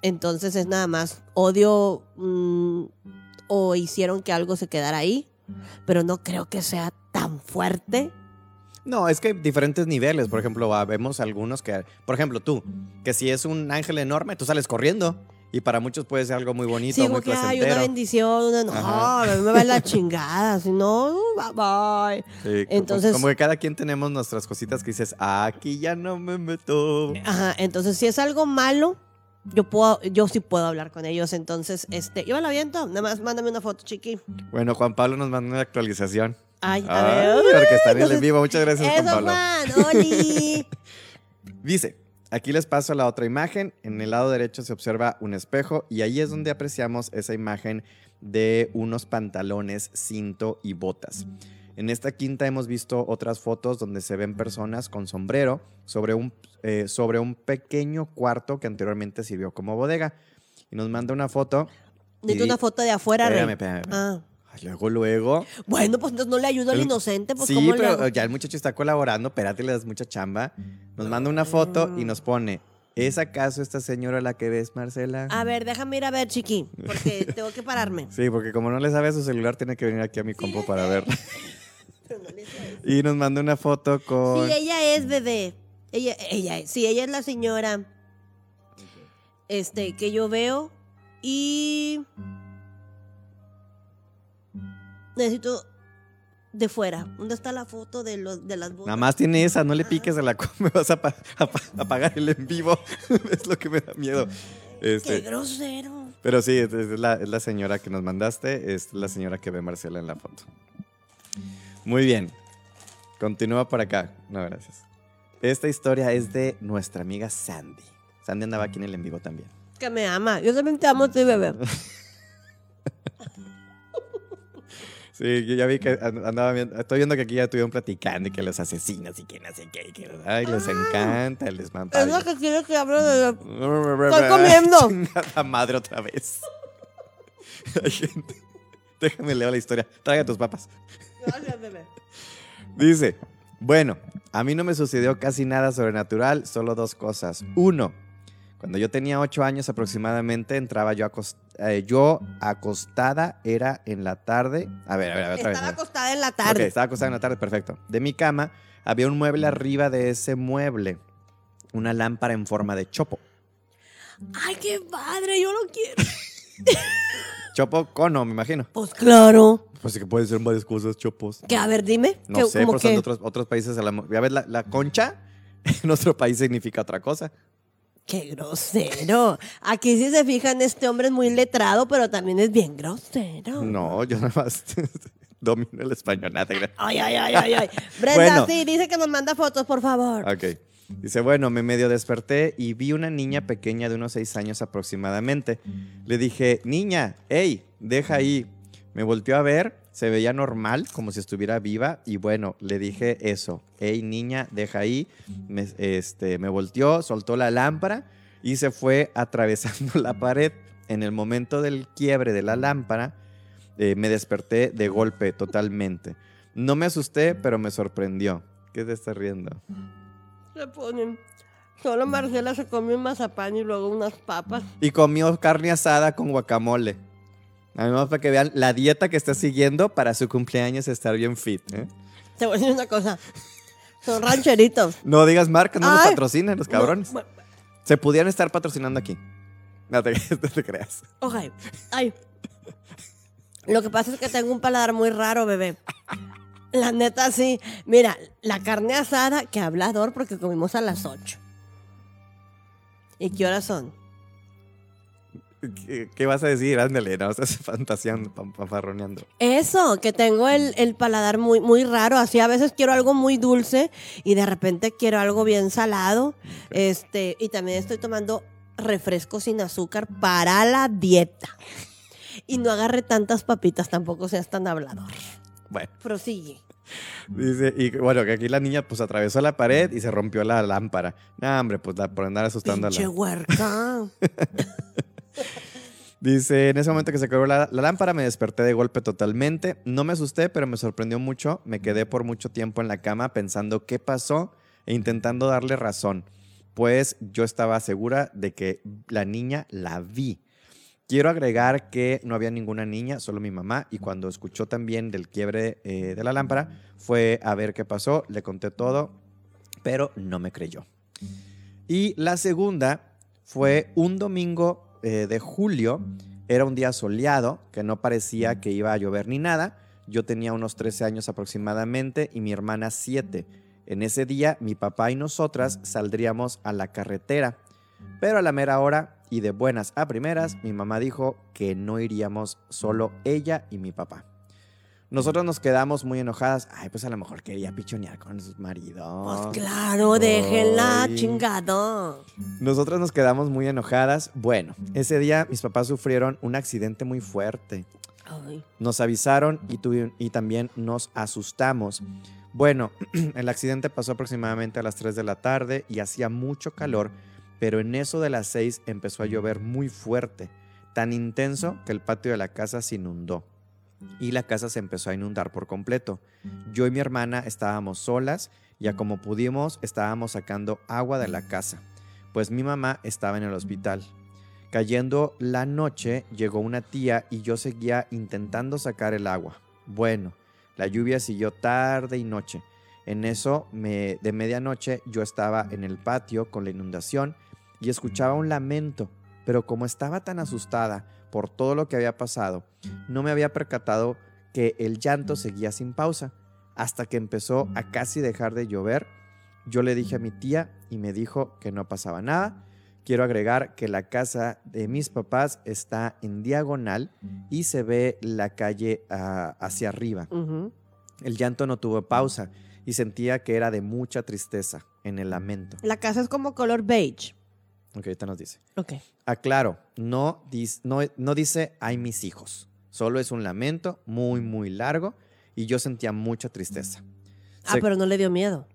S2: entonces es nada más odio mm, o hicieron que algo se quedara ahí. Pero no creo que sea tan fuerte.
S1: No, es que hay diferentes niveles. Por ejemplo, ah, vemos algunos que, por ejemplo, tú, que si es un ángel enorme, tú sales corriendo. Y para muchos puede ser algo muy bonito,
S2: Sí,
S1: muy
S2: que hay una
S1: placentero.
S2: bendición, una, no, a mí me va la chingada, si no, bye bye.
S1: Sí, como-
S2: Entonces-
S1: como que cada quien tenemos nuestras cositas que dices, aquí ya no me meto.
S2: Ajá, entonces si es algo malo, yo puedo, yo sí puedo hablar con ellos. Entonces, este, yo me la aviento, nada más mándame una foto, chiqui.
S1: Bueno, Juan Pablo nos mandó una actualización.
S2: Ay, a
S1: Ay,
S2: ver.
S1: porque está en el en vivo. Muchas gracias, Juan Pablo.
S2: Juan, Oli.
S1: Dice, aquí les paso la otra imagen. En el lado derecho se observa un espejo y ahí es donde apreciamos esa imagen de unos pantalones, cinto y botas. En esta quinta hemos visto otras fotos donde se ven personas con sombrero sobre un, eh, sobre un pequeño cuarto que anteriormente sirvió como bodega. Y nos manda una foto.
S2: Necesito una foto de afuera.
S1: Espérame, espérame, espérame.
S2: Ah.
S1: Luego, luego.
S2: Bueno, pues entonces no le ayudo al inocente, pues
S1: sí,
S2: ¿cómo le
S1: pero ya el muchacho está colaborando, espérate, le das mucha chamba. Nos manda una foto y nos pone, ¿es acaso esta señora la que ves, Marcela?
S2: A ver, déjame ir a ver, chiqui, porque tengo que pararme.
S1: Sí, porque como no le sabe a su celular, tiene que venir aquí a mi compu para ver.
S2: Pero no.
S1: Y nos manda una foto con...
S2: Sí, ella es bebé. Ella, ella es. Sí, ella es la señora. Este, que yo veo. Y. Necesito de fuera. ¿Dónde está la foto de los de las botas?
S1: Nada más tiene esa, no le piques a la me vas a, pa- a pa- apagar el en vivo. es lo que me da miedo.
S2: Qué
S1: Este,
S2: grosero.
S1: pero sí, es la, es la señora que nos mandaste, es la señora que ve Marcela en la foto. Muy bien. Continúa por acá. No, gracias. Esta historia es de nuestra amiga Sandy. Sandy andaba aquí en el en vivo también.
S2: Que me ama. Yo también te amo, sí, bebé.
S1: Sí, yo ya vi que and- andaba viendo, estoy viendo que aquí ya estuvieron platicando y que los asesinos y que no sé qué, y que ay, les encanta, les manda.
S2: Es lo que quiere que hable de.
S1: Estoy
S2: comiendo.
S1: Chingada madre otra vez. Hay gente. Déjame leer la historia. Traga tus papas. Dice, bueno, a mí no me sucedió casi nada sobrenatural, solo dos cosas. Uno, cuando yo tenía ocho años aproximadamente, entraba yo, eh, yo acostada, era en la tarde. A ver, a ver, a ver, otra.
S2: Estaba acostada en la tarde.
S1: estaba acostada en la tarde, perfecto. De mi cama había un mueble arriba de ese mueble, una lámpara en forma de chopo.
S2: Ay, qué padre, yo lo quiero.
S1: Chopo cono, me imagino.
S2: Pues claro.
S1: Pues sí que pueden ser varias cosas, chopos.
S2: Que a ver, dime.
S1: No
S2: que,
S1: sé,
S2: como
S1: pero son
S2: que-
S1: de otros, otros países. a la- Ya ves, la, la concha en otro país significa otra cosa.
S2: Qué grosero. Aquí si se fijan, este hombre es muy letrado, pero también es bien grosero.
S1: No, yo nada más domino el español. Nada.
S2: Ay, ay, ay, ay, ay. Brenda,
S1: Bueno.
S2: sí, dice que nos manda fotos, por favor.
S1: Ok. Dice, bueno, me medio desperté y vi una niña pequeña de unos seis años aproximadamente. Le dije, niña, hey, deja ahí. Me volteó a ver, se veía normal, como si estuviera viva. Y bueno, le dije eso, hey, niña, deja ahí. Me, este, me volteó, soltó la lámpara y se fue atravesando la pared. En el momento del quiebre de la lámpara, eh, me desperté de golpe totalmente. No me asusté, pero me sorprendió. ¿Qué te estás riendo?
S2: Se ponen. Solo Marcela se come un mazapán y luego unas papas.
S1: Y comió carne asada con guacamole. Además, para que vean la dieta que está siguiendo para su cumpleaños estar bien fit. ¿eh?
S2: Te voy a decir una cosa. Son rancheritos.
S1: No digas marcas, no nos
S2: Ay.
S1: patrocinan los cabrones.
S2: No, bueno,
S1: Se pudieran estar patrocinando aquí. No te, no te creas.
S2: ok. Ay. Lo que pasa es que tengo un paladar muy raro, bebé. La neta, sí. Mira, la carne asada, que hablador porque comimos a las 8. ¿Y qué horas son?
S1: ¿Qué, qué vas a decir? Ándale, no estás fantaseando, fanfarroneando.
S2: Eso, que tengo el, el paladar muy, muy raro. Así a veces quiero algo muy dulce y de repente quiero algo bien salado. Este, y también estoy tomando refresco sin azúcar para la dieta. Y no agarre tantas papitas, tampoco seas tan hablador.
S1: Bueno,
S2: Prosigue.
S1: dice, y bueno, que aquí la niña pues atravesó la pared y se rompió la lámpara. No, hombre, pues la, por andar asustando a
S2: Pinche huerca.
S1: Dice, en ese momento que se quebró la, la lámpara me desperté de golpe totalmente. No me asusté, pero me sorprendió mucho. Me quedé por mucho tiempo en la cama pensando qué pasó e intentando darle razón. Pues yo estaba segura de que la niña la vi. Quiero agregar que no había ninguna niña, solo mi mamá, y cuando escuchó también del quiebre eh, de la lámpara, fue a ver qué pasó, le conté todo, pero no me creyó. Y la segunda fue un domingo eh, de julio, era un día soleado, que no parecía que iba a llover ni nada. Yo tenía unos 13 años aproximadamente y mi hermana 7. En ese día mi papá y nosotras saldríamos a la carretera, pero a la mera hora y de buenas a primeras mi mamá dijo que no iríamos solo ella y mi papá. Nosotros nos quedamos muy enojadas. Ay, pues a lo mejor quería pichonear con sus maridos.
S2: Pues claro, déjenla,
S1: Ay.
S2: chingado.
S1: Nosotras nos quedamos muy enojadas. Bueno, ese día mis papás sufrieron un accidente muy fuerte.
S2: Ay.
S1: Nos avisaron y, y también nos asustamos. Bueno, el accidente pasó aproximadamente a las 3 de la tarde y hacía mucho calor, pero en eso de las 6 empezó a llover muy fuerte, tan intenso que el patio de la casa se inundó y la casa se empezó a inundar por completo. Yo y mi hermana estábamos solas y a como pudimos estábamos sacando agua de la casa, pues mi mamá estaba en el hospital. Cayendo la noche, llegó una tía y yo seguía intentando sacar el agua. Bueno, la lluvia siguió tarde y noche. En eso, me- de medianoche, yo estaba en el patio con la inundación y escuchaba un lamento, pero como estaba tan asustada por todo lo que había pasado, no me había percatado que el llanto seguía sin pausa. Hasta que empezó a casi dejar de llover, yo le dije a mi tía y me dijo que no pasaba nada. Quiero agregar que la casa de mis papás está en diagonal y se ve la calle ah, hacia arriba. El llanto no tuvo pausa y sentía que era de mucha tristeza en el lamento.
S2: La casa es como color beige.
S1: Ok, ahorita nos dice.
S2: Ok.
S1: Aclaro, no, dis- no, no dice ay mis hijos. Solo es un lamento muy, muy largo y yo sentía mucha tristeza.
S2: Ah,
S1: Se-
S2: pero no le dio miedo.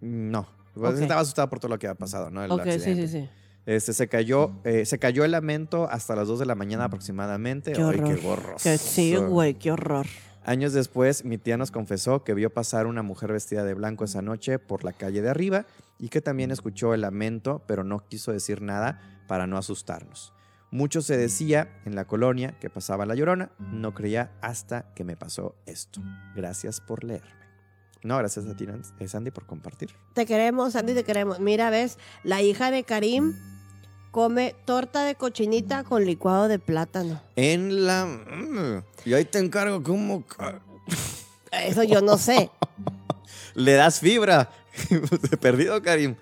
S1: No, pues estaba asustado por todo lo que había pasado, ¿no? El
S2: ok, sí,
S1: accidente.
S2: sí, sí.
S1: Este, se cayó, eh, se cayó el lamento hasta las 2 de la mañana aproximadamente.
S2: Qué
S1: Ay,
S2: horror.
S1: qué
S2: sí, güey, qué horror.
S1: Años después, mi tía nos confesó que vio pasar una mujer vestida de blanco esa noche por la calle de arriba y que también escuchó el lamento, pero no quiso decir nada para no asustarnos. Mucho se decía en la colonia que pasaba la llorona, no creía hasta que me pasó esto. Gracias por leerme. No, gracias a ti, eh, Sandy, por compartir.
S2: Te queremos, Sandy, te queremos. Mira, ves, la hija de Karim come torta de cochinita con licuado de plátano.
S1: En la... mm, Y ahí te encargo cómo... ca-
S2: Eso yo no sé.
S1: Le das fibra. Perdido, Karim.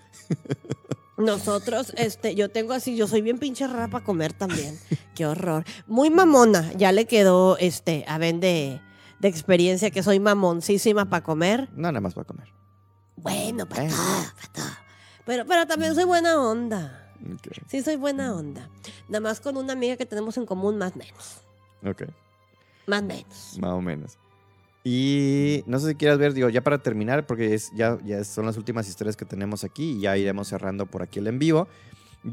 S2: Nosotros, este, yo tengo así, yo soy bien pinche rara para comer también. Qué horror. Muy mamona, ya le quedó, este, a ver de, de experiencia que soy mamoncísima para comer.
S1: No, nada más para comer.
S2: Bueno, para
S1: Eh.
S2: todo, para todo. Pero, pero también soy buena onda.
S1: Ok.
S2: Sí, soy buena onda. Nada más con una amiga que tenemos en común, más menos.
S1: Ok.
S2: Más menos.
S1: Más o menos. Y no sé si quieras ver, digo, ya para terminar, porque es, ya, ya son las últimas historias que tenemos aquí y ya iremos cerrando por aquí el en vivo.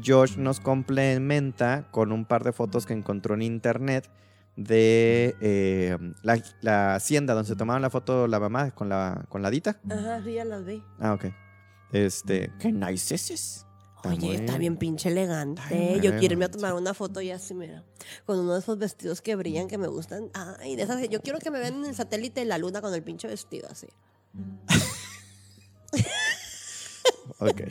S1: Josh nos complementa con un par de fotos que encontró en internet de eh, la, la hacienda donde se tomaron la foto la mamá con la, con la dita.
S2: Ajá, sí, ya las vi.
S1: Ah, ok. Este, qué nice es.
S2: Oye,
S1: muy-
S2: está bien pinche elegante. Yo quiero irme a tomar una foto y así, mira. Con uno de esos vestidos que brillan, que me gustan. Ay, de esas. Yo quiero que me vean en el satélite de la luna con el pinche vestido así.
S1: Ok.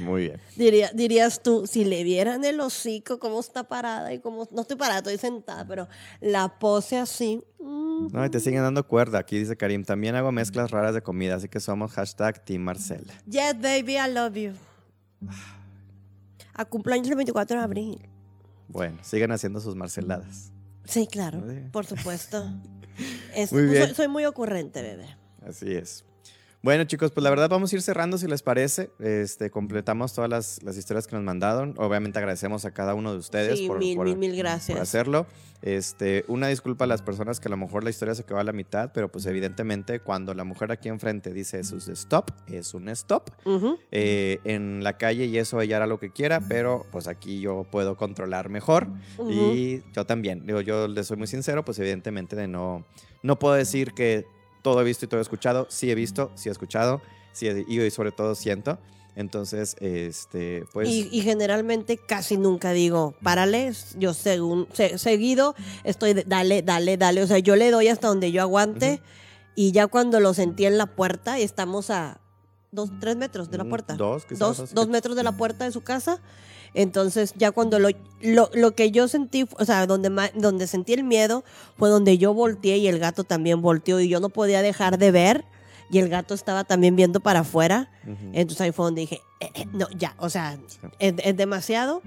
S1: Muy bien.
S2: Diría, dirías tú, si le vieran el hocico, cómo está parada y cómo. No estoy parada, estoy sentada, pero la pose así. mm,
S1: No, y te siguen dando cuerda. Aquí dice Karim, también hago mezclas raras de comida, así que somos hashtag Team Marcela.
S2: Yes, baby, I love you. A cumpleaños el 24 de abril.
S1: Bueno, sigan haciendo sus marceladas.
S2: Sí, claro, por supuesto. Es-
S1: Muy bien.
S2: Soy, soy muy ocurrente, bebé.
S1: Así es. Bueno, chicos, pues la verdad vamos a ir cerrando si les parece. Este, completamos todas las, las historias que nos mandaron. Obviamente agradecemos a cada uno de ustedes
S2: Sí,
S1: por,
S2: mil,
S1: por-
S2: mil, mil
S1: por
S2: gracias.
S1: hacerlo. Este, una disculpa a las personas que a lo mejor la historia se quedó a la mitad, pero pues evidentemente cuando la mujer aquí enfrente dice eso es stop, es un stop. Eh, en la calle y eso ella hará lo que quiera, pero pues aquí yo puedo controlar mejor. Y yo también, digo, yo les soy muy sincero, pues evidentemente de no, no puedo decir que todo he visto y todo he escuchado, sí he visto, sí he escuchado, sí he- y sobre todo siento. Entonces, este, pues...
S2: y, y generalmente casi nunca digo, párale, yo según, se- seguido estoy, de- dale, dale, dale. O sea, yo le doy hasta donde yo aguante y ya cuando lo sentí en la puerta, y estamos a dos, tres metros de la puerta.
S1: Dos, quizás,
S2: dos,
S1: dos,
S2: dos metros de la puerta de su casa. Entonces, ya cuando lo, lo, lo que yo sentí, o sea, donde, donde sentí el miedo, fue donde yo volteé y el gato también volteó y yo no podía dejar de ver y el gato estaba también viendo para afuera.
S1: Ujú.
S2: Entonces ahí fue donde dije, eh, eh, no, ya, o sea,
S1: Sí.
S2: es, es demasiado.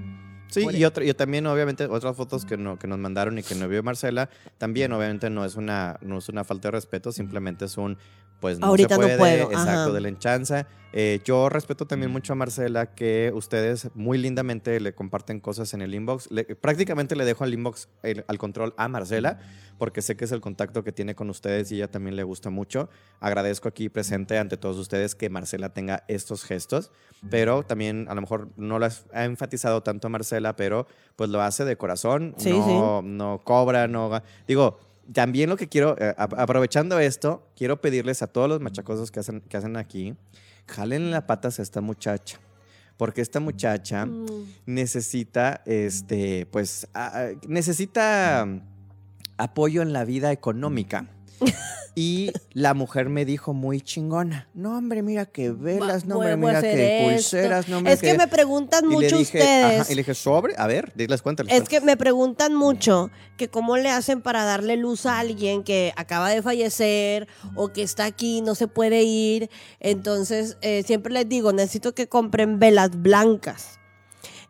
S1: Sí, y, otra, y también obviamente otras fotos que, no, que nos mandaron y que no vio Marcela, también obviamente no es una, no es una falta de respeto, simplemente es un, pues no
S2: Ahorita
S1: se
S2: no
S1: puede,
S2: puedo,
S1: exacto,
S2: ajá.
S1: de la enchanza. Eh, yo respeto también mucho a Marcela que ustedes muy lindamente le comparten cosas en el inbox. Le- prácticamente le dejo al inbox, el- al control a Marcela, porque sé que es el contacto que tiene con ustedes y ella también le gusta mucho. Agradezco aquí presente ante todos ustedes que Marcela tenga estos gestos, pero también a lo mejor no las ha enfatizado tanto Marcela, pero pues lo hace de corazón,
S2: Sí,
S1: no, no cobra, no... Digo, también lo que quiero, eh, ap- aprovechando esto, quiero pedirles a todos los machacosos que hacen, que hacen aquí, jalen la patas a esta muchacha. Porque esta muchacha
S2: Mm,
S1: necesita, este, pues, a- a- necesita mm, apoyo en la vida económica. Y la mujer me dijo muy chingona. No, hombre, mira que velas, no, hombre, mira que
S2: esto.
S1: pulseras, no, hombre,
S2: Es que me preguntan
S1: Y le
S2: mucho
S1: dije,
S2: ustedes.
S1: ajá, y le dije, sobre, a ver, cuéntales.
S2: Es que me preguntan mucho que cómo le hacen para darle luz a alguien que acaba de fallecer o que está aquí, no se puede ir. Entonces, eh, siempre les digo, necesito que compren velas blancas.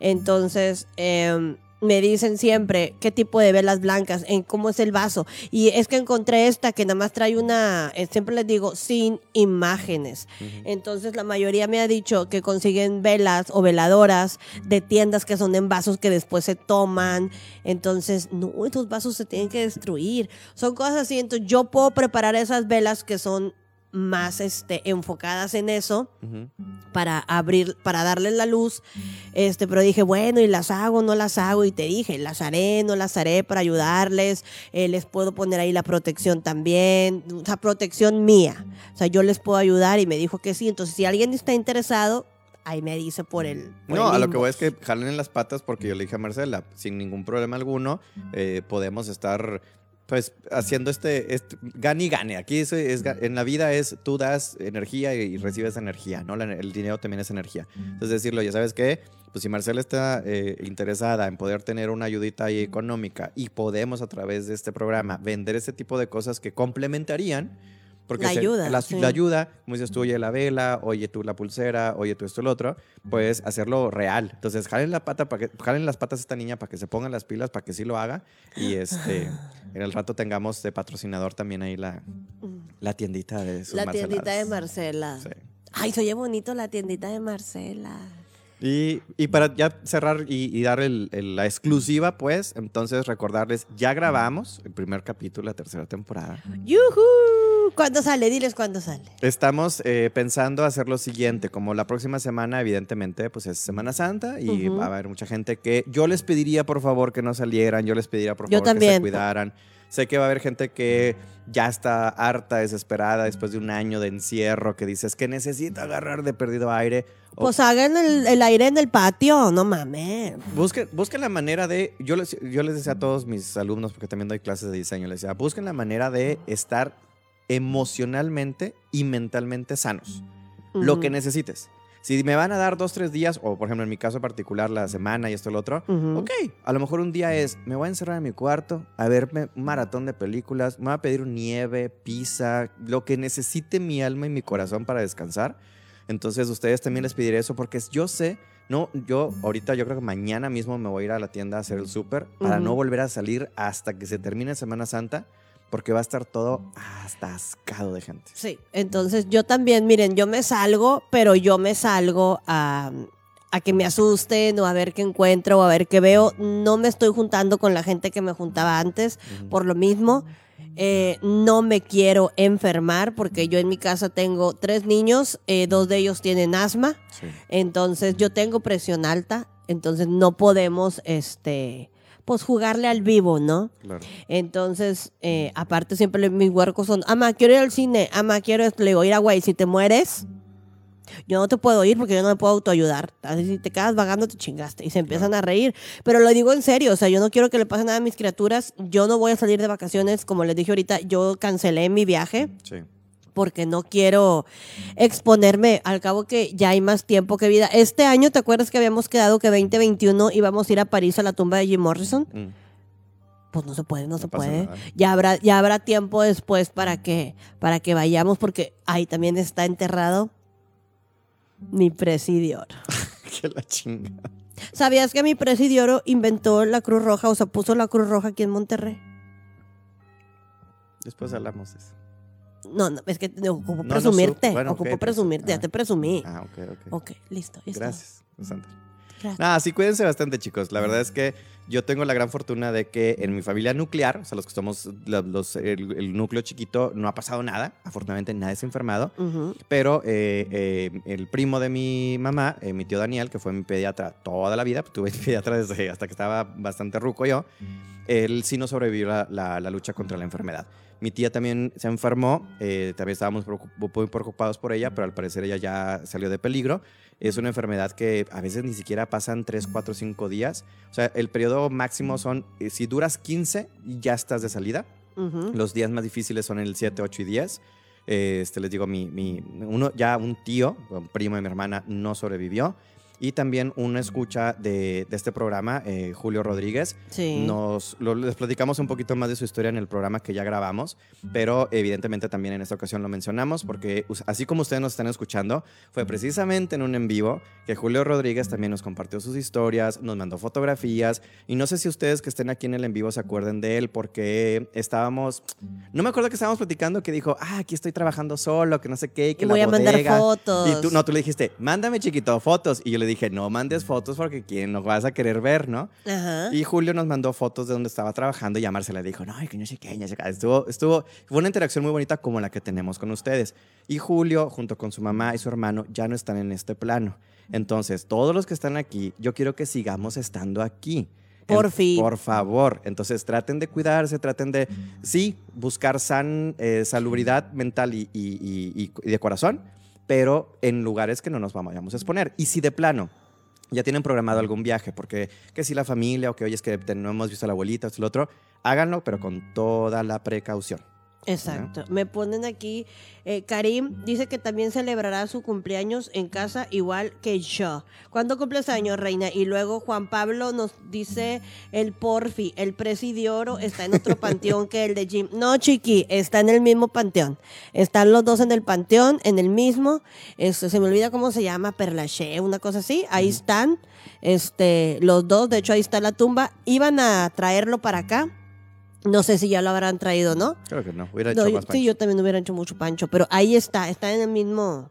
S2: Entonces, em, me dicen siempre qué tipo de velas blancas, en cómo es el vaso. Y es que encontré esta que nada más trae una, eh, siempre les digo, sin imágenes. Entonces la mayoría me ha dicho que consiguen velas o veladoras de tiendas que son en vasos que después se toman. Entonces, no, estos vasos se tienen que destruir. Son cosas así. Entonces yo puedo preparar esas velas que son más este, enfocadas en eso para abrir, para darles la luz. Este, pero dije, bueno, y las hago, no las hago. Y te dije, las haré, no las haré para ayudarles. Eh, les puedo poner ahí la protección también. O sea, protección mía. O sea, yo les puedo ayudar y me dijo que sí. Entonces, si alguien está interesado, ahí me dice por el. por
S1: No,
S2: el
S1: a lo que voy es que jalen en las patas porque yo le dije a Marcela, sin ningún problema alguno, eh, podemos estar pues haciendo este, este gane y gane. Aquí es, es en la vida es tú das energía y, y recibes energía, ¿no? La- el dinero también es energía. Entonces decirlo, ya sabes qué, pues si Marcela está eh, interesada en poder tener una ayudita ahí económica y podemos a través de este programa vender ese tipo de cosas que complementarían. Porque
S2: La
S1: se-
S2: ayuda,
S1: la,
S2: sí.
S1: la ayuda, como dices tú, oye la vela, oye tú la pulsera, oye tú esto, el otro, pues hacerlo real. Entonces, jalen la pata para que, jalen las patas a esta niña para que se pongan las pilas, para que sí lo haga. Y este, en el rato tengamos de patrocinador también ahí la, la tiendita de sus
S2: La tiendita de. Marcela.
S1: Sí.
S2: Ay, se oye bonito la tiendita de Marcela.
S1: Y, y para ya cerrar y, y dar el- el- la exclusiva, pues, entonces recordarles, ya grabamos el primer capítulo de la tercera temporada.
S2: ¡Yujú! ¿Cuándo sale? Diles cuándo sale.
S1: Estamos eh, pensando hacer lo siguiente, como la próxima semana, evidentemente, pues es Semana Santa y va a haber mucha gente que yo les pediría por favor que no salieran, yo les pediría por
S2: Yo
S1: favor que se cuidaran. Sé que va a haber gente que ya está harta, desesperada después de un año de encierro, que dices que necesita agarrar de perdido aire. O
S2: Pues hagan el, el aire en el patio, no mames.
S1: busquen, busquen la manera de, yo les, yo les decía a todos mis alumnos, porque también doy clases de diseño, les decía, busquen la manera de estar emocionalmente y mentalmente sanos. lo que necesites. Si me van a dar dos, tres días, o por ejemplo en mi caso particular, la semana y esto y lo otro,
S2: Ujú.
S1: ok, a lo mejor un día es, me voy a encerrar en mi cuarto a verme un maratón de películas, me voy a pedir nieve, pizza, lo que necesite mi alma y mi corazón para descansar. Entonces, ustedes también les pediré eso porque yo sé, no, yo ahorita yo creo que mañana mismo me voy a ir a la tienda a hacer el súper para no volver a salir hasta que se termine Semana Santa porque va a estar todo hasta ascado de gente.
S2: Sí, entonces yo también, miren, yo me salgo, pero yo me salgo a, a que me asusten o a ver qué encuentro o a ver qué veo. No me estoy juntando con la gente que me juntaba antes por lo mismo. Eh, no me quiero enfermar porque yo en mi casa tengo tres niños, eh, dos de ellos tienen asma,
S1: Sí.
S2: entonces yo tengo presión alta, entonces no podemos, este, pues jugarle al vivo, ¿no?
S1: Claro.
S2: Entonces, eh, aparte siempre mis huercos son, ama, quiero ir al cine, ama, quiero esto. Le digo, mira, güey, si te mueres, yo no te puedo ir porque yo no me puedo autoayudar. Así si te quedas vagando, te chingaste. Y se empiezan a reír. Pero lo digo en serio, o sea, yo no quiero que le pase nada a mis criaturas. Yo no voy a salir de vacaciones, como les dije ahorita, yo cancelé mi viaje
S1: Sí.
S2: Porque no quiero exponerme. Al cabo que ya hay más tiempo que vida. Este año, ¿te acuerdas que habíamos quedado que 2021 íbamos a ir a París a la tumba de Jim Morrison?
S1: Mm.
S2: Pues no se puede, no, se puede.
S1: nada.
S2: Ya habrá, ya habrá tiempo después para que, para que vayamos, porque ahí también está enterrado mi presidior.
S1: que la chinga.
S2: ¿Sabías que mi presidioro inventó la Cruz Roja? O sea, puso la Cruz Roja aquí en Monterrey.
S1: Después hablamos de eso.
S2: No, no, es que ocupo
S1: No, no
S2: presumirte.
S1: supe. Bueno,
S2: ocupo
S1: ok, pues,
S2: presumirte, ya
S1: ah.
S2: te presumí.
S1: Ah, ok, ok.
S2: Ok, listo. ya está.
S1: Gracias, Sandra.
S2: Gracias.
S1: Ah, sí, cuídense bastante, chicos. La verdad es que yo tengo la gran fortuna de que en mi familia nuclear, o sea, los que somos la- los, el, el núcleo chiquito, no ha pasado nada. Afortunadamente, nadie se ha enfermado.
S2: Ujú.
S1: Pero eh, eh, el primo de mi mamá, eh, mi tío Daniel, que fue mi pediatra toda la vida, tuve pediatra desde hasta que estaba bastante ruco yo, él sí no sobrevivió la, la- la lucha contra la enfermedad. Mi tía también se enfermó, eh, también estábamos muy preocupados por ella, pero al parecer ella ya salió de peligro. Es una enfermedad que a veces ni siquiera pasan 3, 4, 5 días. O sea, el periodo máximo son, eh, si duras 15, ya estás de salida. Los días más difíciles son el 7, 8 y 10. Eh, Este, les digo, mi, mi- uno, ya un tío, un primo de mi hermana, no sobrevivió. Y también una escucha de, de este programa, eh, Julio Rodríguez.
S2: Sí.
S1: Nos, lo- les platicamos un poquito más de su historia en el programa que ya grabamos, pero evidentemente también en esta ocasión lo mencionamos porque así como ustedes nos están escuchando, fue precisamente en un en vivo que Julio Rodríguez también nos compartió sus historias, nos mandó fotografías y no sé si ustedes que estén aquí en el en vivo se acuerden de él porque estábamos, no me acuerdo que estábamos platicando que dijo, ah, aquí estoy trabajando solo, que no sé qué, que
S2: Y
S1: la
S2: voy a mandar
S1: bodega".
S2: fotos.
S1: Y tú, no, tú le dijiste, mándame chiquito fotos. Y yo le dije, no mandes fotos porque quién nos vas a querer ver, ¿no?
S2: Ajá.
S1: Y Julio nos mandó fotos de donde estaba trabajando y a Marcela le dijo, no, que no sé qué, no sé qué". Estuvo, estuvo, fue una interacción muy bonita como la que tenemos con ustedes. Y Julio, junto con su mamá y su hermano, ya no están en este plano. Entonces, todos los que están aquí, yo quiero que sigamos estando aquí.
S2: Por fin.
S1: Por favor. Entonces, traten de cuidarse, traten de, sí, buscar san, eh, salubridad mental y- y- y- y de corazón, pero en lugares que no nos vayamos a exponer. Y si de plano ya tienen programado algún viaje, porque que si la familia o que oye es que no hemos visto a la abuelita, esto y lo otro, háganlo, pero con toda la precaución.
S2: Exacto. Me ponen aquí, eh, Karim dice que también celebrará su cumpleaños en casa igual que yo. ¿Cuándo cumples años, reina? Y luego Juan Pablo nos dice el porfi, el presidioro está en otro panteón que el de Jim. No, chiqui, está en el mismo panteón. Están los dos en el panteón, en el mismo. Este, se me olvida cómo se llama, Perlaché, una cosa así. Ahí están, este, los dos. De hecho, ahí está la tumba. Iban a traerlo para acá. No sé si ya lo habrán traído, ¿no?
S1: Creo que no, hubiera
S2: No,
S1: hecho
S2: yo-
S1: más
S2: sí,
S1: pancho.
S2: yo también hubiera hecho mucho pancho, pero ahí está, está en el mismo.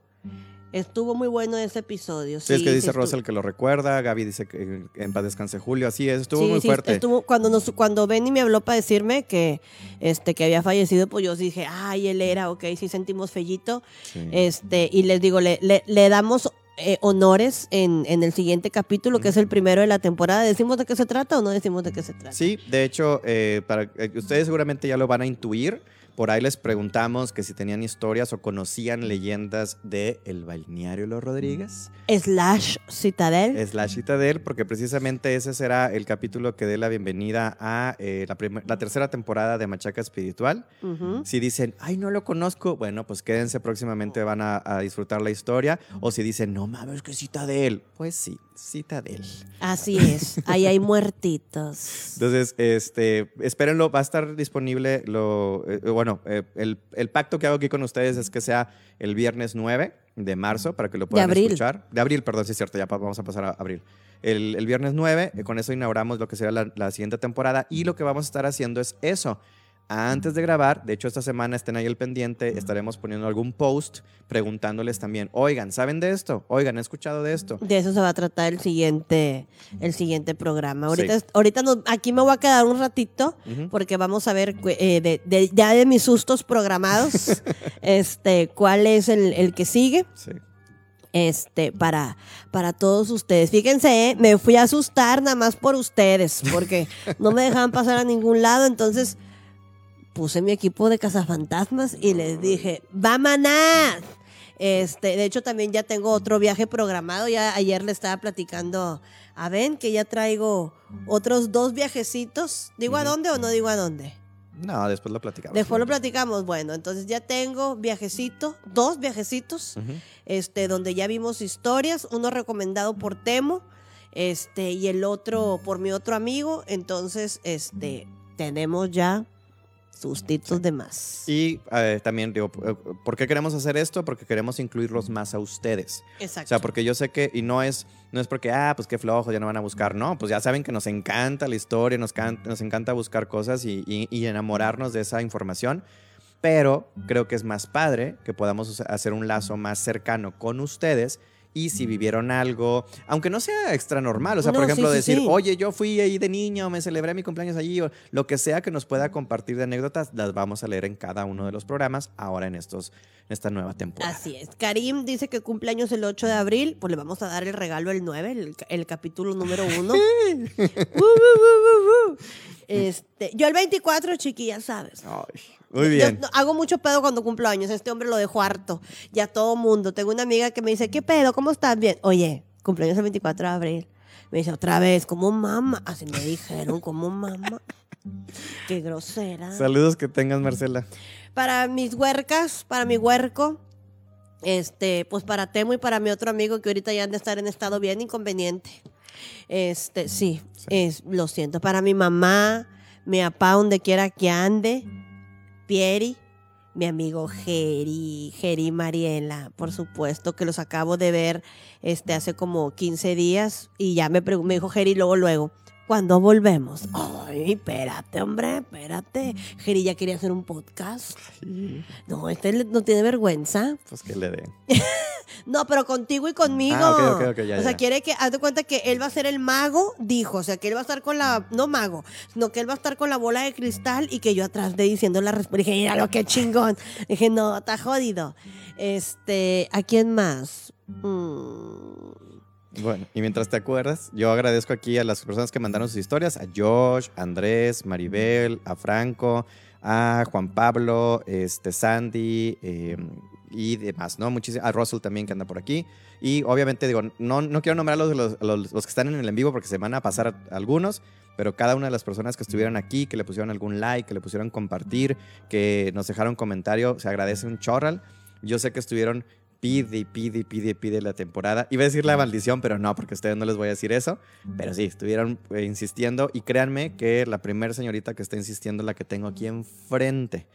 S2: Estuvo muy bueno ese episodio.
S1: Sí, es que dice Rosa el que lo recuerda, Gaby dice que en paz descanse Julio, así es, estuvo
S2: sí,
S1: muy
S2: sí,
S1: fuerte.
S2: estuvo- cuando, nos, cuando Benny me habló para decirme que, este, que había fallecido, pues yo dije, ay, él era, ok, sí sentimos fellito.
S1: Sí.
S2: Este, y les digo, le, le, le damos eh, honores en, en el siguiente capítulo, que es el primero de la temporada. ¿Decimos de qué se trata o no decimos de qué se trata?
S1: Sí, de hecho, eh, para, eh, ustedes seguramente ya lo van a intuir. Por ahí les preguntamos que si tenían historias o conocían leyendas de el balneario Los Rodríguez.
S2: Slash Citadel.
S1: Es la cita de él, porque precisamente ese será el capítulo que dé la bienvenida a eh, la, la tercera temporada de Machaca Espiritual.
S2: Ujú.
S1: Si dicen, ay, no lo conozco, bueno, pues quédense, próximamente van a, a disfrutar la historia. O si dicen, no mames, que cita de él. Pues sí, cita de él.
S2: Así es, ahí hay muertitos.
S1: Entonces, este, espérenlo, va a estar disponible lo, eh, bueno, bueno, eh, el, el pacto que hago aquí con ustedes es que sea el viernes 9 de marzo para que lo
S2: De
S1: puedan
S2: abril.
S1: escuchar. De abril, perdón, sí es cierto, ya vamos a pasar a abril. El, el viernes 9, eh, con eso inauguramos lo que será la, la siguiente temporada y lo que vamos a estar haciendo es eso. Antes de grabar, de hecho esta semana estén ahí el pendiente, estaremos poniendo algún post preguntándoles también, oigan, ¿saben de esto? Oigan, ¿he escuchado de esto?
S2: De eso se va a tratar el siguiente, el siguiente programa. Ahorita,
S1: Sí.
S2: ahorita nos- aquí me voy a quedar un ratito porque vamos a ver eh, de, de- ya de mis sustos programados, este, cuál es el, el que sigue.
S1: Sí.
S2: Este, para, para todos ustedes. Fíjense, eh, me fui a asustar nada más por ustedes, porque no me dejaban pasar a ningún lado, entonces puse mi equipo de cazafantasmas y les dije, ¡vámonos! Este, de hecho, también ya tengo otro viaje programado. Ya ayer le estaba platicando a Ben que ya traigo otros dos viajecitos. ¿Digo a dónde o no digo a dónde?
S1: No, después lo platicamos.
S2: Después lo platicamos. Bueno, entonces ya tengo viajecito, dos viajecitos este, donde ya vimos historias, uno recomendado por Temo, este, y el otro por mi otro amigo. Entonces, este, tenemos ya sustitos de más.
S1: Y eh, también digo, eh, ¿por qué queremos hacer esto? Porque queremos incluirlos más a ustedes. O
S2: Exacto.
S1: sea, porque yo sé que, y no es, no es porque, ah, pues qué flojo, ya no van a buscar. No, pues ya saben que nos encanta la historia, nos, can- nos encanta buscar cosas y, y- y enamorarnos de esa información. Pero creo que es más padre que podamos hacer un lazo más cercano con ustedes. Y si vivieron algo, aunque no sea extra normal, o sea, por ejemplo,
S2: sí, sí,
S1: decir,
S2: sí.
S1: oye, yo fui ahí de niño, me celebré mi cumpleaños allí, o lo que sea que nos pueda compartir de anécdotas, las vamos a leer en cada uno de los programas ahora en, estos, en esta nueva temporada.
S2: Así es. Karim dice que cumpleaños el 8 de abril, pues le vamos a dar el regalo el 9, el, el capítulo número 1. este, yo el 24, chiqui, ya sabes.
S1: Ay, muy bien.
S2: hago mucho pedo cuando cumplo años. Este hombre lo dejo harto. Ya todo mundo. Tengo una amiga que me dice, ¿qué pedo? ¿Cómo estás? Bien. Oye, cumpleaños el 24 de abril. Me dice, otra vez, como mamá. Así me dijeron, como mamá. Qué grosera.
S1: Saludos que tengas, Marcela.
S2: Para mis huercas, para mi huerco, este, pues para Temo y para mi otro amigo que ahorita ya han de estar en estado bien inconveniente. Este, sí, Es, lo siento. Para mi mamá, mi papá, donde quiera que ande, Pieri, mi amigo Geri, Geri Mariela, por supuesto, que los acabo de ver este, hace como 15 días y ya me, me dijo Geri luego, luego, ¿cuándo volvemos? Ay, espérate, hombre, espérate. Geri ya quería hacer un podcast. No, este no tiene vergüenza.
S1: Pues que le den.
S2: No, pero contigo y conmigo.
S1: Ah, ok, ok, ok, ya,
S2: o sea,
S1: ya.
S2: quiere que, haz de cuenta que él va a ser el mago, dijo. O sea, que él va a estar con la, no mago, sino que él va a estar con la bola de cristal y que yo atrás de diciendo la respuesta. Dije, mira lo que chingón. Dije, no, está jodido. Este, ¿a quién más? Mm,
S1: Bueno, y mientras te acuerdas, yo agradezco aquí a las personas que mandaron sus historias, a Josh, Andrés, Maribel, a Franco, a Juan Pablo, este, Sandy eh, y demás, ¿no? Muchísimas, a Russell también que anda por aquí. Y obviamente digo, no, no quiero nombrar a los, los, los- los que están en el en vivo porque se van a pasar a- algunos, pero cada una de las personas que estuvieron aquí, que le pusieron algún like, que le pusieron compartir, que nos dejaron comentario, se agradece un chorral. Yo sé que estuvieron pide y pide y pide y pide la temporada. Iba a decir la maldición, pero no, porque a ustedes no les voy a decir eso. Pero sí, estuvieron eh, insistiendo y créanme que la primera señorita que está insistiendo es la que tengo aquí enfrente.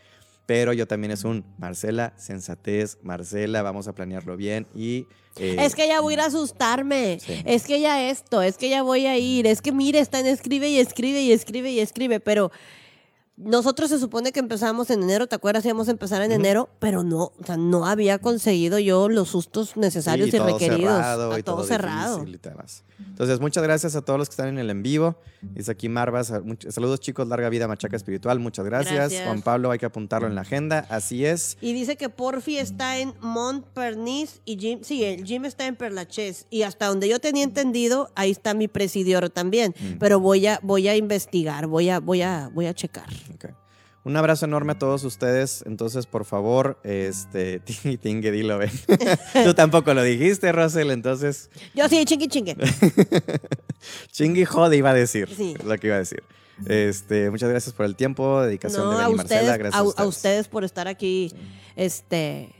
S1: Pero yo también es un Marcela, sensatez, Marcela, vamos a planearlo bien y... eh,
S2: Es que ya voy a ir a asustarme.
S1: Sí.
S2: Es que ya esto, es que ya voy a ir. Es que mire, está en escribe y escribe y escribe y escribe. Pero nosotros se supone que empezamos en enero, ¿te acuerdas? Íbamos a empezar en enero, pero no, o sea, no había conseguido yo los sustos necesarios
S1: sí,
S2: y
S1: todo
S2: requeridos.
S1: cerrado
S2: a
S1: y
S2: todo,
S1: todo
S2: cerrado.
S1: difícil y demás. Entonces, muchas gracias a todos los que están en el en vivo. Dice aquí Marvas, saludos chicos, larga vida Machaca Espiritual, muchas gracias.
S2: Gracias.
S1: Juan Pablo, hay que apuntarlo en la agenda, así es.
S2: Y dice que Porfi está en Montparnasse y Jim, sí, el Jim está en Perlachés. Y hasta donde yo tenía entendido, ahí está mi presidior también.
S1: Mm.
S2: Pero voy a, voy a investigar, voy a, voy a, voy a checar.
S1: Un abrazo enorme a todos ustedes. Entonces, por favor, este, tingue, tingue, dilo, ven. Tú tampoco lo dijiste, Russell, entonces,
S2: Yo sí, chingue, chingue.
S1: chingue jode iba a decir.
S2: Sí.
S1: Es lo que iba a decir. Este, muchas gracias por el tiempo, dedicación
S2: No,
S1: de
S2: a
S1: Benny
S2: ustedes,
S1: Marcela, gracias
S2: a,
S1: a,
S2: a
S1: ustedes.
S2: ustedes por estar aquí, este,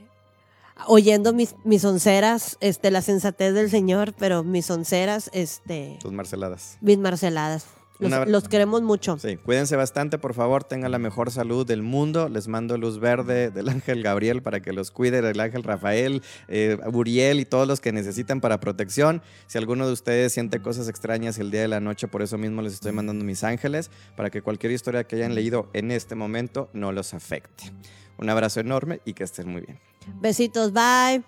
S2: oyendo mis, mis onceras, este, la sensatez del Señor, pero mis onceras, este,
S1: Tus marceladas.
S2: mis marceladas. Los, queremos mucho.
S1: Sí, cuídense bastante, por favor, tengan la mejor salud del mundo. Les mando luz verde del ángel Gabriel para que los cuide, del ángel Rafael, eh, Uriel y todos los que necesitan para protección. Si alguno de ustedes siente cosas extrañas el día de la noche, por eso mismo les estoy mandando mis ángeles, para que cualquier historia que hayan leído en este momento no los afecte. Un abrazo enorme y que estén muy bien.
S2: Besitos, bye.